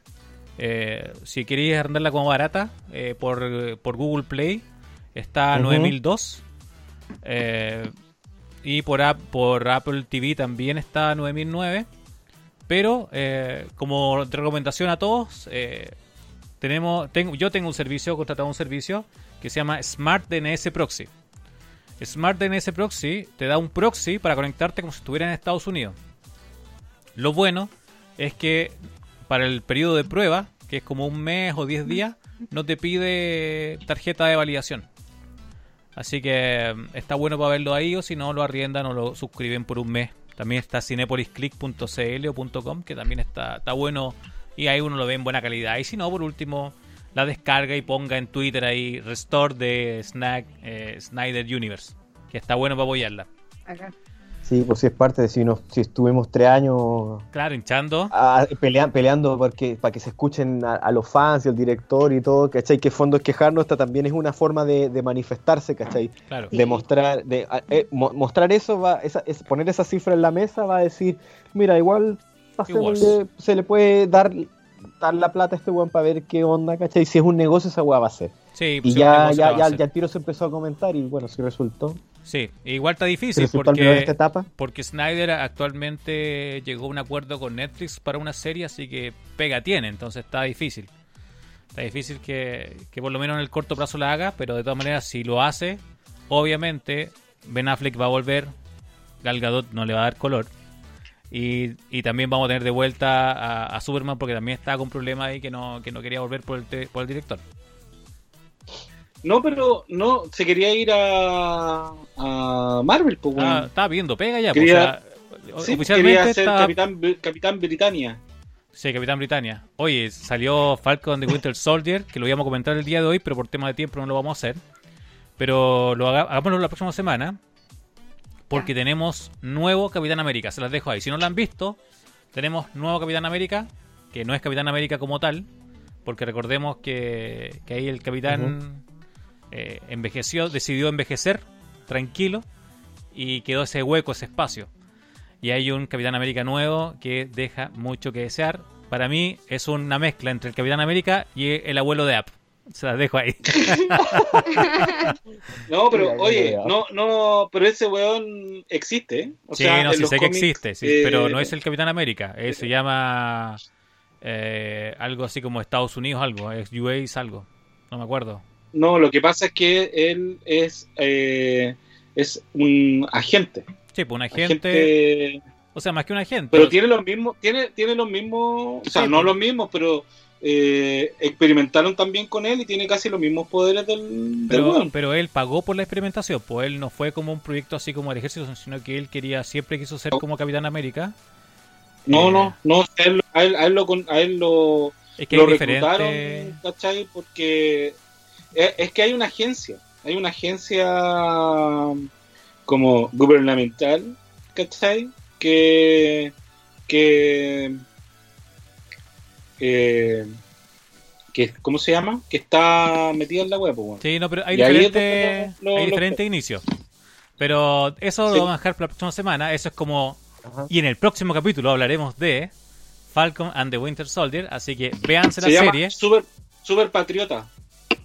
Eh, si queréis arrendarla como barata, eh, por, por Google Play está a Ujú. 9.002. Eh, y por, por Apple TV también está a 9.009. Pero eh, como recomendación a todos, tenemos, tengo, yo tengo un servicio, he contratado un servicio que se llama Smart DNS Proxy. Smart DNS Proxy te da un proxy para conectarte como si estuvieras en Estados Unidos. Lo bueno es que para el periodo de prueba, que es como un mes o 10 días, no te pide tarjeta de validación. Así que mm, está bueno para verlo ahí o si no lo arriendan o lo suscriben por un mes. También está cinepolisclick.cl o .com que también está, está bueno y ahí uno lo ve en buena calidad. Y si no, por último, la descarga y ponga en Twitter ahí Restore de Snack, eh, Snyder Universe, que está bueno para apoyarla. Acá. Sí, pues si es parte de si, nos, si estuvimos tres años Claro, hinchando. a- pelea- peleando porque, para que se escuchen a, a los fans y al director y todo, ¿cachai? Que fondo es quejarnos, esta también es una forma de, de manifestarse, ¿cachai? Claro. De mostrar, de, eh, mo- mostrar eso, va, esa, es, poner esa cifra en la mesa va a decir, mira, igual pasémosle- se le puede dar, dar la plata a este weón para ver qué onda, ¿cachai? Si es un negocio, esa weá va a ser. Sí, Y pues, ya, negocio ya, ya, hacer. ya el tiro se empezó a comentar y bueno, si resultó. Sí, igual está difícil esta porque, etapa. porque Snyder actualmente llegó a un acuerdo con Netflix para una serie, así que pega tiene, entonces está difícil. Está difícil que, que por lo menos en el corto plazo la haga, pero de todas maneras si lo hace, obviamente Ben Affleck va a volver, Gal Gadot no le va a dar color. Y, y también vamos a tener de vuelta a, a Superman porque también estaba con problemas ahí que no, que no quería volver por el, te- por el director. No, pero no, se quería ir a, a Marvel, pues, Ah, weón. estaba viendo pega ya, pues, Quería- o sea, Sí, oficialmente quería ser está- Capitán, Capitán Britannia. Sí, Capitán Britannia. Oye, salió Falcon de Winter Soldier, que lo íbamos a comentar el día de hoy, pero por tema de tiempo no lo vamos a hacer. Pero lo haga- hagámoslo la próxima semana, porque tenemos nuevo Capitán América. Se las dejo ahí. Si no lo han visto, tenemos nuevo Capitán América, que no es Capitán América como tal, porque recordemos que, que ahí el Capitán eh, envejeció, decidió envejecer tranquilo y quedó ese hueco, ese espacio. Y hay un Capitán América nuevo que deja mucho que desear. Para mí es una mezcla entre el Capitán América y el abuelo de App. Se las dejo ahí. [LAUGHS] No, pero oye, no, no, pero ese weón existe, ¿eh? O sí, sea, no, sí sé que existe, sí, eh, pero no es el Capitán América. eh, se llama eh, algo así como Estados Unidos, algo. Es UAs, algo. No me acuerdo. No, lo que pasa es que él es, eh, es un agente. Sí, pues un agente. agente O sea, más que un agente. pero tiene los mismos, tiene, tiene los mismos, o sea, Sí, no pues. los mismos, pero eh, experimentaron también con él y tiene casi los mismos poderes del, Pero, pero él pagó por la experimentación, pues él no fue como un proyecto así como el ejército, sino que él quería, siempre quiso ser No. como Capitán América. No, eh, no, no, a él, a él, a él lo, a él lo, Es que lo reclutaron. ¿cachai? Porque es, es que hay una agencia, hay una agencia como gubernamental, ¿cachai? Que, que, eh, que, ¿cómo se llama? Que está metida en la web, pues, weón. Sí, no, pero hay diferentes, diferentes inicios. Pero eso Sí. lo vamos a dejar para la próxima semana. Eso es como. Ajá. Y en el próximo capítulo hablaremos de Falcon and the Winter Soldier, así que véanse Se la llama serie. Super, Super Patriota.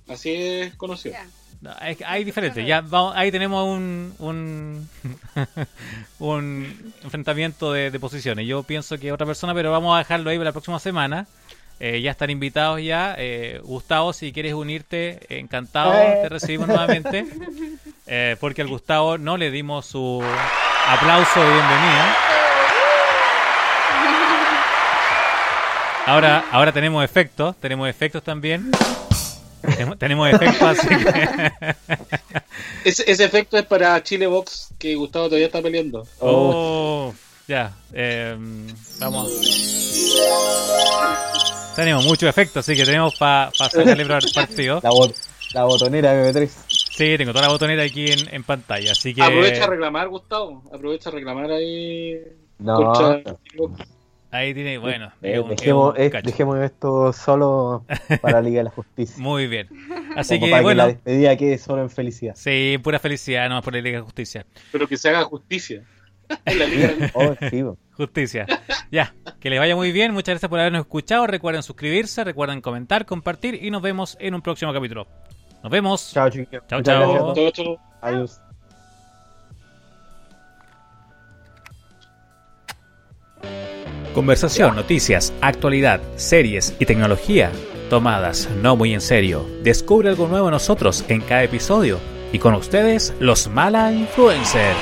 Así es conocido. No, hay, hay diferentes, ya vamos, ahí tenemos un un, [LAUGHS] un enfrentamiento de, de posiciones. Yo pienso que otra persona, pero vamos a dejarlo ahí para la próxima semana. Eh, ya están invitados ya. Eh, Gustavo, si quieres unirte, encantado, Eh. te recibimos nuevamente. [LAUGHS] Eh, porque al Gustavo no le dimos su aplauso de bienvenida. Ahora, ahora tenemos efectos, tenemos efectos también. Tenemos, efectos, así que... [LAUGHS] Ese, ese efecto es para Chile Box que Gustavo todavía está peleando. Oh, ya. eh, vamos. Tenemos mucho efecto, así que tenemos para sacarle para el partido. La, bot- la botonera BB3. Sí, tengo toda la botonera aquí en, en pantalla, así que Aprovecha a reclamar, Gustavo. Aprovecha a reclamar ahí. No, contra no. Ahí tiene, bueno, Eh, un- dejemos, un eh, cacho. dejemos esto solo para la Liga de la Justicia. [LAUGHS] Muy bien. [LAUGHS] Así Como que, para que la bueno, despedida quede solo en felicidad. sí, pura felicidad, no por la Liga de Justicia. Pero que se haga justicia. En [LAUGHS] la Liga de- Oh, sí. Justicia. Ya, que les vaya muy bien. Muchas gracias por habernos escuchado. Recuerden suscribirse, recuerden comentar, compartir y nos vemos en un próximo capítulo. Nos vemos. Chao, chicos. Chao, chao. Adiós. Conversación, noticias, actualidad, series y tecnología tomadas no muy en serio. Descubre algo nuevo en nosotros en cada episodio. Y con ustedes, los Mala Influencer.